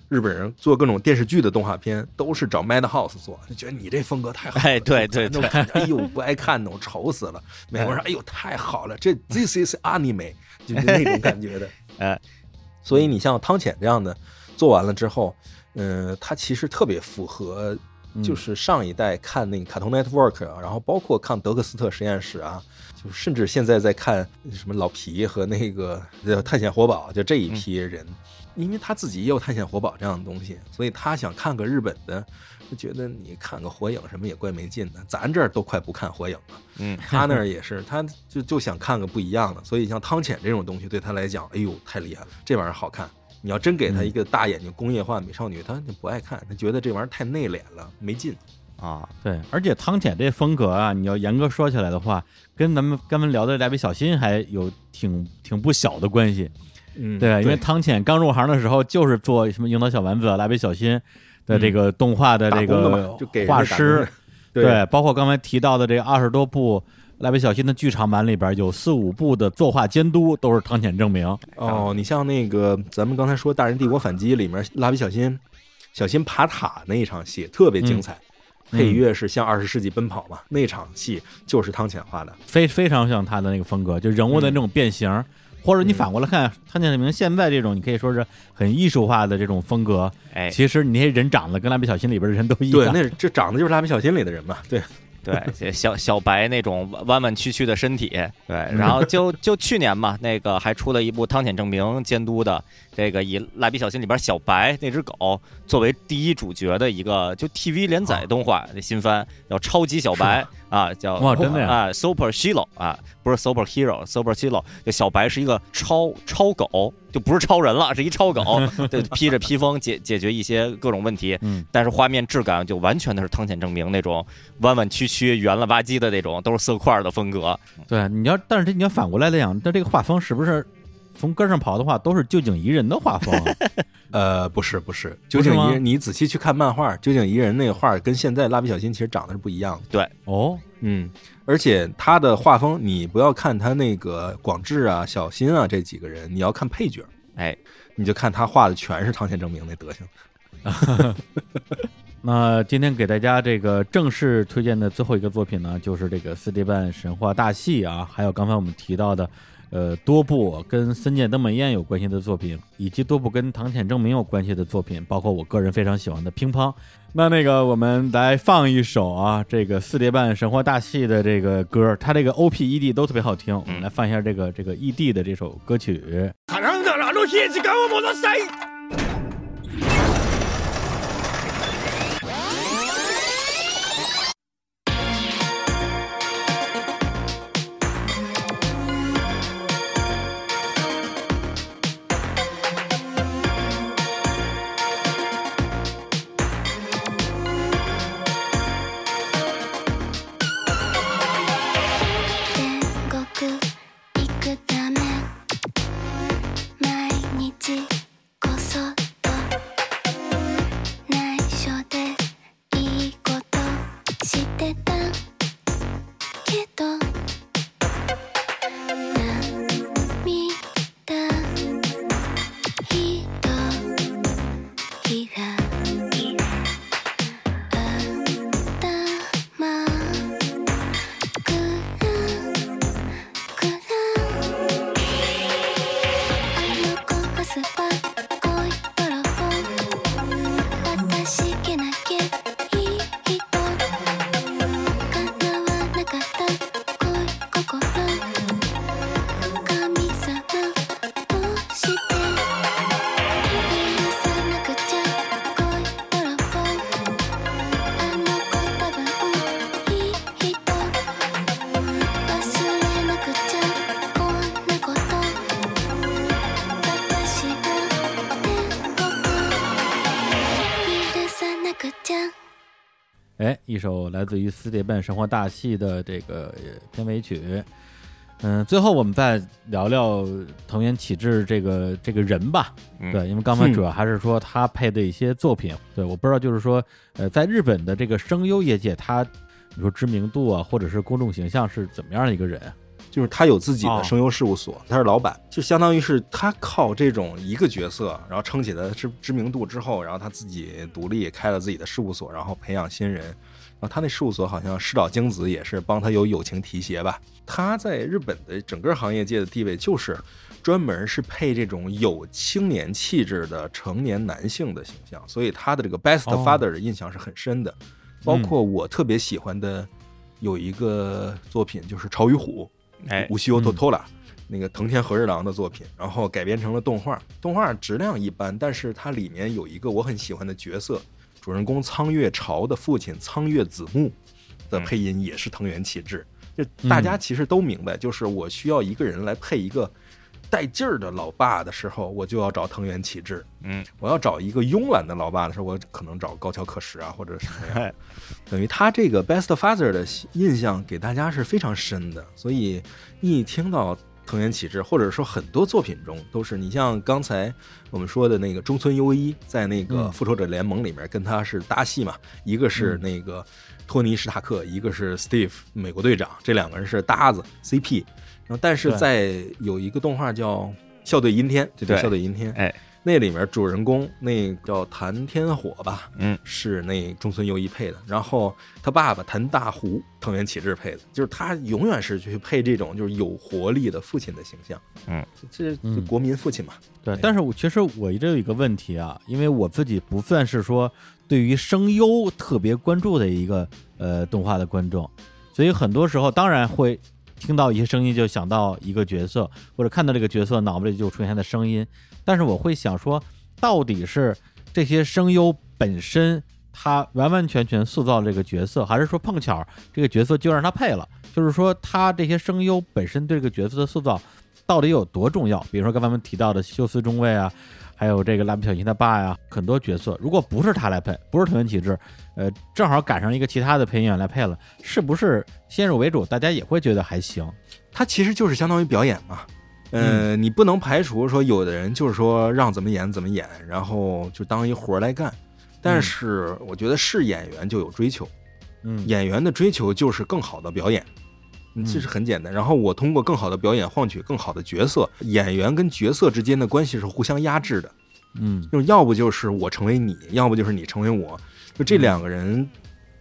日本人做各种电视剧的动画片，都是找 Madhouse 做，就觉得你这风格太好了，哎对对咱都看着哎呦不爱看的，我愁死了。*laughs* 美国人哎呦太好了，这 This is anime，就是那种感觉的。*laughs* 哎，所以你像汤浅这样的做完了之后，嗯、他其实特别符合嗯。就是上一代看那个卡通 Network，啊然后包括看德克斯特实验室啊，就甚至现在在看什么老皮和那个呃探险活宝，就这一批人，因为他自己也有探险活宝这样的东西，所以他想看个日本的，就觉得你看个火影什么也怪没劲的，咱这儿都快不看火影了。嗯，他那儿也是，他就就想看个不一样的，所以像汤浅这种东西对他来讲，哎呦太厉害了，这玩意儿好看。你要真给他一个大眼睛工业化美少女，他就不爱看，他觉得这玩意儿太内敛了，没劲。啊，对，而且汤浅这风格啊，你要严格说起来的话，跟咱们刚才聊的蜡笔小新还有挺挺不小的关系。嗯对，因为汤浅刚入行的时候就是做什么樱桃小丸子、蜡笔小新的这个动画的这个，画师的，对，包括刚才提到的这二十多部蜡笔小新的剧场版里边，有四五部的作画监督都是汤浅证明。哦，你像那个咱们刚才说《大人帝国反击》里面，蜡笔小新小新爬塔那一场戏特别精彩，嗯。配乐是向二十世纪奔跑嘛，那场戏就是汤浅画的。非非常像他的那个风格，就人物的那种变形，或者你反过来看汤浅证明现在这种，你可以说是很艺术化的这种风格，哎，其实你那些人长得跟蜡笔小新里边的人都一对，样。那这长得就是蜡笔小新里的人嘛。对，*laughs* 对，小小白那种弯弯曲曲的身体，对，*laughs* 然后就就去年嘛，那个还出了一部汤浅证明监督的这个以蜡笔小新里边小白那只狗作为第一主角的一个就 TV 连载动画的新番，叫超级小白啊，叫哇真的呀啊，Super Hero 啊，不是 Super Hero，Super Hero，就小白是一个超超狗，就不是超人了，是一超狗，*laughs* 对，披着披风解解决一些各种问题，嗯，但是画面质感就完全的是汤浅证明那种弯弯曲曲、圆了吧唧的那种，都是色块的风格。对，你要但是这你要反过来来讲，那这个画风是不是从根上跑的话，都是旧井宜人的画风啊？*laughs* 呃，不是不是，不是吗究竟一人，你仔细去看漫画，究竟一人那个画跟现在蜡笔小新其实长得是不一样的。对哦，嗯，而且他的画风，你不要看他那个广志啊、小新啊这几个人，你要看配角，哎，你就看他画的全是汤浅证明那德行。*laughs* 那今天给大家这个正式推荐的最后一个作品呢，就是这个四叠半神话大戏啊，还有刚才我们提到的，呃，多部跟森见登美彦有关系的作品，以及多部跟唐浅正明有关系的作品，包括我个人非常喜欢的乒乓。那那个我们来放一首啊，这个四叠半神话大戏的这个歌，它这个 O P E D 都特别好听，我们来放一下这个这个 E D 的这首歌曲。一首来自于四叠半神话大戏的这个呃片尾曲。嗯，最后我们再聊聊藤原启志这个这个人吧。嗯对，因为刚才主要还是说他配的一些作品。对，我不知道就是说，呃，在日本的这个声优业界，他比如说知名度啊，或者是公众形象是怎么样的一个人啊？就是他有自己哦的声优事务所，他是老板，就相当于是他靠这种一个角色，然后撑起了知知名度之后，然后他自己独立开了自己的事务所，然后培养新人。然后他那事务所好像师岛京子也是帮他有友情提携吧。他在日本的整个行业界的地位就是专门是配这种有青年气质的成年男性的形象，所以他的这个 Best 哦 Father 的印象是很深的。包括我特别喜欢的有一个作品就是《潮与虎》，哎无西欧托托拉。那个藤田和日郎的作品，然后改编成了动画。动画质量一般，但是它里面有一个我很喜欢的角色，主人公苍月朝的父亲苍月子木的配音也是藤原启志。就大家其实都明白，就是我需要一个人来配一个带劲儿的老爸的时候，我就要找藤原启志。嗯，我要找一个慵懒的老爸的时候，我可能找高桥可实啊，或者什么样。*laughs* 等于他这个 Best Father 的印象给大家是非常深的，所以一听到藤原启志，或者说很多作品中都是，你像刚才我们说的那个中村优一，在那个嗯复仇者联盟里面跟他是搭戏嘛，一个是那个托尼史塔克，一个是 Steve 美国队长，这两个人是搭子 CP。然后，但是在有一个动画叫《校对阴天》，这叫对《校对阴天》，哎，那里面主人公那叫谭天火吧，嗯，是那中村优一配的，然后他爸爸谭大湖藤原启志配的，就是他永远是去配这种就是有活力的父亲的形象，嗯，这这嗯。国民父亲嘛，对，但是我其实我一直有一个问题啊，因为我自己不算是说对于声优特别关注的一个呃动画的观众，所以很多时候当然会听到一些声音就想到一个角色，或者看到这个角色脑子里就出现他的声音，但是我会想说，到底是这些声优本身他完完全全塑造这个角色，还是说碰巧这个角色就让他配了？就是说他这些声优本身对这个角色的塑造到底有多重要？比如说刚才我们提到的休斯中尉啊，还有这个蜡笔小新他爸呀，很多角色，如果不是他来配，不是藤原启志，呃，正好赶上一个其他的配音员来配了，是不是先入为主，大家也会觉得还行？他其实就是相当于表演嘛。呃，你不能排除说有的人就是说让怎么演怎么演，然后就当一活儿来干。但是我觉得是演员就有追求，嗯，演员的追求就是更好的表演，嗯。这是很简单。然后我通过更好的表演换取更好的角色，演员跟角色之间的关系是互相压制的。嗯。就要不就是我成为你，要不就是你成为我，就这两个人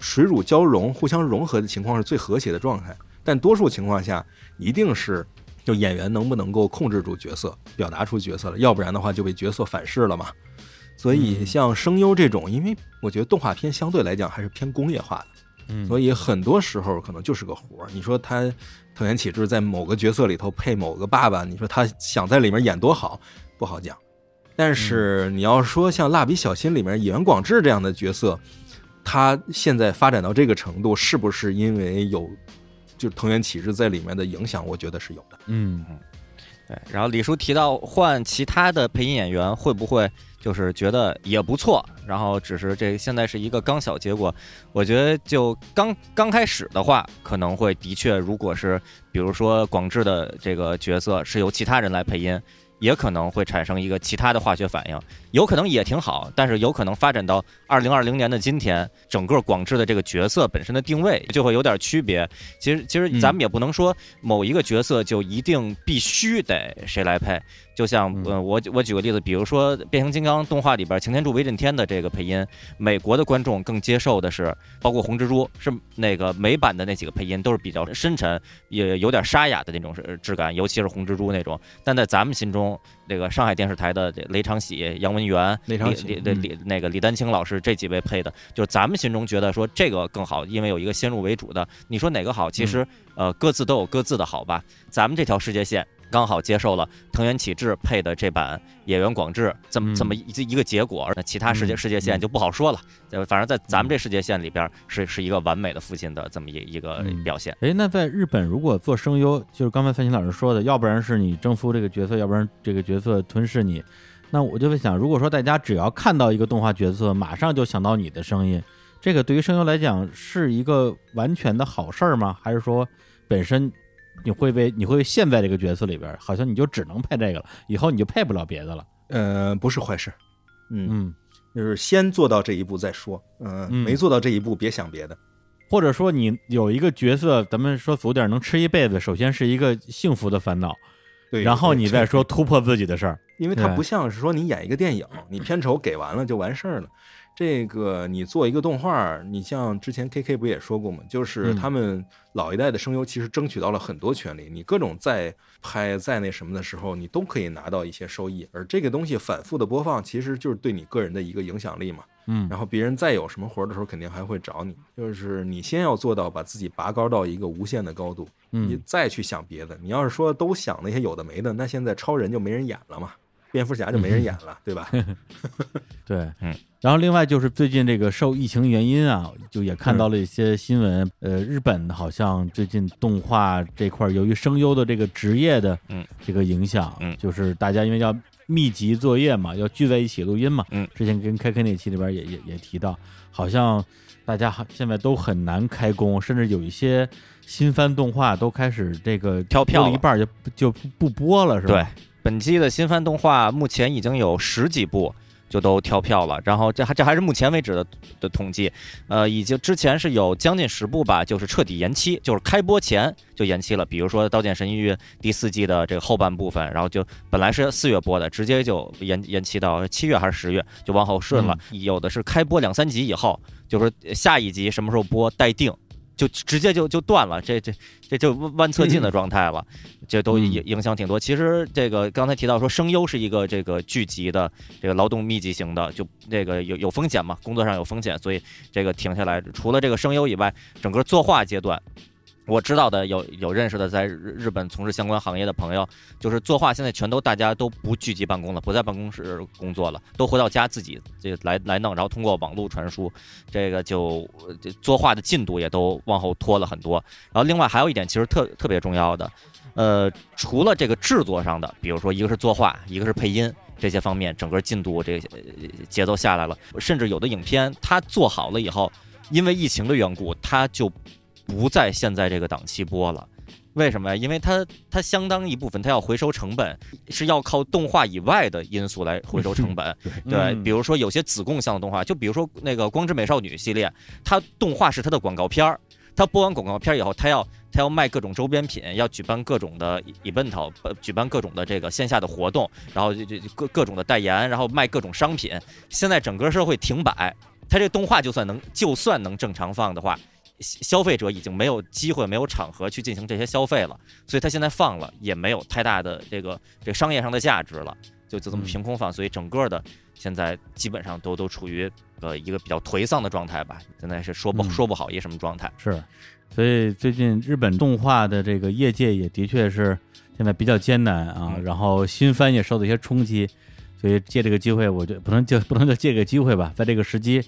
水乳交融、互相融合的情况是最和谐的状态。但多数情况下，一定是就演员能不能够控制住角色，表达出角色了，要不然的话就被角色反噬了嘛。所以像声优这种，因为我觉得动画片相对来讲还是偏工业化的，嗯，所以很多时候可能就是个活儿。你说他藤原启志在某个角色里头配某个爸爸，你说他想在里面演多好，不好讲。但是你要说像蜡笔小新里面野原广志这样的角色，他现在发展到这个程度，是不是因为有就藤原启志在里面的影响？我觉得是有的。嗯对，然后李叔提到换其他的配音演员会不会就是觉得也不错，然后只是这现在是一个刚小结果，我觉得就刚刚开始的话，可能会的确，如果是比如说广志的这个角色是由其他人来配音。也可能会产生一个其他的化学反应，有可能也挺好，但是有可能发展到二零二零年的今天，整个广智的这个角色本身的定位就会有点区别。其实，其实咱们也不能说某一个角色就一定必须得谁来配。就像嗯呃，我我举个例子，比如说变形金刚动画里边擎天柱威震天的这个配音，美国的观众更接受的是，包括红蜘蛛是那个美版的那几个配音都是比较深沉，也有点沙哑的那种是质感，尤其是红蜘蛛那种。但在咱们心中，这个上海电视台的这雷长喜、杨文元、雷长喜李李李那个李丹青老师这几位配的，就是咱们心中觉得说这个更好，因为有一个先入为主的。你说哪个好？其实呃各自都有各自的好吧。咱们这条世界线刚好接受了藤原启志配的这版野原广志这么嗯这么一一个结果，那其他世界嗯世界线嗯就不好说了。呃，反正在咱们这世界线里边是是一个完美的父亲的这么一一个嗯表现。哎，那在日本如果做声优，就是刚才范鑫老师说的，要不然是你征服这个角色，要不然这个角色吞噬你。那我就会想，如果说大家只要看到一个动画角色，马上就想到你的声音，这个对于声优来讲是一个完全的好事儿吗？还是说本身你会被你会陷在这个角色里边，好像你就只能配这个了，以后你就配不了别的了？呃，不是坏事。嗯，嗯，就是先做到这一步再说。嗯，嗯没做到这一步，别想别的。或者说你有一个角色，咱们说俗点，能吃一辈子，首先是一个幸福的烦恼，对，然后你再说突破自己的事儿。因为它不像是说你演一个电影，你片酬给完了就完事儿了。这个你做一个动画，你像之前 K K 不也说过吗？就是嗯他们老一代的声优其实争取到了很多权利，你各种在拍在那什么的时候，你都可以拿到一些收益。而这个东西反复的播放，其实就是对你个人的一个影响力嘛。嗯然后别人再有什么活儿的时候，肯定还会找你。就是你先要做到把自己拔高到一个无限的高度，你嗯，再去想别的。你要是说都想那些有的没的，那现在超人就没人演了嘛，蝙蝠侠就没人演了，对吧？*laughs* 对，嗯。然后另外就是最近这个受疫情原因啊，就也看到了一些新闻，呃，日本好像最近动画这块儿由于声优的这个职业的嗯。这个影响，嗯。就是大家因为要密集作业嘛，要聚在一起录音嘛，嗯，之前跟开开那期里边也也也提到，好像大家还现在都很难开工，甚至有一些新番动画都开始这个跳票了。一半就就不不播了，是吧？对，本期的新番动画目前已经有十几部就都跳票了，然后这还这还是目前为止的的统计，呃，已经之前是有将近十部吧，就是彻底延期，就是开播前就延期了。比如说《刀剑神域》第四季的这个后半部分，然后就本来是四月播的，直接就延延期到七月还是十月，就往后顺了。有的是开播两三集以后，就是下一集什么时候播待定。就直接就就断了，这这这就弯侧进的状态了，这都影影响挺多。其实这个刚才提到说声优是一个这个聚集的这个劳动密集型的，就这个有有风险嘛，工作上有风险，所以这个停下来。除了这个声优以外，整个作画阶段。我知道的有有认识的在日日本从事相关行业的朋友，就是作画现在全都大家都不聚集办公了，不在办公室工作了，都回到家自己这来来弄，然后通过网络传输，这个就作画的进度也都往后拖了很多。然后另外还有一点其实特特别重要的，呃，除了这个制作上的，比如说一个是作画，一个是配音这些方面，整个进度这个节奏下来了，甚至有的影片它做好了以后，因为疫情的缘故，它就不在现在这个档期播了。为什么呀？因为它它相当一部分它要回收成本，是要靠动画以外的因素来回收成本。*laughs* 对，嗯比如说有些子供向的动画，就比如说那个《光之美少女》系列，它动画是它的广告片儿，它播完广告片儿以后，它要它要卖各种周边品，要举办各种的 event，呃举办各种的这个线下的活动，然后就就各各种的代言，然后卖各种商品。现在整个社会停摆，它这动画就算能就算能正常放的话，消消费者已经没有机会、没有场合去进行这些消费了，所以他现在放了也没有太大的这个这个商业上的价值了，就就这么嗯。凭空放，所以整个的现在基本上都都处于呃一个比较颓丧的状态吧，现在是说不嗯。说不好一什么状态。是，所以最近日本动画的这个业界也的确是现在比较艰难啊，嗯。然后新番也受到一些冲击，所以借这个机会，我觉得不能就不能就借这个机会吧，在这个时机，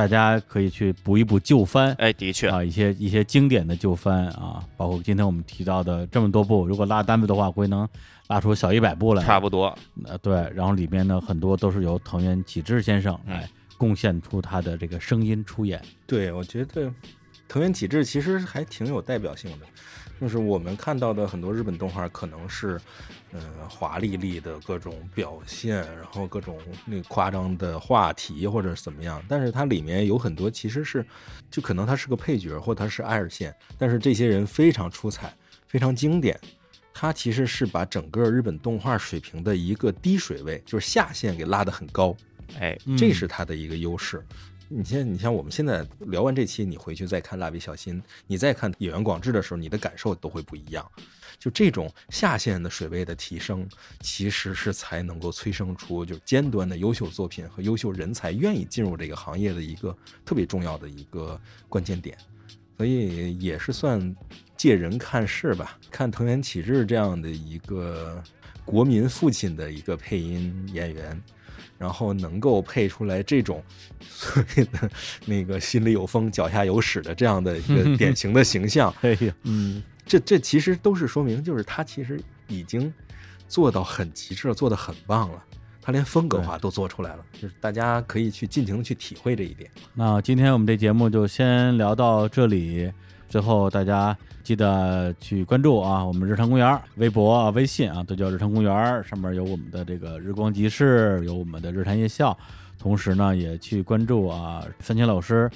大家可以去补一补旧番。哎，的确，啊，一些一些经典的旧番啊，包括今天我们提到的这么多部，如果拉单子的话，估计能拉出小一百部来。差不多。呃，对，然后里面呢很多都是由藤原启志先生嗯来贡献出他的这个声音出演。对，我觉得藤原启志其实还挺有代表性的，就是我们看到的很多日本动画可能是，嗯、华丽丽的各种表现，然后各种那夸张的话题或者怎么样，但是它里面有很多其实是，就可能它是个配角或它是二线，但是这些人非常出彩，非常经典。它其实是把整个日本动画水平的一个低水位，就是下限给拉得很高。哎，这嗯是它的一个优势。你像你像我们现在聊完这期，你回去再看《蜡笔小新》，你再看《野原广志》的时候，你的感受都会不一样。就这种下限的水位的提升，其实是才能够催生出就尖端的优秀作品和优秀人才愿意进入这个行业的一个特别重要的一个关键点。所以也是算借人看事吧，看藤原启志这样的一个国民父亲的一个配音演员，然后能够配出来这种 *laughs* 所谓的那个心里有风脚下有屎的这样的一个典型的形象，*laughs* 哎呀，嗯，这这其实都是说明，就是他其实已经做到很极致了，做得很棒了。他连风格化都做出来了，就是大家可以去尽情的去体会这一点。那今天我们这节目就先聊到这里。最后大家记得去关注啊，我们日常公园微博啊、微信啊，都叫日常公园，上面有我们的这个日光集市，有我们的日坛夜校。同时呢，也去关注啊，三千老师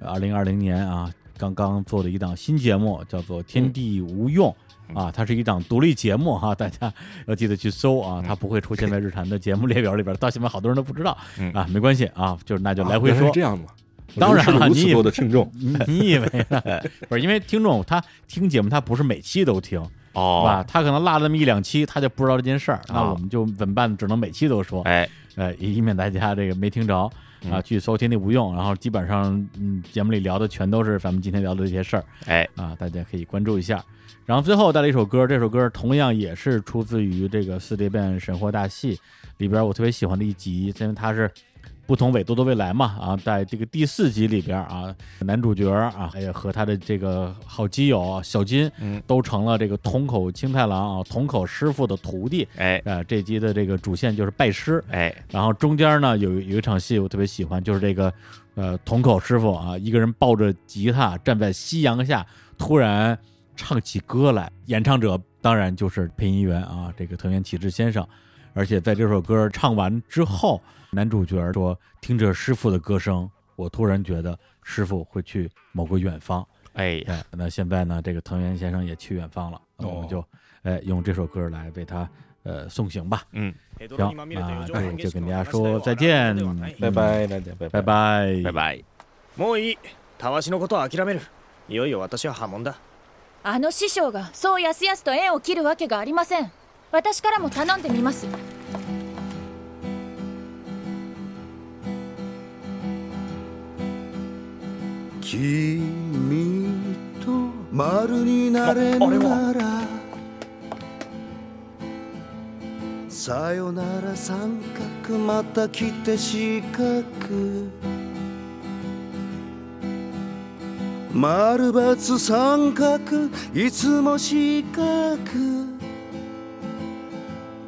二零二零年啊刚刚做的一档新节目，叫做《天地无用》。啊，它是一档独立节目哈、大家要记得去搜啊，它不会出现在日坛的节目列表里边，到现在好多人都不知道嗯啊，没关系啊，就是那就来回说？当然了你以多的听众，*laughs* 你你以为呢？*laughs* 不是因为听众他听节目，他不是每期都听？哦，他可能落了那么一两期，他就不知道这件事儿。那啊我们就怎么办？只能每期都说，哎，呃，以免大家这个没听着啊，嗯去搜“天地无用”，然后基本上嗯，节目里聊的全都是咱们今天聊的这些事儿哎，啊，大家可以关注一下。然后最后带来一首歌，这首歌同样也是出自于这个《四叠变神话大戏》里边我特别喜欢的一集，因为它是不同纬度的未来嘛啊，在这个第四集里边啊，男主角啊，还有和他的这个好基友啊小金，嗯，都成了这个筒口清太郎啊筒口师傅的徒弟。哎，啊，这集的这个主线就是拜师，哎，然后中间呢有有一场戏我特别喜欢，就是这个呃筒口师傅啊，一个人抱着吉他站在夕阳下，突然唱起歌来，演唱者当然就是配音员啊，这个藤原启志先生。而且在这首歌唱完之后，男主角说：“听着师傅的歌声，我突然觉得师傅会去某个远方。哎，哎，那现在呢，这个藤原先生也去远方了，那我们就哎用这首歌来为他呃送行吧。嗯，行，那就就跟大家说再见，拜拜，大家拜拜拜，拜拜。もういいたわしのことは諦めるいよいよ私は破門だあの師匠がそうやすやすと縁を切るわけがありません私からも頼んでみます 君と丸になれるならさよなら三角また来て四角。丸×三角いつも四角。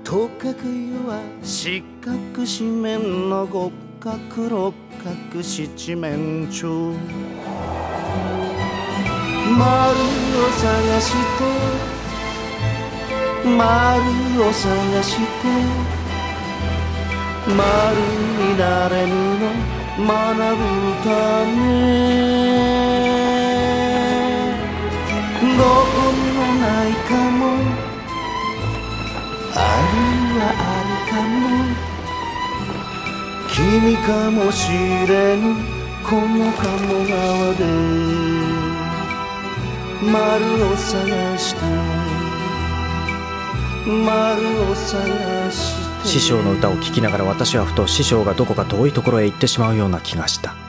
とかくよは四角四面の五角六角各七面鳥丸を探して。丸を探して。丸になれるの。学ぶため。どこにもないかも。あるはあるかも。君かもしれんこの鴨川で丸を探して丸を探して。師匠の歌を聴きながら私はふと師匠がどこか遠いところへ行ってしまうような気がした。